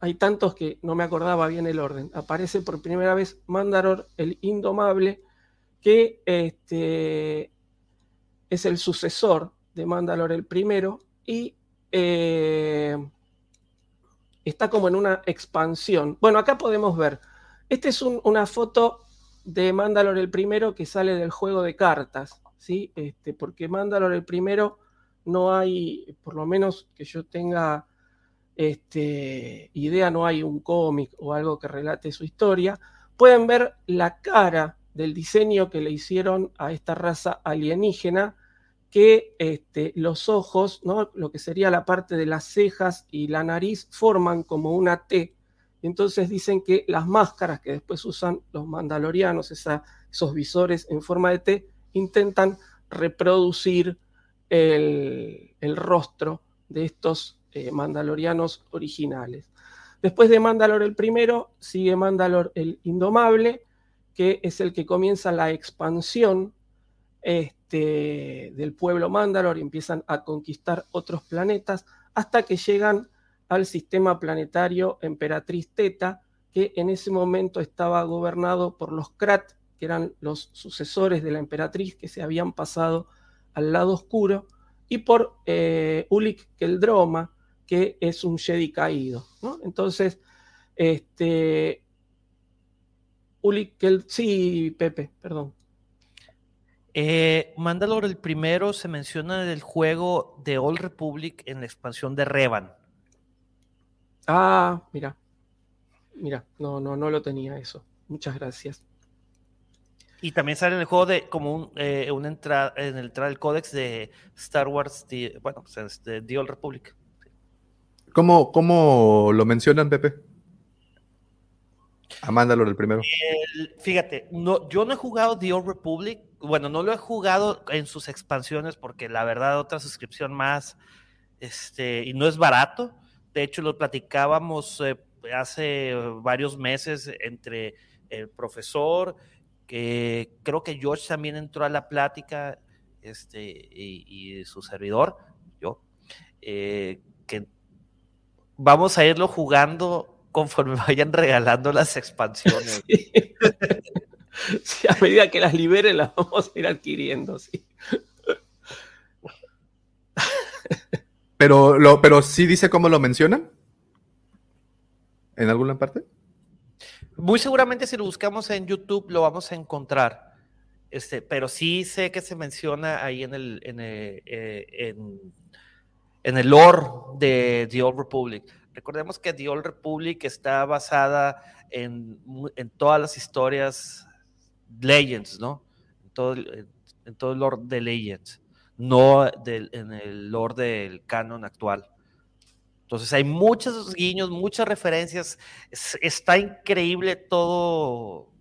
hay tantos que no me acordaba bien el orden. Aparece por primera vez Mandalor el Indomable, que este, es el sucesor de Mandalor el primero y eh, está como en una expansión. Bueno, acá podemos ver, esta es una foto de Mandalor el primero que sale del juego de cartas, ¿sí? Este, porque Mandalor el primero no hay, por lo menos que yo tenga este, idea, no hay un cómic o algo que relate su historia, pueden ver la cara del diseño que le hicieron a esta raza alienígena, que este, los ojos, ¿no? lo que sería la parte de las cejas y la nariz, forman como una T. Entonces dicen que las máscaras que después usan los mandalorianos, esos visores en forma de T, intentan reproducir el, rostro de estos eh, mandalorianos originales. Después de Mandalor el primero, sigue Mandalor el Indomable, que es el que comienza la expansión este, del pueblo Mandalor y empiezan a conquistar otros planetas hasta que llegan al sistema planetario Emperatriz Teta, que en ese momento estaba gobernado por los Krat, que eran los sucesores de la emperatriz que se habían pasado al lado oscuro, y por eh, Ulik Keldroma, que es un Jedi caído. Entonces, este, Ulik Keldroma, sí, Pepe, perdón. Eh, Mandalore el primero se menciona del juego de Old Republic en la expansión de Revan. Ah, mira. Mira, no, no, no lo tenía eso. Muchas gracias. Y también sale en el juego de como un, eh, una entrada en el entrada del códex de Star Wars, bueno, pues de The Old Republic. ¿Cómo, ¿Cómo, lo mencionan, Pepe? Amándalo el primero. fíjate, no, yo no he jugado The Old Republic. Bueno, no lo he jugado en sus expansiones porque la verdad otra suscripción más, este, y no es barato. De hecho, lo platicábamos eh, hace varios meses entre el profesor que creo que George también entró a la plática, este, y, su servidor, yo, eh, vamos a irlo jugando conforme vayan regalando las expansiones. Sí. a medida que las liberen las vamos a ir adquiriendo, sí. Pero, lo, pero sí dice cómo lo mencionan. ¿En alguna parte? Muy seguramente si lo buscamos en YouTube lo vamos a encontrar. Este, pero sí sé que se menciona ahí en el, en el, eh, en, el lore de The Old Republic. Recordemos que The Old Republic está basada en, todas las historias Legends, ¿no? En todo, en el lore de Legends, no en el lore del canon actual. Entonces hay muchos guiños, muchas referencias. está increíble todo,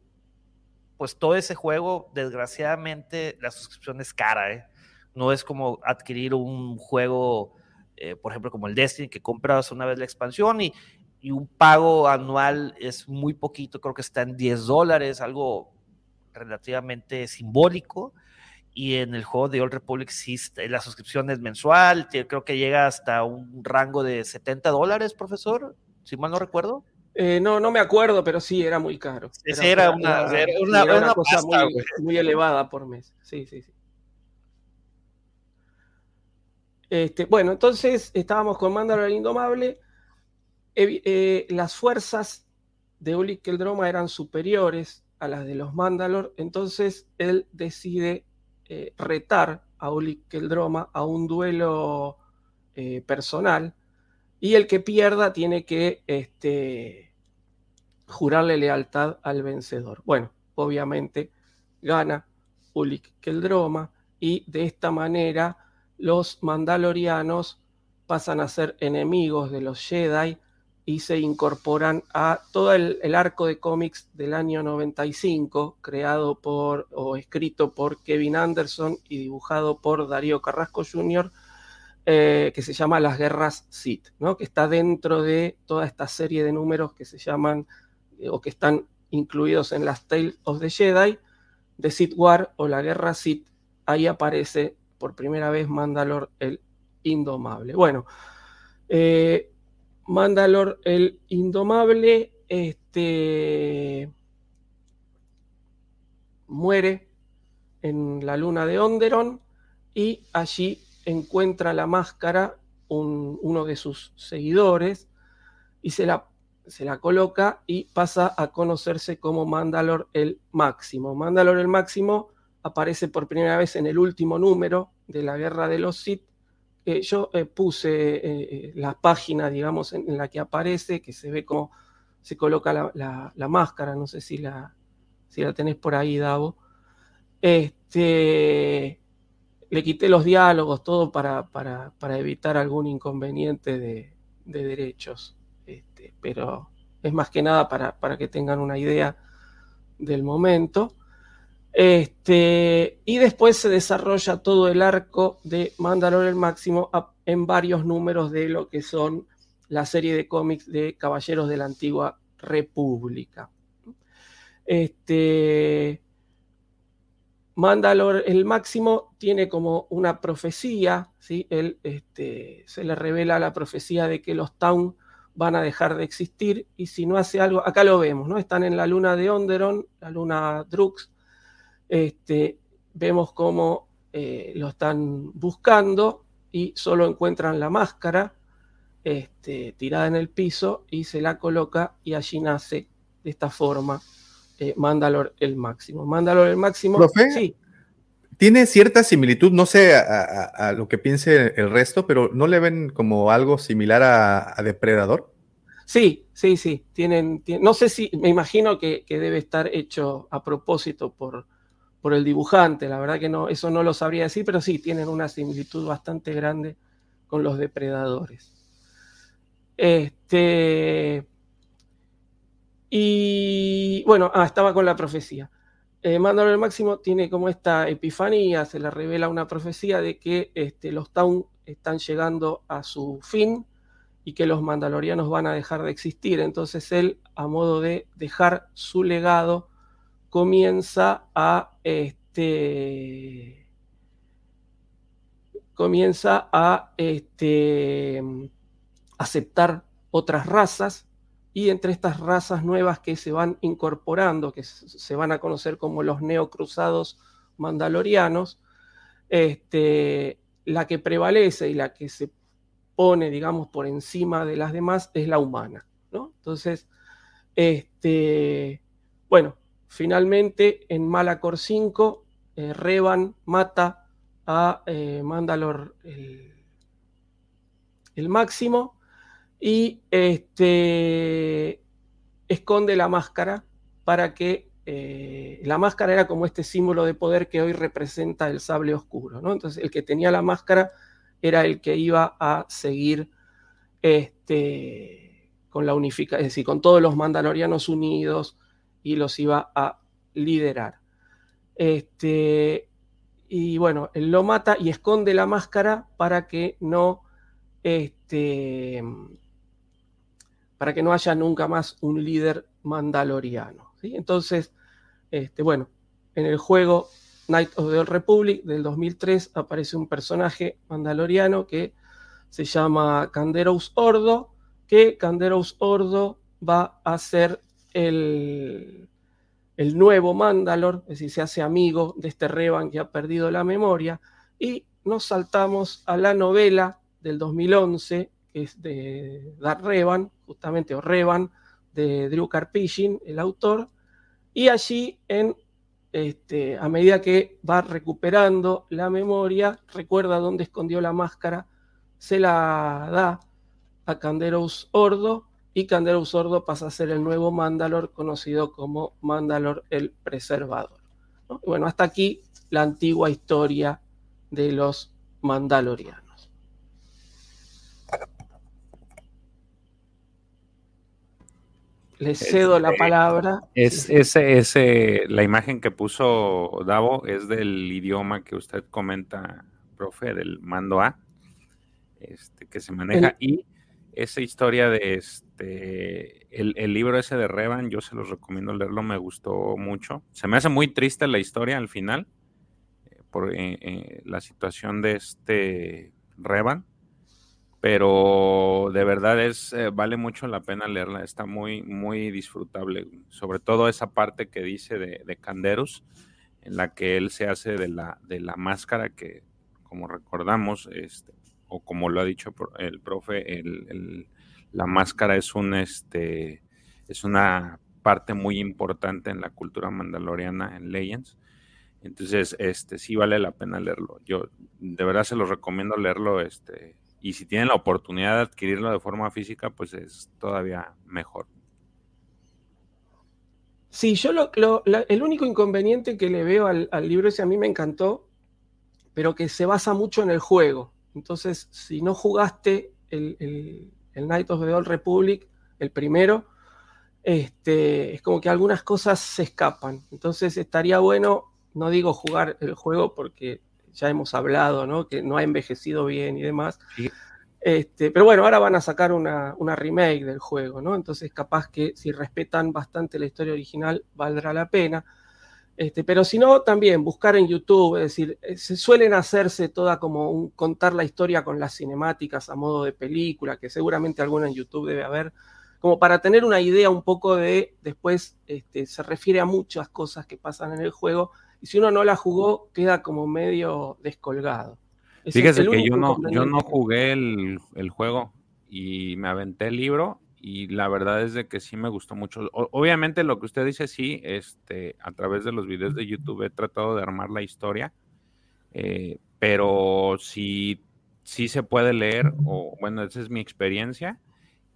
pues todo ese juego. Desgraciadamente la suscripción es cara, ¿eh? No es como adquirir un juego, eh, por ejemplo, como el Destiny, que compras una vez la expansión y, y un pago anual es muy poquito, creo que está en 10 dólares, algo relativamente simbólico y en el juego de Old Republic sí, la suscripción es mensual, creo que llega hasta un rango de 70 dólares, profesor, si mal no recuerdo. Eh, no, no me acuerdo, pero sí, era muy caro. Era, una, cosa muy, elevada por mes. Sí, sí, sí. Este, bueno, entonces estábamos con Mandalor el Indomable. Eh, las fuerzas de Ulick Keldroma eran superiores a las de los Mandalor, entonces él decide eh, retar a Uli Keldroma a un duelo eh, personal y el que pierda tiene que este, jurarle lealtad al vencedor. Bueno, obviamente gana Ulik Keldroma y de esta manera los mandalorianos pasan a ser enemigos de los Jedi y se incorporan a todo el, arco de cómics del año 95, creado por o escrito por Kevin Anderson y dibujado por Darío Carrasco Jr., eh, que se llama Las Guerras Sith, ¿no? que está dentro de toda esta serie de números que se llaman eh, o que están incluidos en las Tales of the Jedi, de Sith War o la Guerra Sith. Ahí aparece por primera vez Mandalor el Indomable. Bueno, eh, Mandalor el Indomable este, muere en la luna de Onderon y allí encuentra la máscara uno de sus seguidores y se la, se la coloca y pasa a conocerse como Mandalor el Máximo. Mandalor el Máximo aparece por primera vez en el último número de la Guerra de los Sith eh, yo eh, puse eh, la página, digamos, en, la que aparece, que se ve cómo se coloca la, máscara, no sé si la, tenés por ahí, Davo. Este, le quité los diálogos, todo para, para, evitar algún inconveniente de, derechos. Este, pero es más que nada para, para, que tengan una idea del momento. Este, y después se desarrolla todo el arco de Mandalorian Máximo en varios números de lo que son la serie de cómics de Caballeros de la Antigua República. Este, Mandalor, el máximo, tiene como una profecía, ¿sí? Él, este, se le revela la profecía de que los Town van a dejar de existir y si no hace algo, acá lo vemos, ¿no? Están en la luna de Onderon, la luna Drux, este, vemos cómo eh, lo están buscando y solo encuentran la máscara este, tirada en el piso y se la coloca y allí nace de esta forma eh, Mandalor el máximo. Mandalor el máximo. sí. Tiene cierta similitud, no sé a, lo que piense el resto, pero ¿no le ven como algo similar a, Depredador? Sí, sí, sí. Tienen, no sé si, me imagino que, debe estar hecho a propósito por, por el dibujante. La verdad que no, eso no lo sabría decir, pero sí, tienen una similitud bastante grande con los depredadores. Este, y bueno, ah, estaba con la profecía. Eh, el Máximo tiene como esta epifanía, se le revela una profecía de que este, los Town están llegando a su fin y que los mandalorianos van a dejar de existir. Entonces él, a modo de dejar su legado, comienza a este, comienza a este, aceptar otras razas y entre estas razas nuevas que se van incorporando, que se van a conocer como los neocruzados mandalorianos, este, la que prevalece y la que se pone, digamos, por encima de las demás es la humana. ¿no? Entonces, este, bueno, finalmente en Malacor 5, eh, Revan mata a eh, Mandalor el, máximo y este, esconde la máscara para que eh, la máscara era como este símbolo de poder que hoy representa el sable oscuro. ¿no? Entonces el que tenía la máscara era el que iba a seguir este, con la unificación, es decir, con todos los mandalorianos unidos y los iba a liderar. Este, y bueno, él lo mata y esconde la máscara para que no este, para que no haya nunca más un líder mandaloriano. ¿sí? Entonces, este, bueno, en el juego Night of the Old Republic del 2003 aparece un personaje mandaloriano que se llama Canderos Ordo, que Canderos Ordo va a ser el, nuevo Mandalor, es decir, se hace amigo de este Revan que ha perdido la memoria, y nos saltamos a la novela del 2011 es de Dar Revan, justamente, o Revan, de Drew Karpyshyn, el autor, y allí en, este, a medida que va recuperando la memoria, recuerda dónde escondió la máscara, se la da a Canderos Ordo, y Canderos Ordo pasa a ser el nuevo Mandalor, conocido como Mandalor el Preservador. bueno, hasta aquí la antigua historia de los Mandalorianos. Le cedo la palabra. Es, ese, ese, la imagen que puso Davo es del idioma que usted comenta, profe, del mando A, este, que se maneja. Y esa historia de este, el, libro ese de Revan, yo se los recomiendo leerlo, me gustó mucho. Se me hace muy triste la historia al final, eh, por eh, eh, la situación de este Revan pero de verdad es vale mucho la pena leerla, está muy muy disfrutable, sobre todo esa parte que dice de, de Canderus, en la que él se hace de la de la máscara que como recordamos este o como lo ha dicho el profe, la máscara es un este es una parte muy importante en la cultura mandaloriana en Legends. Entonces, este sí vale la pena leerlo. Yo de verdad se lo recomiendo leerlo este y si tienen la oportunidad de adquirirlo de forma física, pues es todavía mejor. Sí, yo lo, el único inconveniente que le veo al, libro ese a mí me encantó, pero que se basa mucho en el juego. Entonces, si no jugaste el, Night of the Old Republic, el primero, este, es como que algunas cosas se escapan. Entonces estaría bueno, no digo jugar el juego porque ya hemos hablado, ¿no? Que no ha envejecido bien y demás. Este, pero bueno, ahora van a sacar una, remake del juego, ¿no? Entonces capaz que si respetan bastante la historia original, valdrá la pena. Este, pero si no, también buscar en YouTube, es decir, eh, se suelen hacerse toda como un, contar la historia con las cinemáticas a modo de película, que seguramente alguna en YouTube debe haber, como para tener una idea un poco de, después este, se refiere a muchas cosas que pasan en el juego, y si uno no la jugó, queda como medio descolgado. Fíjese que yo no, yo no jugué el, juego y me aventé el libro y la verdad es de que sí me gustó mucho. obviamente lo que usted dice, sí, este, a través de los videos de YouTube he tratado de armar la historia, eh, pero sí, sí se puede leer, o bueno, esa es mi experiencia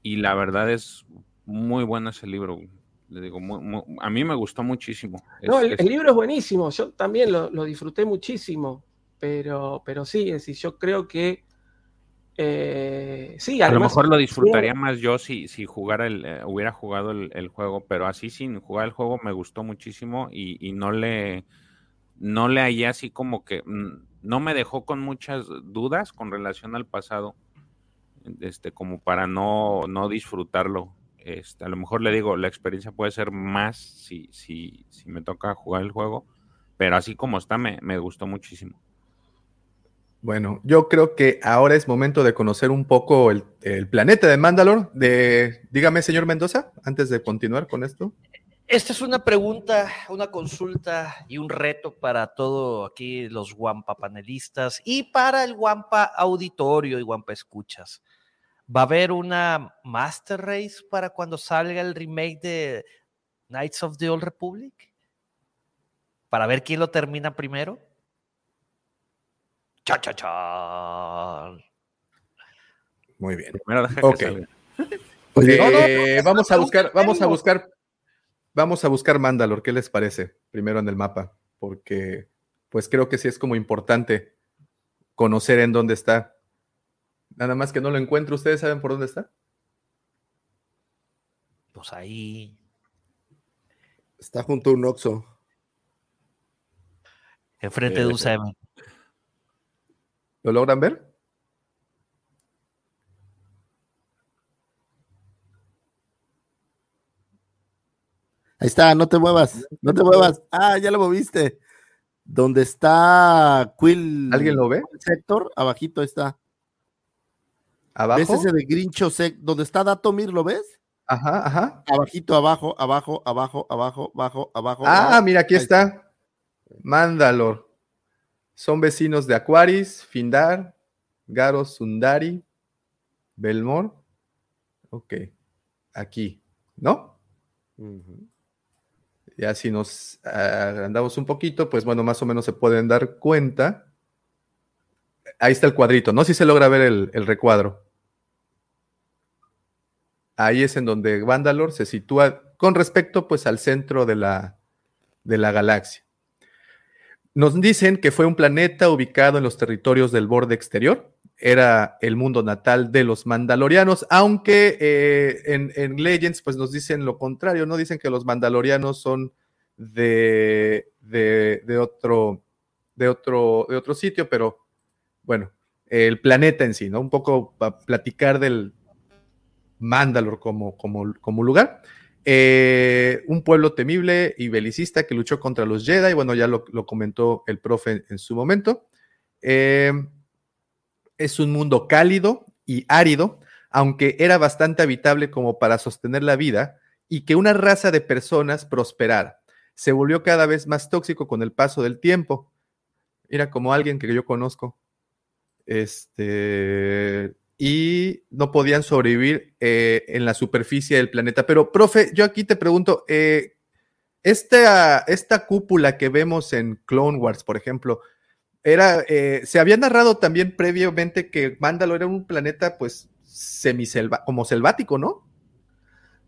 y la verdad es muy bueno ese libro. Le digo, a mí me gustó muchísimo. No, el, libro es buenísimo, yo también lo, lo disfruté muchísimo pero, pero sí, es decir, yo creo que eh, sí, a lo mejor lo disfrutaría más yo si, si jugara el, eh, hubiera jugado el, juego, pero así sin jugar el juego me gustó muchísimo y, no le no le hallé así como que mm, no me dejó con muchas dudas con relación al pasado, este, como para no, no disfrutarlo. Este, a lo mejor le digo, la experiencia puede ser más si, si, si me toca jugar el juego, pero así como está, me, me gustó muchísimo. Bueno, yo creo que ahora es momento de conocer un poco el, planeta de Mandalor. De, dígame, señor Mendoza, antes de continuar con esto. Esta es una pregunta, una consulta y un reto para todos aquí los Guampa panelistas y para el Guampa auditorio y Guampa escuchas. ¿Va a haber una Master Race para cuando salga el remake de Knights of the Old Republic? Para ver quién lo termina primero. Cha, cha, cha. Muy bien. ok. Eh, vamos a buscar, vamos a buscar, vamos a buscar Mandalor. ¿Qué les parece? Primero en el mapa, porque pues creo que sí es como importante conocer en dónde está. Nada más que no lo encuentro. ¿Ustedes saben por dónde está? Pues ahí. Está junto a un Oxo. Enfrente de un Seven. ¿Lo logran ver? Ahí está, no te muevas, no te muevas. Ah, ya lo moviste. ¿Dónde está Quill? ¿Alguien lo ve? Sector, abajito está. ¿Abajo? ¿Ves ese de Grincho Sec? ¿Dónde está Datomir? ¿Lo ves? Ajá, ajá. Abajito, abajo, abajo, abajo, abajo, abajo, abajo. Ah, mira, aquí está. Mándalo. Son vecinos de Aquaris, Findar, Garo Sundari, Belmor. Ok, aquí, ¿no? Y así nos andamos un poquito, pues bueno, más o menos se pueden dar cuenta. Ahí está el cuadrito, no si se logra ver el, el recuadro. Ahí es en donde Vandalor se sitúa con respecto pues al centro de la, de la galaxia. Nos dicen que fue un planeta ubicado en los territorios del borde exterior. Era el mundo natal de los mandalorianos, aunque eh, en, Legends pues nos dicen lo contrario, no dicen que los mandalorianos son de, de, otro, de, otro, de otro sitio, pero bueno, el planeta en sí, ¿no? Un poco para platicar del Mandalor como, como, como lugar. Eh, un pueblo temible y belicista que luchó contra los Jedi, bueno, ya lo, comentó el profe en, su momento. Eh, es un mundo cálido y árido, aunque era bastante habitable como para sostener la vida y que una raza de personas prosperara. Se volvió cada vez más tóxico con el paso del tiempo. Era como alguien que yo conozco. Este, y no podían sobrevivir eh, en la superficie del planeta. Pero, profe, yo aquí te pregunto, eh, esta, esta, cúpula que vemos en Clone Wars, por ejemplo, era, eh, se había narrado también previamente que Mandalore era un planeta, pues, semiselva, como selvático, ¿no?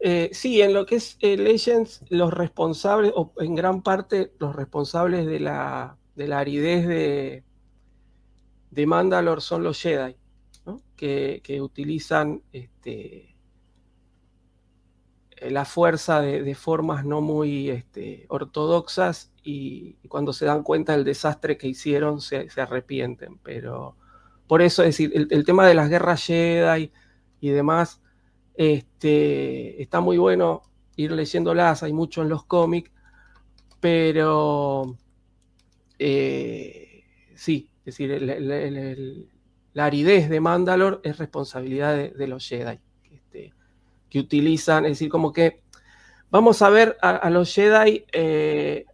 Eh, sí, en lo que es Legends, los responsables, o en gran parte los responsables de la, de la aridez de, de Mandalore son los Jedi, que, utilizan este, la fuerza de, formas no muy este, ortodoxas y, cuando se dan cuenta del desastre que hicieron se, arrepienten. Pero por eso, es decir, el, tema de las guerras Jedi y demás, este, está muy bueno ir leyéndolas, hay mucho en los cómics, pero eh, sí, es decir, la aridez de Mandalor es responsabilidad de, los Jedi, este, que utilizan, es decir, como que vamos a ver a, los Jedi eh,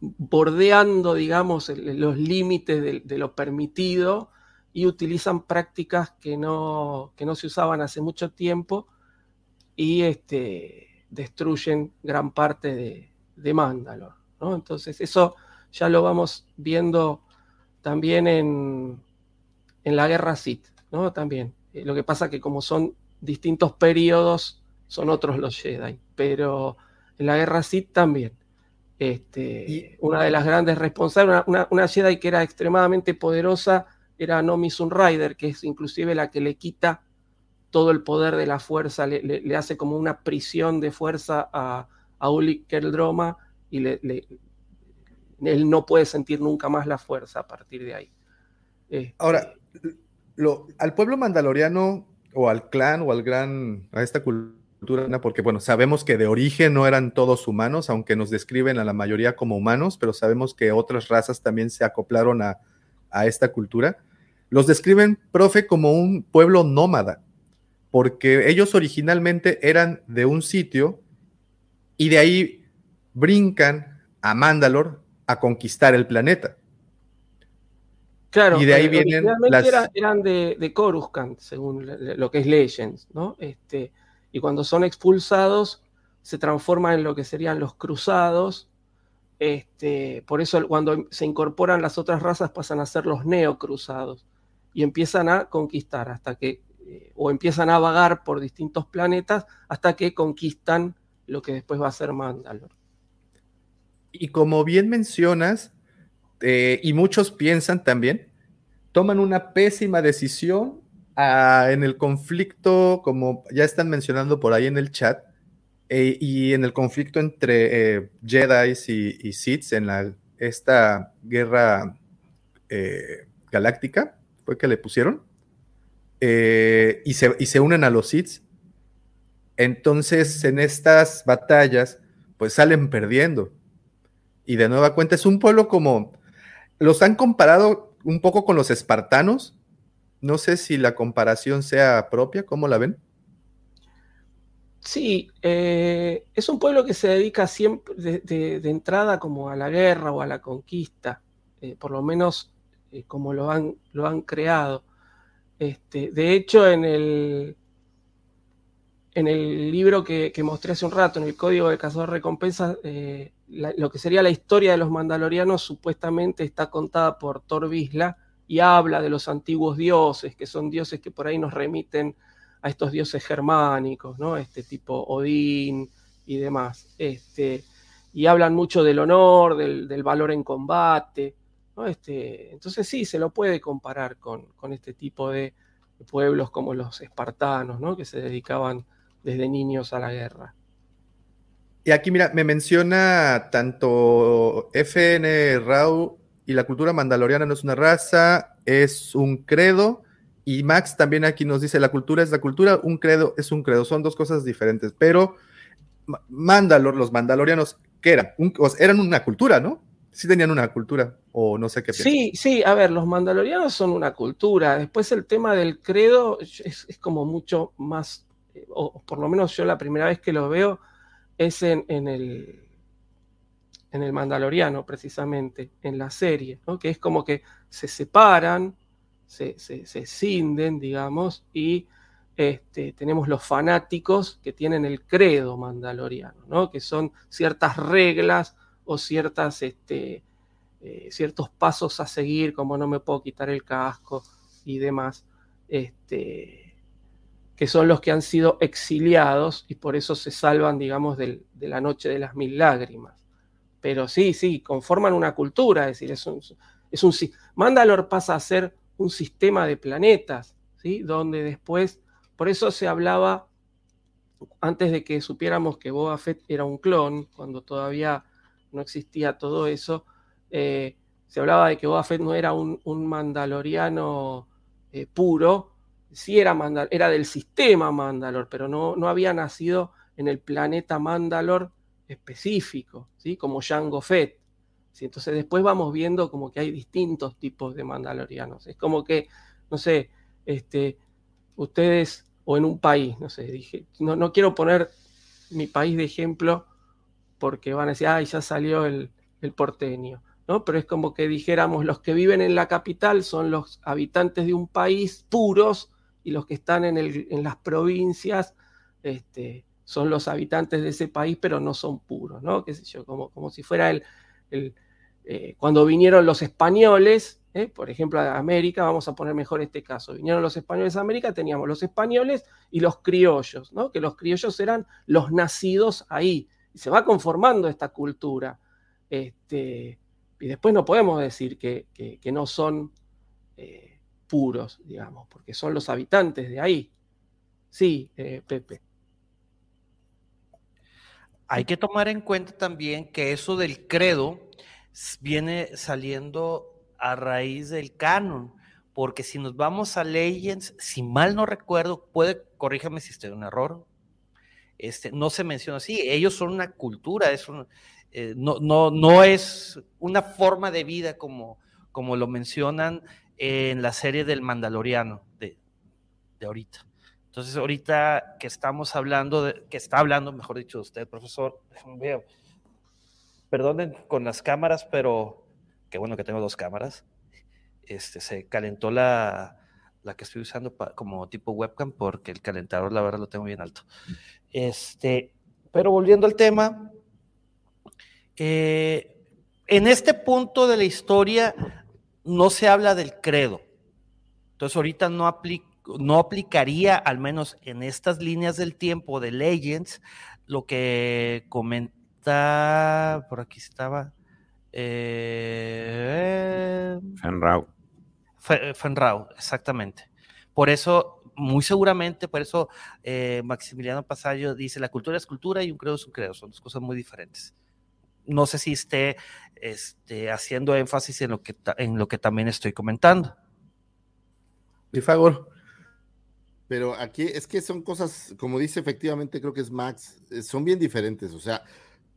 bordeando, digamos, los límites de, lo permitido y utilizan prácticas que no, no se usaban hace mucho tiempo y este, destruyen gran parte de, de Mandalor. ¿no? Entonces, eso ya lo vamos viendo también en, en la guerra Sith, ¿no? También. Eh, lo que pasa que como son distintos periodos, son otros los Jedi, pero en la guerra Sith también. Este, una de las grandes responsables, una, Jedi que era extremadamente poderosa, era Nomi Sunrider, que es inclusive la que le quita todo el poder de la fuerza, le, hace como una prisión de fuerza a, a Uli Keldroma y le, él no puede sentir nunca más la fuerza a partir de ahí. Este, Ahora, lo, al pueblo mandaloriano o al clan o al gran, a esta cultura, porque bueno, sabemos que de origen no eran todos humanos, aunque nos describen a la mayoría como humanos, pero sabemos que otras razas también se acoplaron a, a esta cultura. Los describen, profe, como un pueblo nómada, porque ellos originalmente eran de un sitio y de ahí brincan a Mandalor a conquistar el planeta. Claro, y de ahí vienen las... eran, de, de, Coruscant, según lo que es Legends, ¿no? Este, y cuando son expulsados, se transforman en lo que serían los cruzados. Este, por eso cuando se incorporan las otras razas pasan a ser los neocruzados y empiezan a conquistar hasta que, eh, o empiezan a vagar por distintos planetas hasta que conquistan lo que después va a ser Mandalore. Y como bien mencionas, eh, y muchos piensan también, toman una pésima decisión ah, en el conflicto, como ya están mencionando por ahí en el chat, eh, y en el conflicto entre eh, Jedi y, y Sith en esta guerra galáctica, fue que le pusieron, y, se, y se unen a los Sith. Entonces, en estas batallas, pues salen perdiendo y de nueva cuenta es un pueblo como, los han comparado un poco con los espartanos. No sé si la comparación sea propia, ¿cómo la ven? Sí, eh, es un pueblo que se dedica siempre de, entrada como a la guerra o a la conquista, eh, por lo menos eh, como lo han, lo han creado. Este, de hecho, en el, en el libro que, mostré hace un rato, en el Código de Cazador Recompensas, lo que sería la historia de los mandalorianos supuestamente está contada por Thor y habla de los antiguos dioses, que son dioses que por ahí nos remiten a estos dioses germánicos, ¿no? Este tipo Odín y demás. Este, y hablan mucho del honor, del, valor en combate. Este, entonces sí, se lo puede comparar con, con este tipo de pueblos como los espartanos, ¿no? que se dedicaban desde niños a la guerra. Y aquí, mira, me menciona tanto FN Rau y la cultura mandaloriana no es una raza, es un credo. Y Max también aquí nos dice, la cultura es la cultura, un credo es un credo, son dos cosas diferentes. Pero Mandalor, los mandalorianos, ¿qué eran? eran una cultura, ¿no? Sí tenían una cultura, o no sé qué. Sí, sí, a ver, los mandalorianos son una cultura. Después el tema del credo es, es como mucho más, eh, o por lo menos yo la primera vez que lo veo, es en, el, en el Mandaloriano, precisamente, en la serie, que es como que se separan, se, se, cinden, digamos, y este, tenemos los fanáticos que tienen el credo mandaloriano, ¿no? que son ciertas reglas o ciertas, este, eh, ciertos pasos a seguir, como no me puedo quitar el casco y demás. Este, que son los que han sido exiliados y por eso se salvan, digamos, de la noche de las mil lágrimas. Pero sí, sí, conforman una cultura, es decir, es un, es un Mandalor pasa a ser un sistema de planetas, ¿sí? Donde después, por eso se hablaba, antes de que supiéramos que Boba Fett era un clon, cuando todavía no existía todo eso, eh, se hablaba de que Boba Fett no era un, mandaloriano eh, puro, sí era, era del sistema Mandalor, pero no, no había nacido en el planeta Mandalor específico, ¿sí? como Jango Fett. Entonces después vamos viendo como que hay distintos tipos de mandalorianos. Es como que, no sé, este, ustedes o en un país, no sé, dije, no, no quiero poner mi país de ejemplo porque van a decir, ay, ya salió el, el porteño. ¿no? Pero es como que dijéramos, los que viven en la capital son los habitantes de un país puros y los que están en, el, en las provincias este, son los habitantes de ese país, pero no son puros, ¿no? ¿Qué sé yo? Como, como si fuera el, eh, cuando vinieron los españoles, ¿eh? por ejemplo, a América, vamos a poner mejor este caso, vinieron los españoles a América, teníamos los españoles y los criollos, ¿no? Que los criollos eran los nacidos ahí, y se va conformando esta cultura. Este, y después no podemos decir que, no son... Eh, puros, digamos, porque son los habitantes de ahí. Sí, eh, Pepe. Hay que tomar en cuenta también que eso del credo viene saliendo a raíz del canon, porque si nos vamos a Legends, si mal no recuerdo, puede, corríjame si estoy en un error, este, no se menciona así, ellos son una cultura, es eh, no, no, no es una forma de vida como, como lo mencionan en la serie del Mandaloriano de, de ahorita. Entonces, ahorita que estamos hablando, de, que está hablando, mejor dicho, usted, profesor, perdonen con las cámaras, pero qué bueno que tengo dos cámaras. Este, se calentó la, la que estoy usando como tipo webcam porque el calentador, la verdad, lo tengo bien alto. Este, pero volviendo al tema, eh, en este punto de la historia no se habla del credo. Entonces ahorita no, no aplicaría, al menos en estas líneas del tiempo de Legends, lo que comenta, por aquí estaba, eh, Fenrau. Fenrau, exactamente. Por eso, muy seguramente, por eso eh, Maximiliano Pasallo dice, la cultura es cultura y un credo es un credo, son dos cosas muy diferentes no sé si esté este, haciendo énfasis en lo, que, en lo que también estoy comentando. Mi favor. Pero aquí es que son cosas, como dice efectivamente, creo que es Max, eh, son bien diferentes. O sea,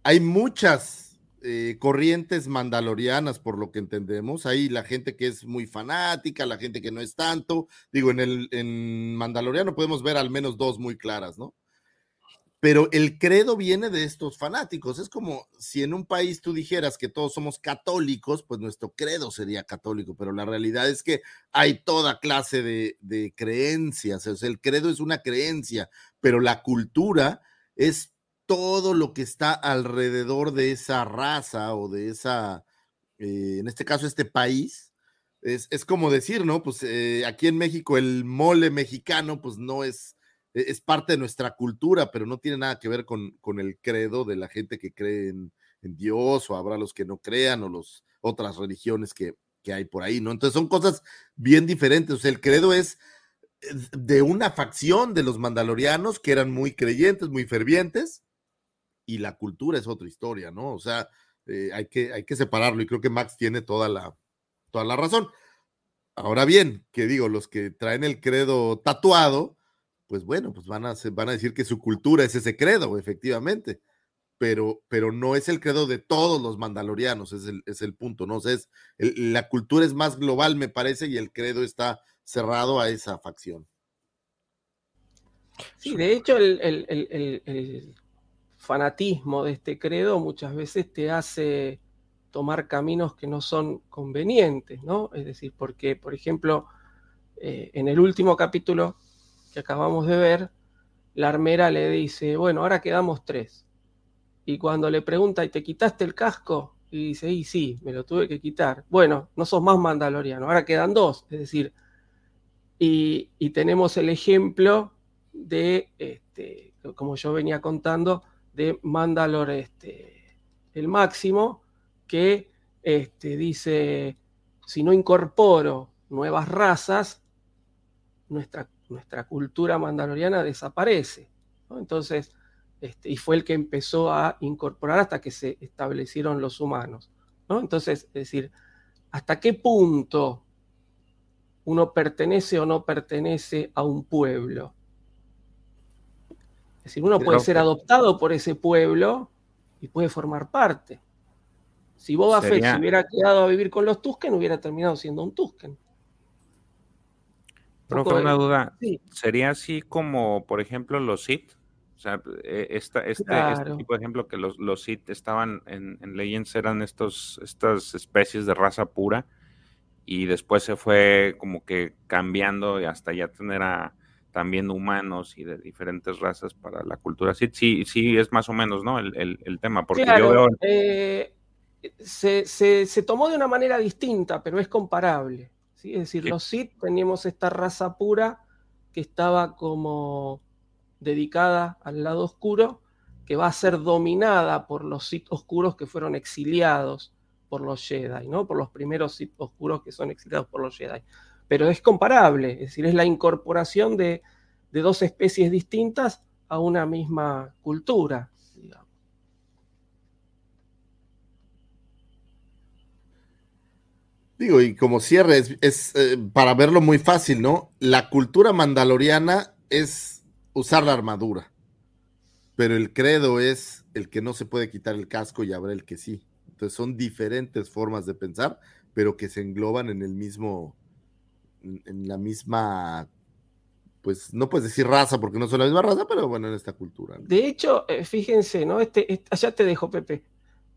hay muchas eh, corrientes mandalorianas, por lo que entendemos. Hay la gente que es muy fanática, la gente que no es tanto. Digo, en el en Mandaloriano podemos ver al menos dos muy claras, ¿no? Pero el credo viene de estos fanáticos. Es como si en un país tú dijeras que todos somos católicos, pues nuestro credo sería católico, pero la realidad es que hay toda clase de, creencias. O sea, el credo es una creencia, pero la cultura es todo lo que está alrededor de esa raza o de esa, eh, en este caso, este país. Es, como decir, ¿no? Pues eh, aquí en México el mole mexicano, pues no es es parte de nuestra cultura, pero no tiene nada que ver con, con el credo de la gente que cree en, Dios, o habrá los que no crean, o las otras religiones que, que, hay por ahí, ¿no? Entonces son cosas bien diferentes. O sea, el credo es de una facción de los mandalorianos que eran muy creyentes, muy fervientes, y la cultura es otra historia, ¿no? O sea, eh, hay, que, hay que separarlo, y creo que Max tiene toda la, toda la razón. Ahora bien, que digo, los que traen el credo tatuado, pues bueno, pues van a, van a decir que su cultura es ese credo, efectivamente, pero, pero no es el credo de todos los mandalorianos, es el, es el punto, ¿no? O es, la cultura es más global, me parece, y el credo está cerrado a esa facción. Sí, de hecho, el, el fanatismo de este credo muchas veces te hace tomar caminos que no son convenientes, ¿no? Es decir, porque, por ejemplo, eh, en el último capítulo acabamos de ver, la armera le dice, bueno, ahora quedamos tres. Y cuando le pregunta, ¿y te quitaste el casco? Y dice, y sí, me lo tuve que quitar. Bueno, no sos más mandaloriano, ahora quedan dos. Es decir, y, tenemos el ejemplo de, este, como yo venía contando, de Mandalor este, el máximo, que este, dice, si no incorporo nuevas razas, nuestra, nuestra cultura mandaloriana desaparece. Entonces, este, y fue el que empezó a incorporar hasta que se establecieron los humanos. ¿no? Entonces, es decir, ¿hasta qué punto uno pertenece o no pertenece a un pueblo? Es decir, uno puede ser adoptado por ese pueblo y puede formar parte. Si Boba Fett se hubiera quedado a vivir con los Tusken, hubiera terminado siendo un Tusken. Pero una duda, ¿sería así como, por ejemplo, los Sith? O sea, eh, esta, este, este, tipo de ejemplo que los, los Sith estaban en, en, Legends eran estos, estas especies de raza pura y después se fue como que cambiando y hasta ya tener a también humanos y de diferentes razas para la cultura Sith. Sí, sí es más o menos, ¿no? El, el, tema, porque yo veo... Eh, se, se, se, tomó de una manera distinta, pero es comparable. ¿Sí? Es decir, los Sith teníamos esta raza pura que estaba como dedicada al lado oscuro, que va a ser dominada por los Sith oscuros que fueron exiliados por los Jedi, ¿no? Por los primeros Sith oscuros que son exiliados por los Jedi. Pero es comparable, es decir, es la incorporación de, de dos especies distintas a una misma cultura. Digo, y como cierre, es, eh, para verlo muy fácil, ¿no? La cultura mandaloriana es usar la armadura. Pero el credo es el que no se puede quitar el casco y habrá el que sí. Entonces son diferentes formas de pensar, pero que se engloban en el mismo, en la misma, pues no puedes decir raza porque no son la misma raza, pero bueno, en esta cultura. De hecho, eh, fíjense, ¿no? Este, allá te dejo, Pepe,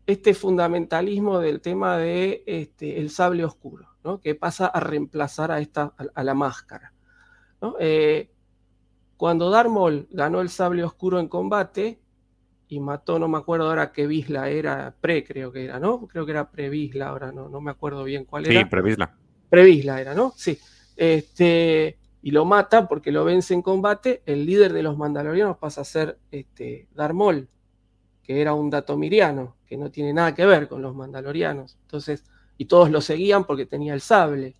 este fundamentalismo del tema de este, el sable oscuro, ¿no? Que pasa a reemplazar a, esta, a, la máscara. ¿no? Eh, cuando Darmol ganó el sable oscuro en combate y mató, no me acuerdo ahora qué Visla era, pre creo que era, ¿no? Creo que era pre-Visla, ahora no, no me acuerdo bien cuál era. Sí, pre-Visla. Pre-Visla era, ¿no? Sí. Este, y lo mata porque lo vence en combate, el líder de los mandalorianos pasa a ser este, Darmol, era un datomiriano, que no tiene nada que ver con los mandalorianos. Entonces, y todos lo seguían porque tenía el sable.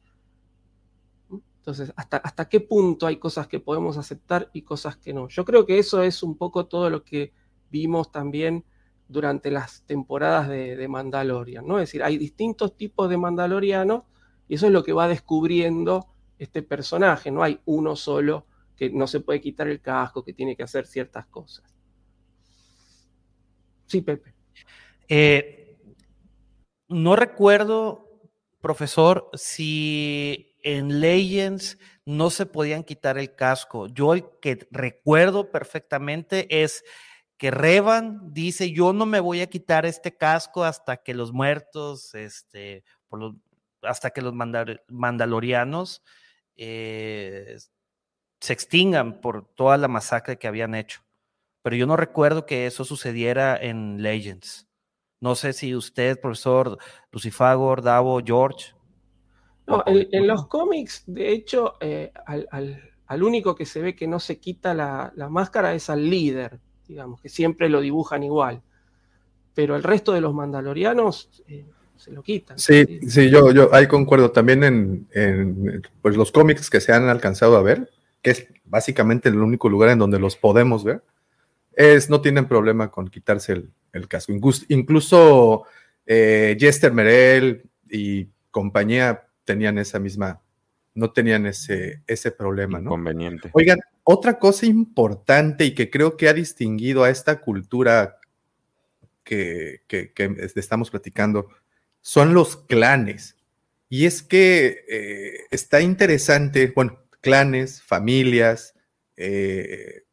Entonces, ¿hasta, ¿hasta qué punto hay cosas que podemos aceptar y cosas que no? Yo creo que eso es un poco todo lo que vimos también durante las temporadas de, Mandalorian, ¿no? Es decir, hay distintos tipos de Mandalorianos y eso es lo que va descubriendo este personaje, no hay uno solo que no se puede quitar el casco, que tiene que hacer ciertas cosas. Sí, Pepe. Eh, no recuerdo, profesor, si en Legends no se podían quitar el casco. Yo el que recuerdo perfectamente es que Revan dice, yo no me voy a quitar este casco hasta que los muertos, este, hasta que los mandalorianos eh, se extingan por toda la masacre que habían hecho. Pero yo no recuerdo que eso sucediera en Legends. No sé si usted, profesor Lucifagor, Davo, George, en, los cómics, de hecho, eh, al, único que se ve que no se quita la, máscara es al líder, digamos, que siempre lo dibujan igual. Pero el resto de los mandalorianos eh, se lo quitan. Sí, sí, yo, yo ahí concuerdo. También en, pues los cómics que se han alcanzado a ver, que es básicamente el único lugar en donde los podemos ver, es no tienen problema con quitarse el, casco. Incluso, eh, Jester Merel y compañía tenían esa misma, no tenían ese, ese problema, ¿no? Conveniente. Oigan, otra cosa importante y que creo que ha distinguido a esta cultura que, estamos platicando son los clanes. Y es que eh, está interesante, bueno, clanes, familias, eh,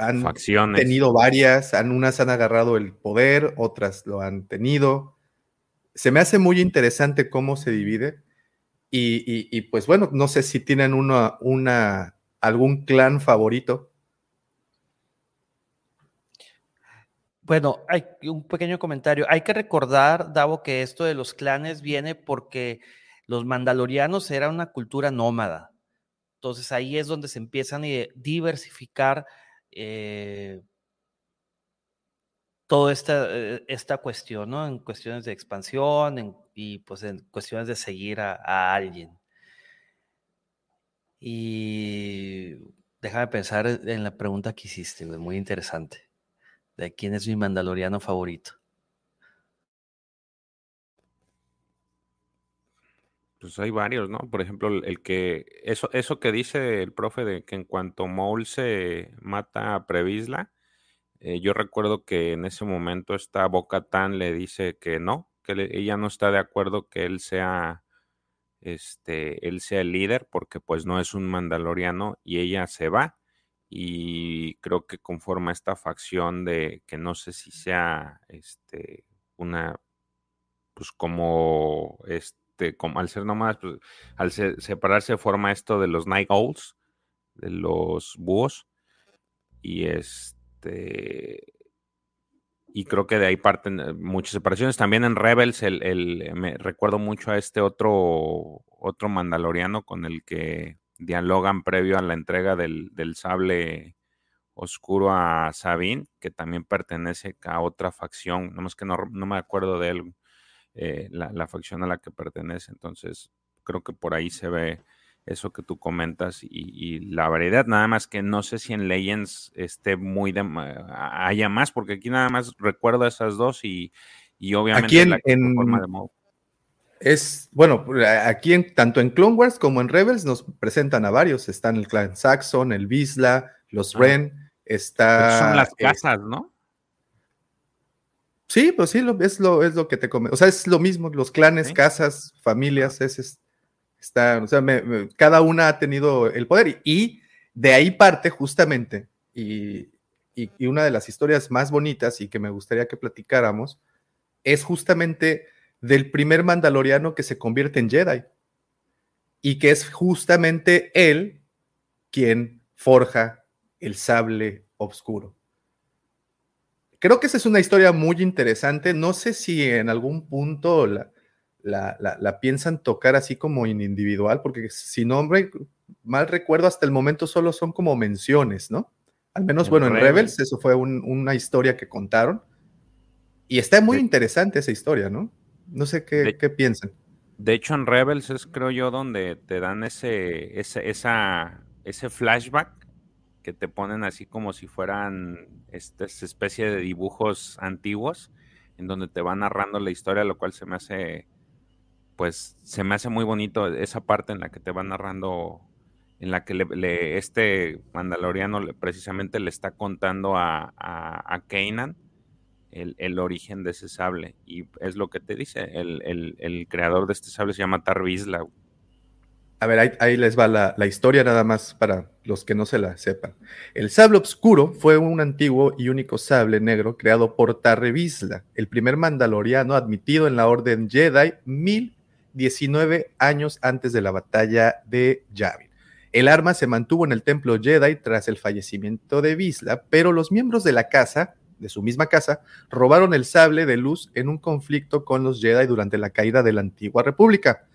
han tenido varias, han, unas han agarrado el poder, otras lo han tenido se me hace muy interesante cómo se divide. Y, pues bueno, no sé si tienen una, una, algún clan favorito. Bueno, hay un pequeño comentario. Hay que recordar, Davo, que esto de los clanes viene porque los mandalorianos eran una cultura nómada. Entonces ahí es donde se empiezan a diversificar eh, toda esta, eh, esta cuestión, ¿no? En cuestiones de expansión y pues en cuestiones de seguir a, alguien. Y déjame pensar en la pregunta que hiciste, muy interesante. ¿De quién es mi mandaloriano favorito? Pues hay varios, ¿no? Por ejemplo, el que, eso, eso que dice el profe de que en cuanto Maul se mata a Previsla, eh, yo recuerdo que en ese momento esta Boca Tan le dice que no, que ella no está de acuerdo que él sea, este, él sea el líder, porque pues no es un mandaloriano y ella se va. Y creo que conforma esta facción de que no sé si sea, este, una, pues como, este, este, al ser nomás, pues, al separarse forma esto de los Night Owls, de los búhos, y este y creo que de ahí parten eh, muchas separaciones. También en Rebels, el, me recuerdo mucho a este otro, otro mandaloriano con el que dialogan previo a la entrega del, sable oscuro a Sabine, que también pertenece a otra facción, nomás que no, no me acuerdo de él, eh, la, facción a la que pertenece. Entonces, creo que por ahí se ve eso que tú comentas y, la variedad. Nada más que no sé si en Legends esté muy de, haya más, porque aquí nada más recuerdo esas dos y, obviamente aquí en, forma de modo. Es, bueno, aquí en, tanto en Clone Wars como en Rebels nos presentan a varios. Están el clan Saxon, el Visla, los Ren, está... son las eh, casas, ¿no? Sí, pues sí, es, lo, es lo que te come. O sea, es lo mismo, los clanes, casas, familias, es, está, o sea, cada una ha tenido el poder y, de ahí parte justamente, y, y, una de las historias más bonitas y que me gustaría que platicáramos, es justamente del primer mandaloriano que se convierte en Jedi y que es justamente él quien forja el sable oscuro. Creo que esa es una historia muy interesante. No sé si en algún punto la, la, piensan tocar así como en individual, porque si no, mal recuerdo, hasta el momento solo son como menciones, ¿no? Al menos, bueno, en Rebels, eso fue una historia que contaron. Y está muy interesante esa historia, ¿no? No sé qué, qué, piensan. De hecho, en Rebels es, creo yo, donde te dan ese, ese, esa, ese flashback que te ponen así como si fueran esta especie de dibujos antiguos en donde te van narrando la historia, lo cual se me hace, pues, se me hace muy bonito esa parte en la que te va narrando, en la que le, este mandaloriano precisamente le está contando a, a, a Kanan el, origen de ese sable. Y es lo que te dice, el, el creador de este sable se llama Tarvisla. A ver, ahí, les va la, historia nada más para los que no se la sepan. El sable oscuro fue un antiguo y único sable negro creado por Tarrevisla, el primer mandaloriano admitido en la Orden Jedi 1019 años antes de la batalla de Yavin. El arma se mantuvo en el templo Jedi tras el fallecimiento de Visla, pero los miembros de la casa, de su misma casa, robaron el sable de luz en un conflicto con los Jedi durante la caída de la antigua república.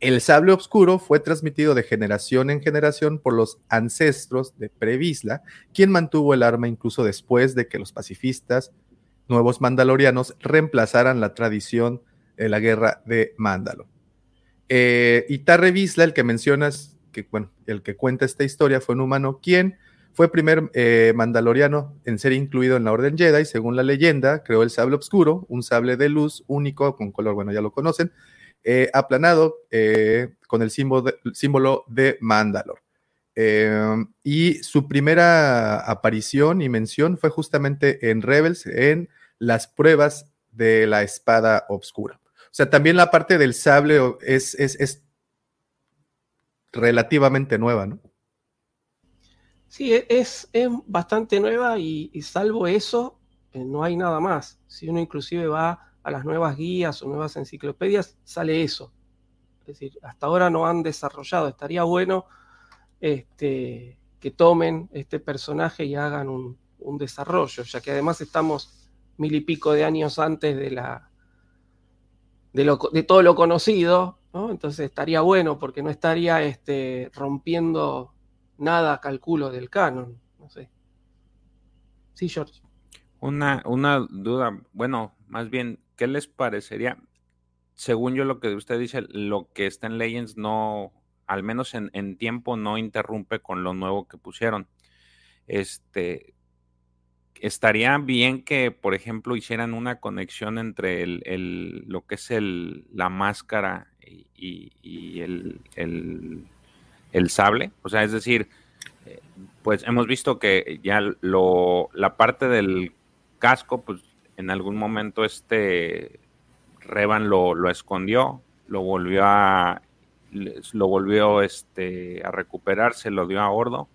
El sable oscuro fue transmitido de generación en generación por los ancestros de Previsla, quien mantuvo el arma incluso después de que los pacifistas nuevos mandalorianos reemplazaran la tradición de la guerra de Mándalo. Eh, y Tarre Visla, el que mencionas, que, bueno, el que cuenta esta historia, fue un humano quien fue primer eh, mandaloriano en ser incluido en la Orden Jedi, según la leyenda, creó el sable oscuro, un sable de luz único con color, bueno, ya lo conocen, eh, aplanado eh, con el símbolo de, Mandalor. Eh, y su primera aparición y mención fue justamente en Rebels, en las pruebas de la espada oscura. O sea, también la parte del sable es, es, relativamente nueva, ¿no? Sí, e, es, es bastante nueva y, y, salvo eso, no hay nada más. Si uno inclusive va a las nuevas guías o nuevas enciclopedias, sale eso. Es decir, hasta ahora no han desarrollado. Estaría bueno este, que tomen este personaje y hagan un, desarrollo, ya que además estamos mil y pico de años antes de la de, todo lo conocido ¿no? Entonces estaría bueno porque no estaría este, rompiendo nada, calculo, del canon. No sé. Sí, George. Una, una duda, bueno, más bien, ¿qué les parecería? Según yo lo que usted dice, lo que está en Legends no, al menos en, tiempo, no interrumpe con lo nuevo que pusieron. Este, estaría bien que, por ejemplo, hicieran una conexión entre el, lo que es el, la máscara y, el, el, sable. O sea, es decir, eh, pues hemos visto que ya lo, la parte del casco, pues en algún momento este Revan lo, lo escondió, lo volvió a lo volvió este, a recuperar, se lo dio a Ordo.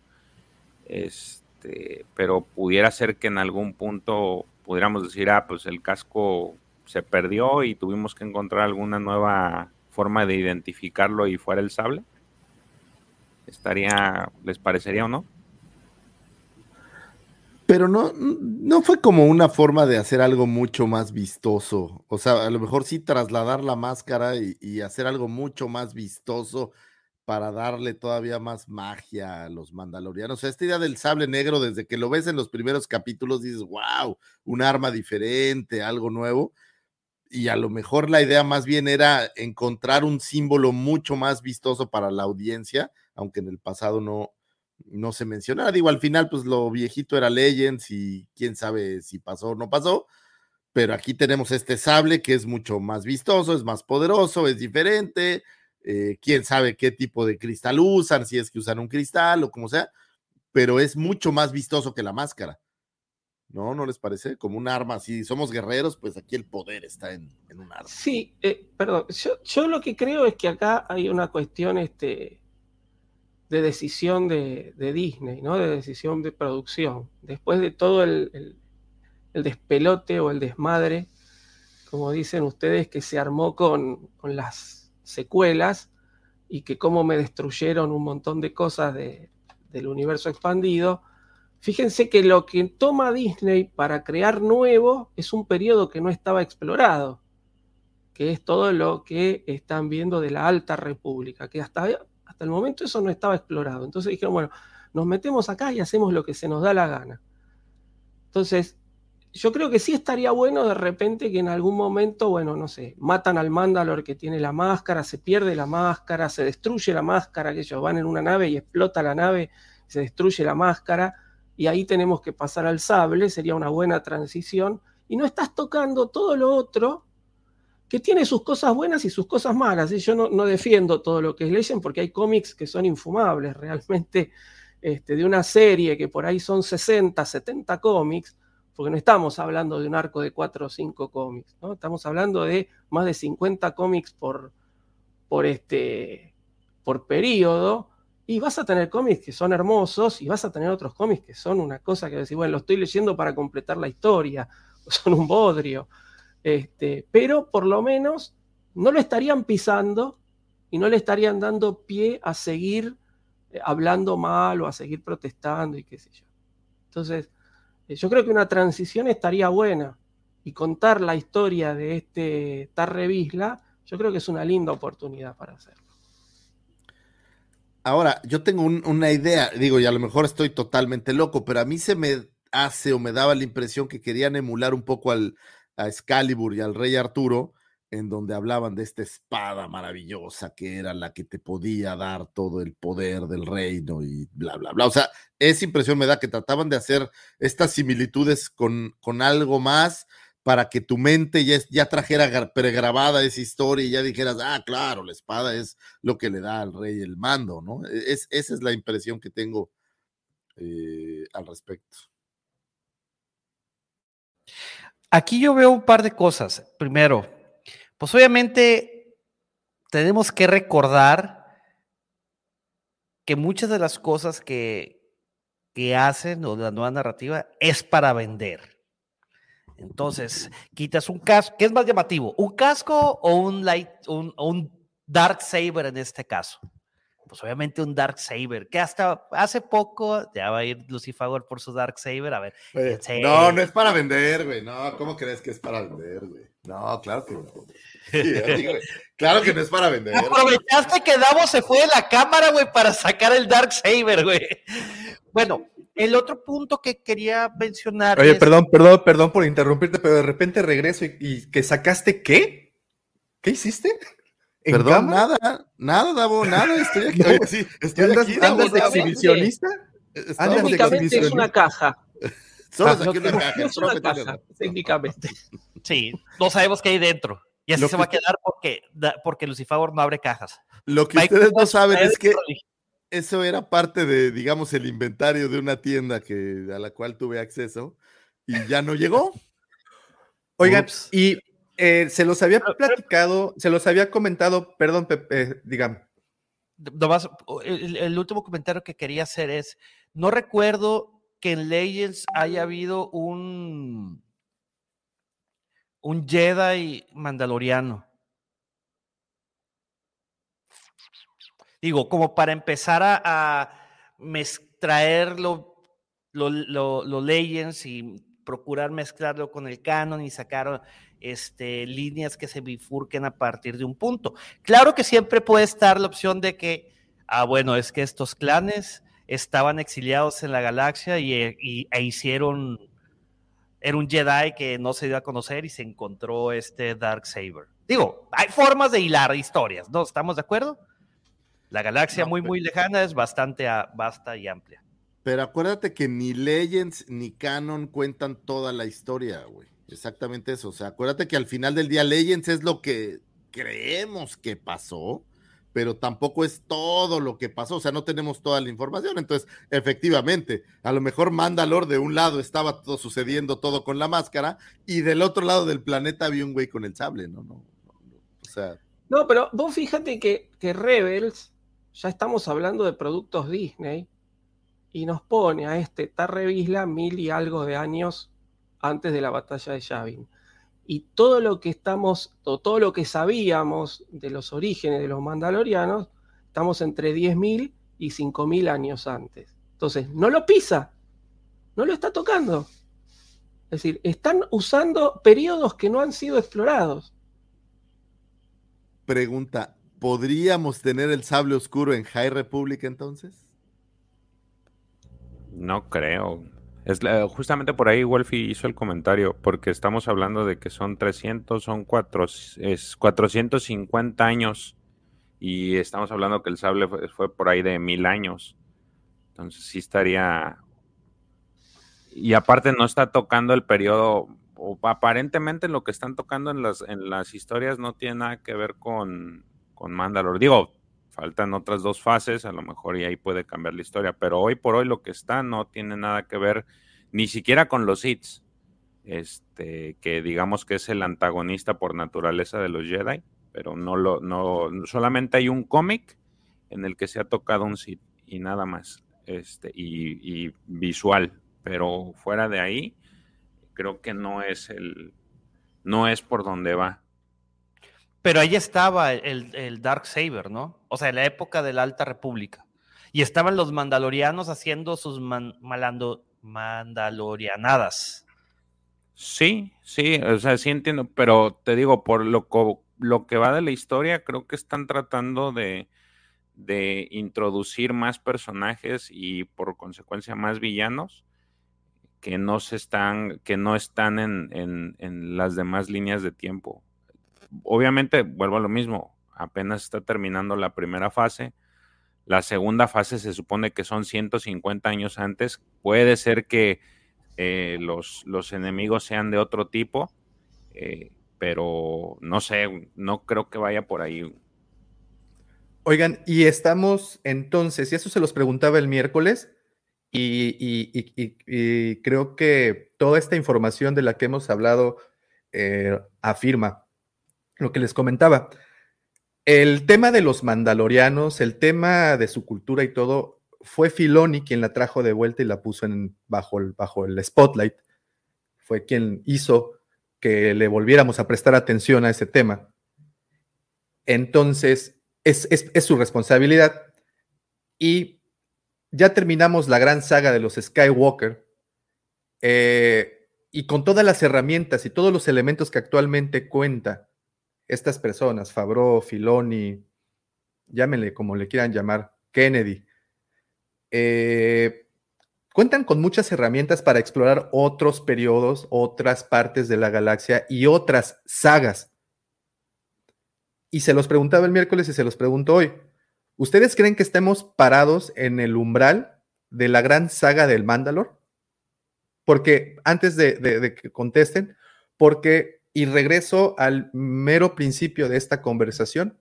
Este, este, pero pudiera ser que en algún punto pudiéramos decir, ah, pues el casco se perdió y tuvimos que encontrar alguna nueva forma de identificarlo y fuera el sable. Estaría, ¿les parecería o no? Pero no, no fue como una forma de hacer algo mucho más vistoso. O sea, a lo mejor sí trasladar la máscara y, y hacer algo mucho más vistoso para darle todavía más magia a los mandalorianos. O sea, esta idea del sable negro, desde que lo ves en los primeros capítulos, dices, wow, un arma diferente, algo nuevo. Y a lo mejor la idea más bien era encontrar un símbolo mucho más vistoso para la audiencia, aunque en el pasado no, no se mencionara. Digo, al final, pues lo viejito era Legends y quién sabe si pasó o no pasó. Pero aquí tenemos este sable que es mucho más vistoso, es más poderoso, es diferente eh, quién sabe qué tipo de cristal usan, si es que usan un cristal o como sea, pero es mucho más vistoso que la máscara. ¿No? ¿No les parece? Como un arma, si somos guerreros, pues aquí el poder está en, un arma. Sí, eh, perdón, yo, lo que creo es que acá hay una cuestión este, de decisión de, Disney, ¿no? De decisión de producción. Después de todo el, el, despelote o el desmadre, como dicen ustedes, que se armó con, con las secuelas y que cómo me destruyeron un montón de cosas del universo expandido. Fíjense que lo que toma Disney para crear nuevo es un periodo que no estaba explorado, que es todo lo que están viendo de la Alta República, que hasta, hasta el momento eso no estaba explorado. Entonces dijeron, bueno, nos metemos acá y hacemos lo que se nos da la gana. Entonces, yo creo que sí estaría bueno de repente que en algún momento, bueno, no sé, matan al Mandalor que tiene la máscara, se pierde la máscara, se destruye la máscara, que ellos van en una nave y explota la nave, se destruye la máscara, y ahí tenemos que pasar al sable, sería una buena transición, y no estás tocando todo lo otro que tiene sus cosas buenas y sus cosas malas. Y yo no, defiendo todo lo que es Legend porque hay cómics que son infumables, realmente, este, de una serie que por ahí son 60, 70 cómics porque no estamos hablando de un arco de 4 o 5 cómics, ¿no? Estamos hablando de más de 50 cómics por, por, este, por periodo, y vas a tener cómics que son hermosos, y vas a tener otros cómics que son una cosa que decir, bueno, lo estoy leyendo para completar la historia, son un bodrio, este, pero por lo menos no lo estarían pisando y no le estarían dando pie a seguir eh, hablando mal o a seguir protestando y qué sé yo. Entonces, eh, yo creo que una transición estaría buena y contar la historia de este Tarrevisla, yo creo que es una linda oportunidad para hacerlo. Ahora, yo tengo una idea, digo, y a lo mejor estoy totalmente loco, pero a mí se me hace o me daba la impresión que querían emular un poco al, a Excalibur y al rey Arturo, en donde hablaban de esta espada maravillosa que era la que te podía dar todo el poder del reino y bla, bla, bla. O sea, esa impresión me da que trataban de hacer estas similitudes con, con algo más para que tu mente ya, ya trajera pregrabada esa historia y ya dijeras, ah, claro, la espada es lo que le da al rey el mando, ¿no? E, es, esa es la impresión que tengo eh, al respecto. Aquí yo veo un par de cosas. Primero, pues obviamente tenemos que recordar que muchas de las cosas que, que hacen o la nueva narrativa es para vender. Entonces, quitas un casco, ¿qué es más llamativo? ¿Un casco o un light, un, un dark saber en este caso? Pues obviamente un Dark Saber, que hasta hace poco ya va a ir Lucifer por su Dark Saber, a ver. no, no es para vender, güey, no, ¿cómo crees que es para vender, güey? No, claro que no. claro que no es para vender. Aprovechaste que Davos se fue de la cámara, güey, para sacar el Dark Saber, güey. Bueno, el otro punto que quería mencionar. Oye, perdón, perdón, perdón por interrumpirte, pero de repente regreso y, que sacaste qué? ¿Qué hiciste? Perdón, nada, nada, Davo, nada, estoy aquí. sí, estoy ¿Andas, aquí, ¿andas de exhibicionista? Técnicamente es una caja. Solo ah, aquí una caja, es una caja, técnicamente. Sí, no sabemos qué hay dentro. Y así se va a quedar porque, porque Lucifer no abre cajas. Lo que ustedes no saben es que eso era parte de, digamos, el inventario de una tienda que, a la cual tuve acceso y ya no llegó. Oigan, y eh, se los había platicado, se los había comentado, perdón, Pepe, eh, dígame. el, el, último comentario que quería hacer es, no recuerdo que en Legends haya habido un, un Jedi mandaloriano. Digo, como para empezar a, a traer lo, lo, Legends y procurar mezclarlo con el canon y sacar este, líneas que se bifurquen a partir de un punto. Claro que siempre puede estar la opción de que, ah, bueno, es que estos clanes estaban exiliados en la galaxia y, e hicieron, era un Jedi que no se dio a conocer y se encontró este Dark Saber. Digo, hay formas de hilar historias, ¿no? ¿Estamos de acuerdo? La galaxia muy, muy lejana es bastante vasta y amplia. Pero acuérdate que ni Legends ni Canon cuentan toda la historia, güey. Exactamente eso. O sea, acuérdate que al final del día Legends es lo que creemos que pasó, pero tampoco es todo lo que pasó. O sea, no tenemos toda la información. Entonces, efectivamente, a lo mejor Mandalor de un lado estaba todo sucediendo todo con la máscara y del otro lado del planeta había un güey con el sable, ¿no? no, no, o sea. No, pero vos fíjate que, que Rebels ya estamos hablando de productos Disney y nos pone a este Tarre mil y algo de años antes de la batalla de Yavin. Y todo lo que estamos, todo lo que sabíamos de los orígenes de los mandalorianos, estamos entre 10.000 y 5.000 años antes. Entonces, no lo pisa, no lo está tocando. Es decir, están usando periodos que no han sido explorados. Pregunta, ¿podríamos tener el sable oscuro en High Republic entonces? No creo. Es justamente por ahí Wolfie hizo el comentario, porque estamos hablando de que son 300, son cuatro, es 450 años y estamos hablando que el sable fue, por ahí de mil años. Entonces sí estaría... Y aparte no está tocando el periodo, o aparentemente lo que están tocando en las, en las historias no tiene nada que ver con, con Mandalore. Digo, faltan otras dos fases, a lo mejor y ahí puede cambiar la historia, pero hoy por hoy lo que está no tiene nada que ver ni siquiera con los hits, este, que digamos que es el antagonista por naturaleza de los Jedi, pero no lo, no, solamente hay un cómic en el que se ha tocado un Sith y nada más, este, y, visual, pero fuera de ahí, creo que no es el, no es por donde va. Pero ahí estaba el, Dark Saber, ¿no? O sea, en la época de la Alta República. Y estaban los mandalorianos haciendo sus malando, mandalorianadas. Sí, sí, o sea, sí entiendo, pero te digo, por lo, lo que va de la historia, creo que están tratando de, de introducir más personajes y por consecuencia más villanos que no se están, que no están en, en las demás líneas de tiempo obviamente, vuelvo a lo mismo, apenas está terminando la primera fase. La segunda fase se supone que son 150 años antes. Puede ser que eh, los, los, enemigos sean de otro tipo, eh, pero no sé, no creo que vaya por ahí. Oigan, y estamos entonces, y eso se los preguntaba el miércoles, y, creo que toda esta información de la que hemos hablado eh, afirma lo que les comentaba. El tema de los mandalorianos, el tema de su cultura y todo, fue Filoni quien la trajo de vuelta y la puso bajo, el, spotlight. Fue quien hizo que le volviéramos a prestar atención a ese tema. Entonces, es, es, su responsabilidad, Y ya terminamos la gran saga de los Skywalker. Eh, y con todas las herramientas y todos los elementos que actualmente cuenta estas personas, Fabro, Filoni, llámenle como le quieran llamar, Kennedy, eh, cuentan con muchas herramientas para explorar otros periodos, otras partes de la galaxia y otras sagas. Y se los preguntaba el miércoles y se los pregunto hoy. ¿Ustedes creen que estemos parados en el umbral de la gran saga del Mandalor? Porque antes de, que contesten, porque, y regreso al mero principio de esta conversación,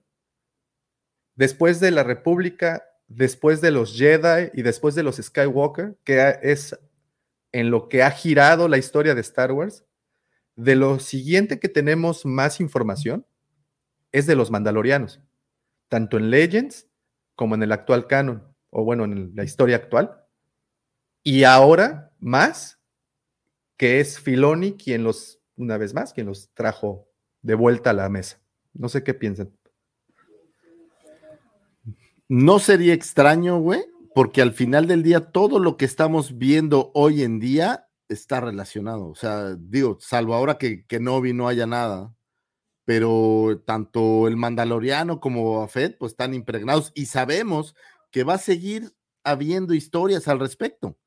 después de la República, después de los Jedi y después de los Skywalker, que es en lo que ha girado la historia de Star Wars, de lo siguiente que tenemos más información es de los Mandalorianos, tanto en Legends como en el actual canon, o bueno, en la historia actual. Y ahora más que es Filoni quien los, una vez más, quien los trajo de vuelta a la mesa. No sé qué piensan. No sería extraño, güey, porque al final del día todo lo que estamos viendo hoy en día está relacionado. O sea, digo, salvo ahora que, que no vi, no haya nada, pero tanto el Mandaloriano como Fed pues están impregnados y sabemos que va a seguir habiendo historias al respecto.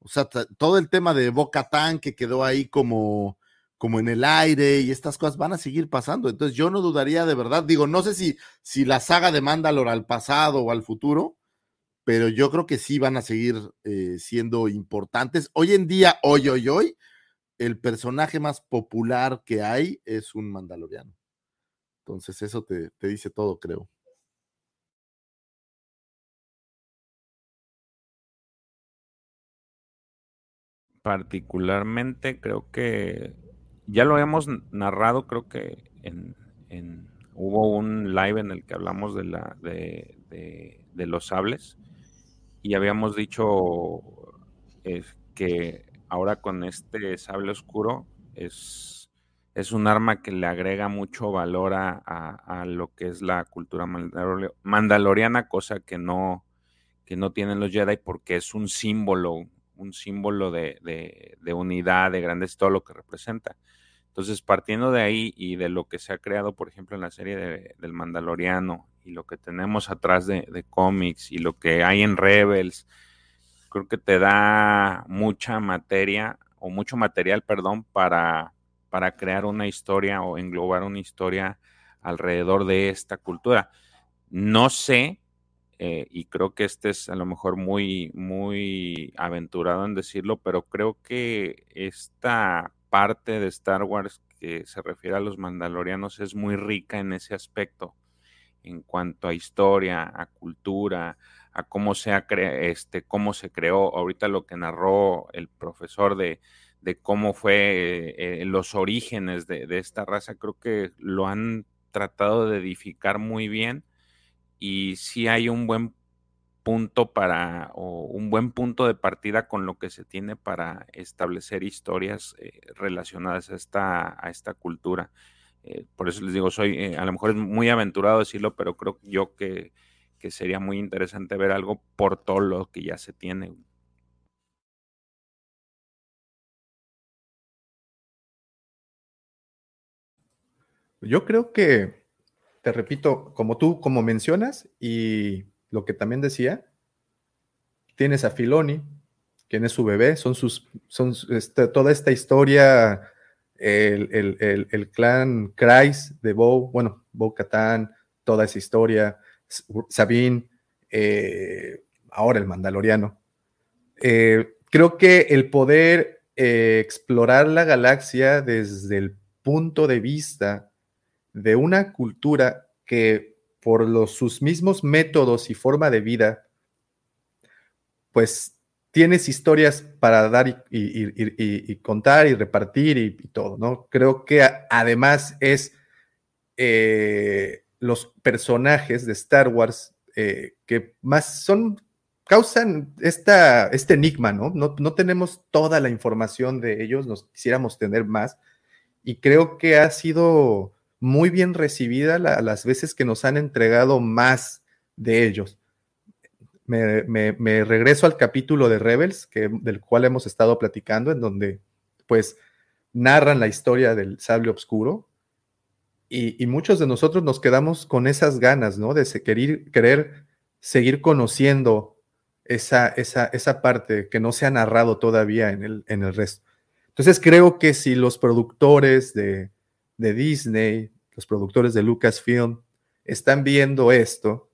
O sea, todo el tema de Boca Tan que quedó ahí como, como en el aire y estas cosas van a seguir pasando. Entonces yo no dudaría de verdad, digo, no sé si, si la saga de Mandalor al pasado o al futuro, pero yo creo que sí van a seguir eh, siendo importantes. Hoy en día, hoy, hoy, hoy, el personaje más popular que hay es un mandaloriano. Entonces eso te, te dice todo, creo. particularmente creo que ya lo hemos narrado, creo que en, hubo un live en el que hablamos de la de, de, los sables y habíamos dicho que ahora con este sable oscuro es, un arma que le agrega mucho valor a, lo que es la cultura mandaloriana, cosa que no, que no tienen los Jedi porque es un símbolo un símbolo de, unidad, de grandeza, todo lo que representa. Entonces, partiendo de ahí y de lo que se ha creado, por ejemplo, en la serie del Mandaloriano y lo que tenemos atrás de, cómics y lo que hay en Rebels, creo que te da mucha materia o mucho material, perdón, para, para crear una historia o englobar una historia alrededor de esta cultura. No sé eh, y creo que este es a lo mejor muy, muy aventurado en decirlo, pero creo que esta parte de Star Wars que se refiere a los mandalorianos es muy rica en ese aspecto, en cuanto a historia, a cultura, a cómo se, este, cómo se creó, ahorita lo que narró el profesor de, cómo fue eh, los orígenes de, de esta raza, creo que lo han tratado de edificar muy bien y sí hay un buen punto para, o un buen punto de partida con lo que se tiene para establecer historias eh, relacionadas a esta, a esta cultura. Eh, por eso les digo, soy, eh, a lo mejor es muy aventurado decirlo, pero creo yo que, que sería muy interesante ver algo por todo lo que ya se tiene. Yo creo que te repito, como tú, como mencionas, y lo que también decía, tienes a Filoni, quien es su bebé, son sus, este, toda esta historia, el, clan Kreis de Bo, bueno, Bo Katan, toda esa historia, Sabine, eh, ahora el Mandaloriano. Eh, creo que el poder eh, explorar la galaxia desde el punto de vista de una cultura que por los, sus mismos métodos y forma de vida, pues tienes historias para dar y, contar y repartir y, todo, ¿no? Creo que además es eh, los personajes de Star Wars eh, que más son, causan esta, este enigma, ¿no? ¿no? No tenemos toda la información de ellos, nos quisiéramos tener más y creo que ha sido muy bien recibida las veces que nos han entregado más de ellos. me, regreso al capítulo de Rebels, que, del cual hemos estado platicando, en donde pues narran la historia del sable oscuro. Y, muchos de nosotros nos quedamos con esas ganas, ¿no? De querer, querer seguir conociendo esa, esa, esa, parte que no se ha narrado todavía en el, en el resto. Entonces creo que si los productores de, de Disney, los productores de Lucasfilm, están viendo esto,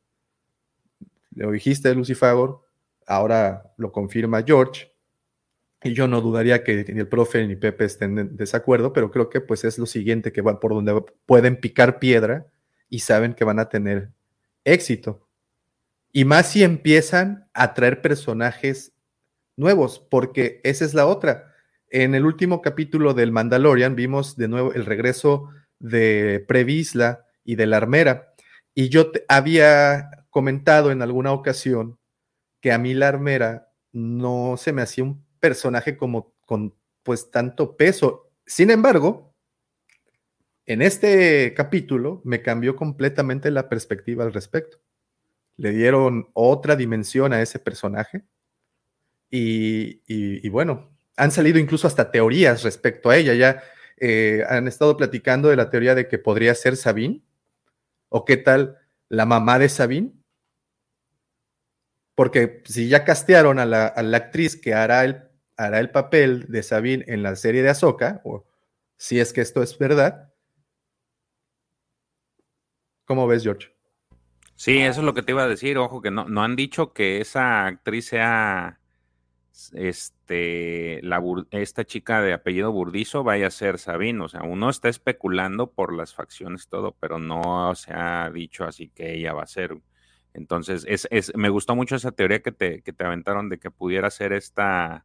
lo dijiste, Lucifagor, ahora lo confirma George, y yo no dudaría que ni el profe ni Pepe estén en desacuerdo, pero creo que pues es lo siguiente que va por donde pueden picar piedra y saben que van a tener éxito. Y más si empiezan a traer personajes nuevos, porque esa es la otra. En el último capítulo del Mandalorian vimos de nuevo el regreso de Previsla y de la armera. Y yo había comentado en alguna ocasión que a mí la armera no se me hacía un personaje como con pues tanto peso. Sin embargo, en este capítulo me cambió completamente la perspectiva al respecto. Le dieron otra dimensión a ese personaje y, bueno, han salido incluso hasta teorías respecto a ella. Ya eh, han estado platicando de la teoría de que podría ser Sabine o qué tal la mamá de Sabine porque si ya castearon a la, actriz que hará el, hará el papel de Sabine en la serie de Ahsoka, o si es que esto es verdad, ¿cómo ves, George? Sí, eso es lo que te iba a decir. Ojo, que no, no han dicho que esa actriz sea este, la, esta chica de apellido Burdizo vaya a ser Sabine. O sea, uno está especulando por las facciones todo, pero no se ha dicho así que ella va a ser. Entonces, es, me gustó mucho esa teoría que te, que te aventaron de que pudiera ser esta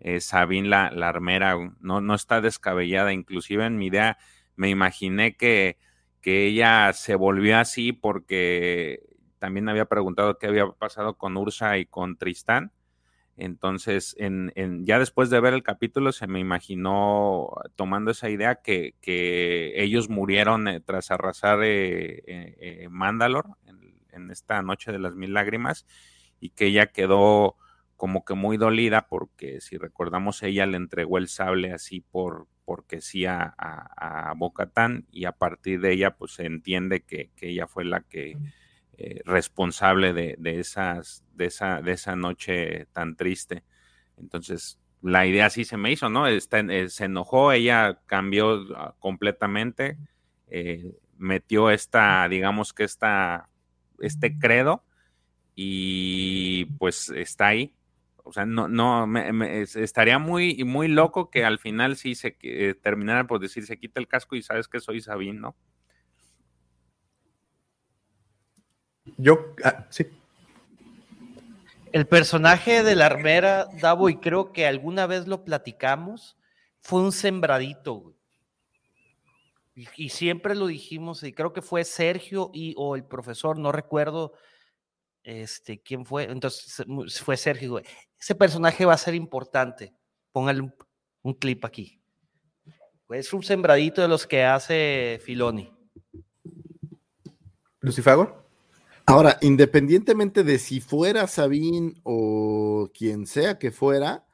eh, la, la, armera, no, no está descabellada, inclusive en mi idea me imaginé que, que ella se volvió así porque también había preguntado qué había pasado con Ursa y con Tristán. Entonces, en, en, ya después de ver el capítulo, se me imaginó tomando esa idea que, que ellos murieron eh, tras arrasar eh, eh, Mandalor en esta noche de las mil lágrimas y que ella quedó como que muy dolida porque si recordamos ella le entregó el sable así por porque sí a, a, Bocatán y a partir de ella pues se entiende que, ella fue la que eh, responsable de, esas de esa de esa noche tan triste entonces la idea así se me hizo no Está, eh, se enojó ella cambió ah, completamente eh, metió esta digamos que esta este credo y pues está ahí. O sea, no, no, me, estaría muy, muy loco que al final sí se eh, terminara por decir, se quita el casco y sabes que soy Sabine, ¿no? Yo, ah, sí. El personaje de la armera, Davo, y creo que alguna vez lo platicamos, fue un sembradito, güey. Y, siempre lo dijimos, y creo que fue Sergio y o el profesor, no recuerdo este, quién fue. Entonces fue Sergio. Ese personaje va a ser importante. Póngale un, clip aquí. Es un sembradito de los que hace Filoni. ¿Lucifago? Ahora, independientemente de si fuera Sabine o quien sea que fuera,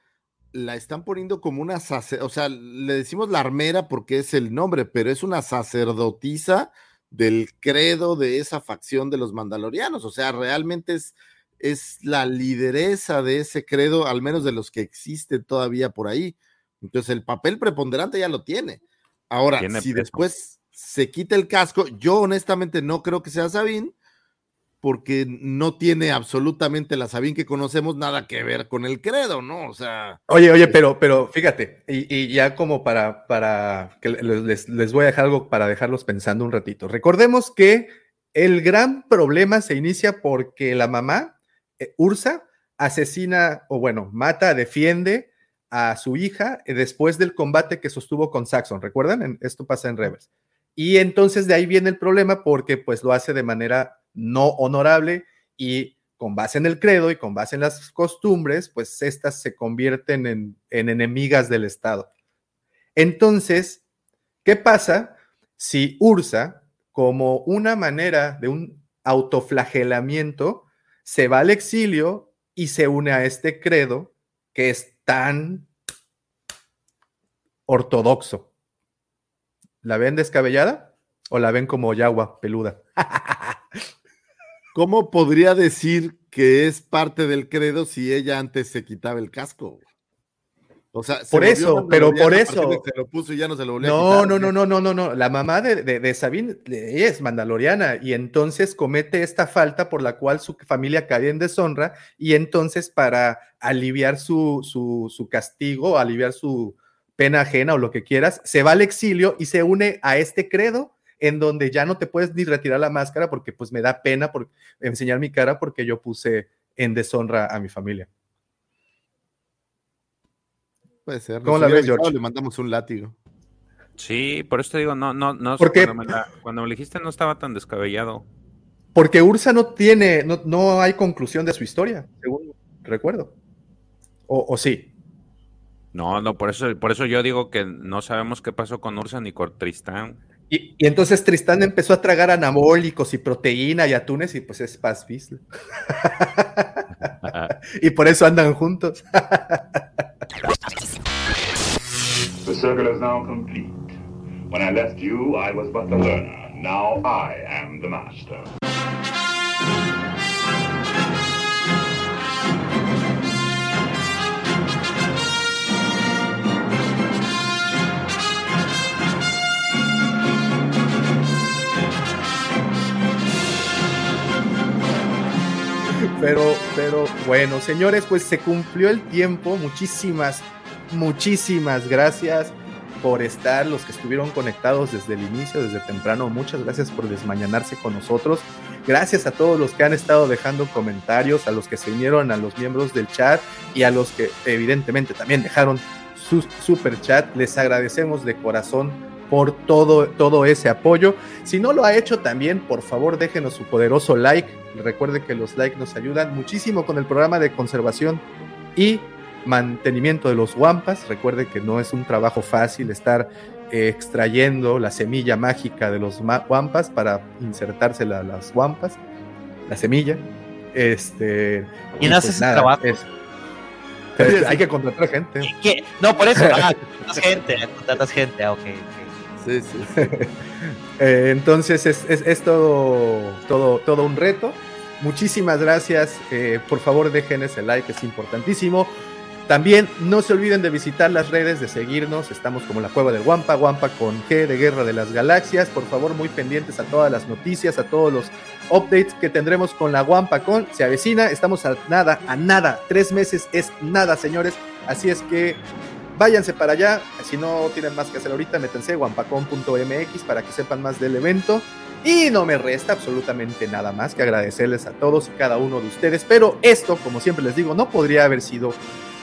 la están poniendo como una o sea, le decimos la armera porque es el nombre, pero es una sacerdotisa del credo de esa facción de los mandalorianos, o sea, realmente es, es la lideresa de ese credo, al menos de los que existen todavía por ahí. Entonces, el papel preponderante ya lo tiene. Ahora, si después se quita el casco, yo honestamente no creo que sea Sabine, porque no tiene absolutamente la Sabín que conocemos nada que ver con el credo, ¿no? O sea. Oye, oye, pero, pero fíjate, y, ya como para, para que les, les, voy a dejar algo para dejarlos pensando un ratito. Recordemos que el gran problema se inicia porque la mamá, eh, Ursa, asesina, o bueno, mata, defiende a su hija eh, después del combate que sostuvo con Saxon. ¿Recuerdan? Esto pasa en Rebels. Y entonces de ahí viene el problema porque pues lo hace de manera no honorable y con base en el credo y con base en las costumbres, pues estas se convierten en, enemigas del Estado. Entonces, ¿qué pasa si Ursa, como una manera de un autoflagelamiento, se va al exilio y se une a este credo que es tan ortodoxo. ¿La ven descabellada o la ven como yagua peluda? ¿Cómo podría decir que es parte del credo si ella antes se quitaba el casco? O sea, por eso, pero por eso. Se lo puso y ya no se lo volvió no, a quitar, no, no, no, no, no, no. La mamá de, de, Sabine es mandaloriana y entonces comete esta falta por la cual su familia cae en deshonra y entonces para aliviar su, su, su castigo, aliviar su pena ajena o lo que quieras, se va al exilio y se une a este credo en donde ya no te puedes ni retirar la máscara porque pues me da pena por enseñar mi cara porque yo puse en deshonra a mi familia. Puede ser. ¿Cómo la ves, George? Le mandamos un látigo. Sí, por eso te digo, no, no, no. Porque, cuando, me cuando me dijiste no estaba tan descabellado. Porque Ursa no tiene, no, no hay conclusión de su historia, según recuerdo. O, o, sí. No, no, por eso, por eso yo digo que no sabemos qué pasó con Ursa ni con Tristán. Y, y entonces Tristán empezó a tragar anabólicos y proteína y atunes y pues es Paz y por eso andan juntos. The circle is now complete. When I left you, I was but the learner. Now I am the master. Pero, pero bueno, señores, pues se cumplió el tiempo. Muchísimas muchísimas gracias por estar, los que estuvieron conectados desde el inicio, desde temprano. Muchas gracias por desmañanarse con nosotros. Gracias a todos los que han estado dejando comentarios, a los que se unieron a los miembros del chat y a los que evidentemente también dejaron su super chat. Les agradecemos de corazón por todo, todo ese apoyo. Si no lo ha hecho también, por favor déjenos su poderoso like. Recuerde que los likes nos ayudan muchísimo con el programa de conservación y mantenimiento de los guampas. Recuerde que no es un trabajo fácil estar eh, extrayendo la semilla mágica de los guampas para insertársela a las guampas, la semilla. Este, ¿Quién hace pues ese trabajo? hay que contratar gente. No, por eso, ah, contratas gente, contratas gente, ah, ok. Eh, entonces es, es, es, todo, todo, todo un reto. Muchísimas gracias. Eh, por favor, dejen ese like, es importantísimo. También no se olviden de visitar las redes, de seguirnos. Estamos como la Cueva del Guampa, Guampa con G de Guerra de las Galaxias. Por favor, muy pendientes a todas las noticias, a todos los updates que tendremos con la Guampa con. Se avecina, estamos a nada, a nada. Tres meses es nada, señores. Así es que váyanse para allá. Si no tienen más que hacer ahorita, métanse guampacon.mx para que sepan más del evento. Y no me resta absolutamente nada más que agradecerles a todos y cada uno de ustedes. Pero esto, como siempre les digo, no podría haber sido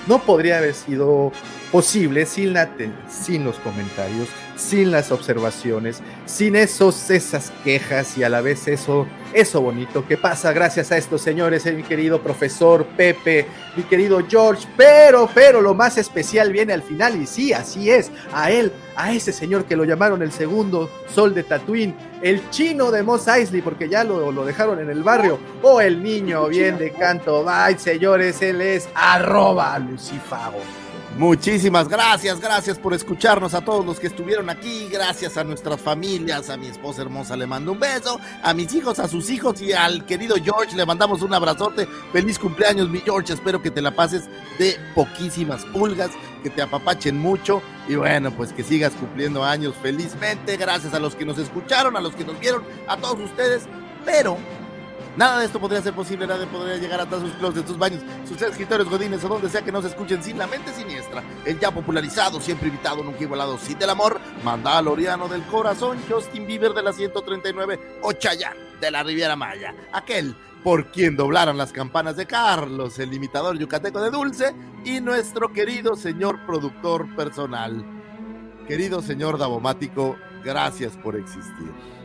no podría haber sido posible sin, la, sin los comentarios, sin las observaciones, sin esos, esas quejas y a la vez eso, eso bonito que pasa gracias a estos señores, eh, mi querido profesor Pepe, mi querido George, pero, pero lo más especial viene al final y sí, así es, a él, a ese señor que lo llamaron el segundo sol de Tatooine, el chino de Moss Eisley, porque ya lo, lo dejaron en el barrio, o el niño bien de canto, bye señores, él es arroba Lucifago. Muchísimas gracias, gracias por escucharnos a todos los que estuvieron aquí, gracias a nuestras familias, a mi esposa hermosa le mando un beso, a mis hijos, a sus hijos y al querido George le mandamos un abrazote, feliz cumpleaños mi George, espero que te la pases de poquísimas pulgas, que te apapachen mucho y bueno, pues que sigas cumpliendo años felizmente, gracias a los que nos escucharon, a los que nos vieron, a todos ustedes, pero Nada de esto podría ser posible, nadie podría llegar hasta sus closets, sus baños, sus escritores godines o donde sea que nos escuchen sin la mente siniestra. El ya popularizado, siempre invitado, nunca igualado, sí del amor, Mandaloriano del corazón, Justin Bieber de la 139 o Chayanne de la Riviera Maya. Aquel por quien doblaron las campanas de Carlos, el imitador yucateco de Dulce y nuestro querido señor productor personal. Querido señor Davomático, gracias por existir.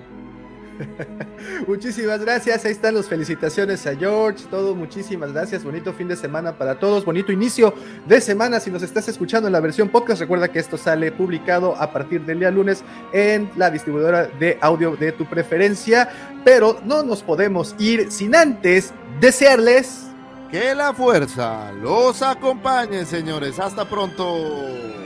muchísimas gracias. Ahí están las felicitaciones a George. Todo, muchísimas gracias. Bonito fin de semana para todos. Bonito inicio de semana. Si nos estás escuchando en la versión podcast, recuerda que esto sale publicado a partir del día lunes en la distribuidora de audio de tu preferencia. Pero no nos podemos ir sin antes desearles que la fuerza los acompañe, señores. Hasta pronto.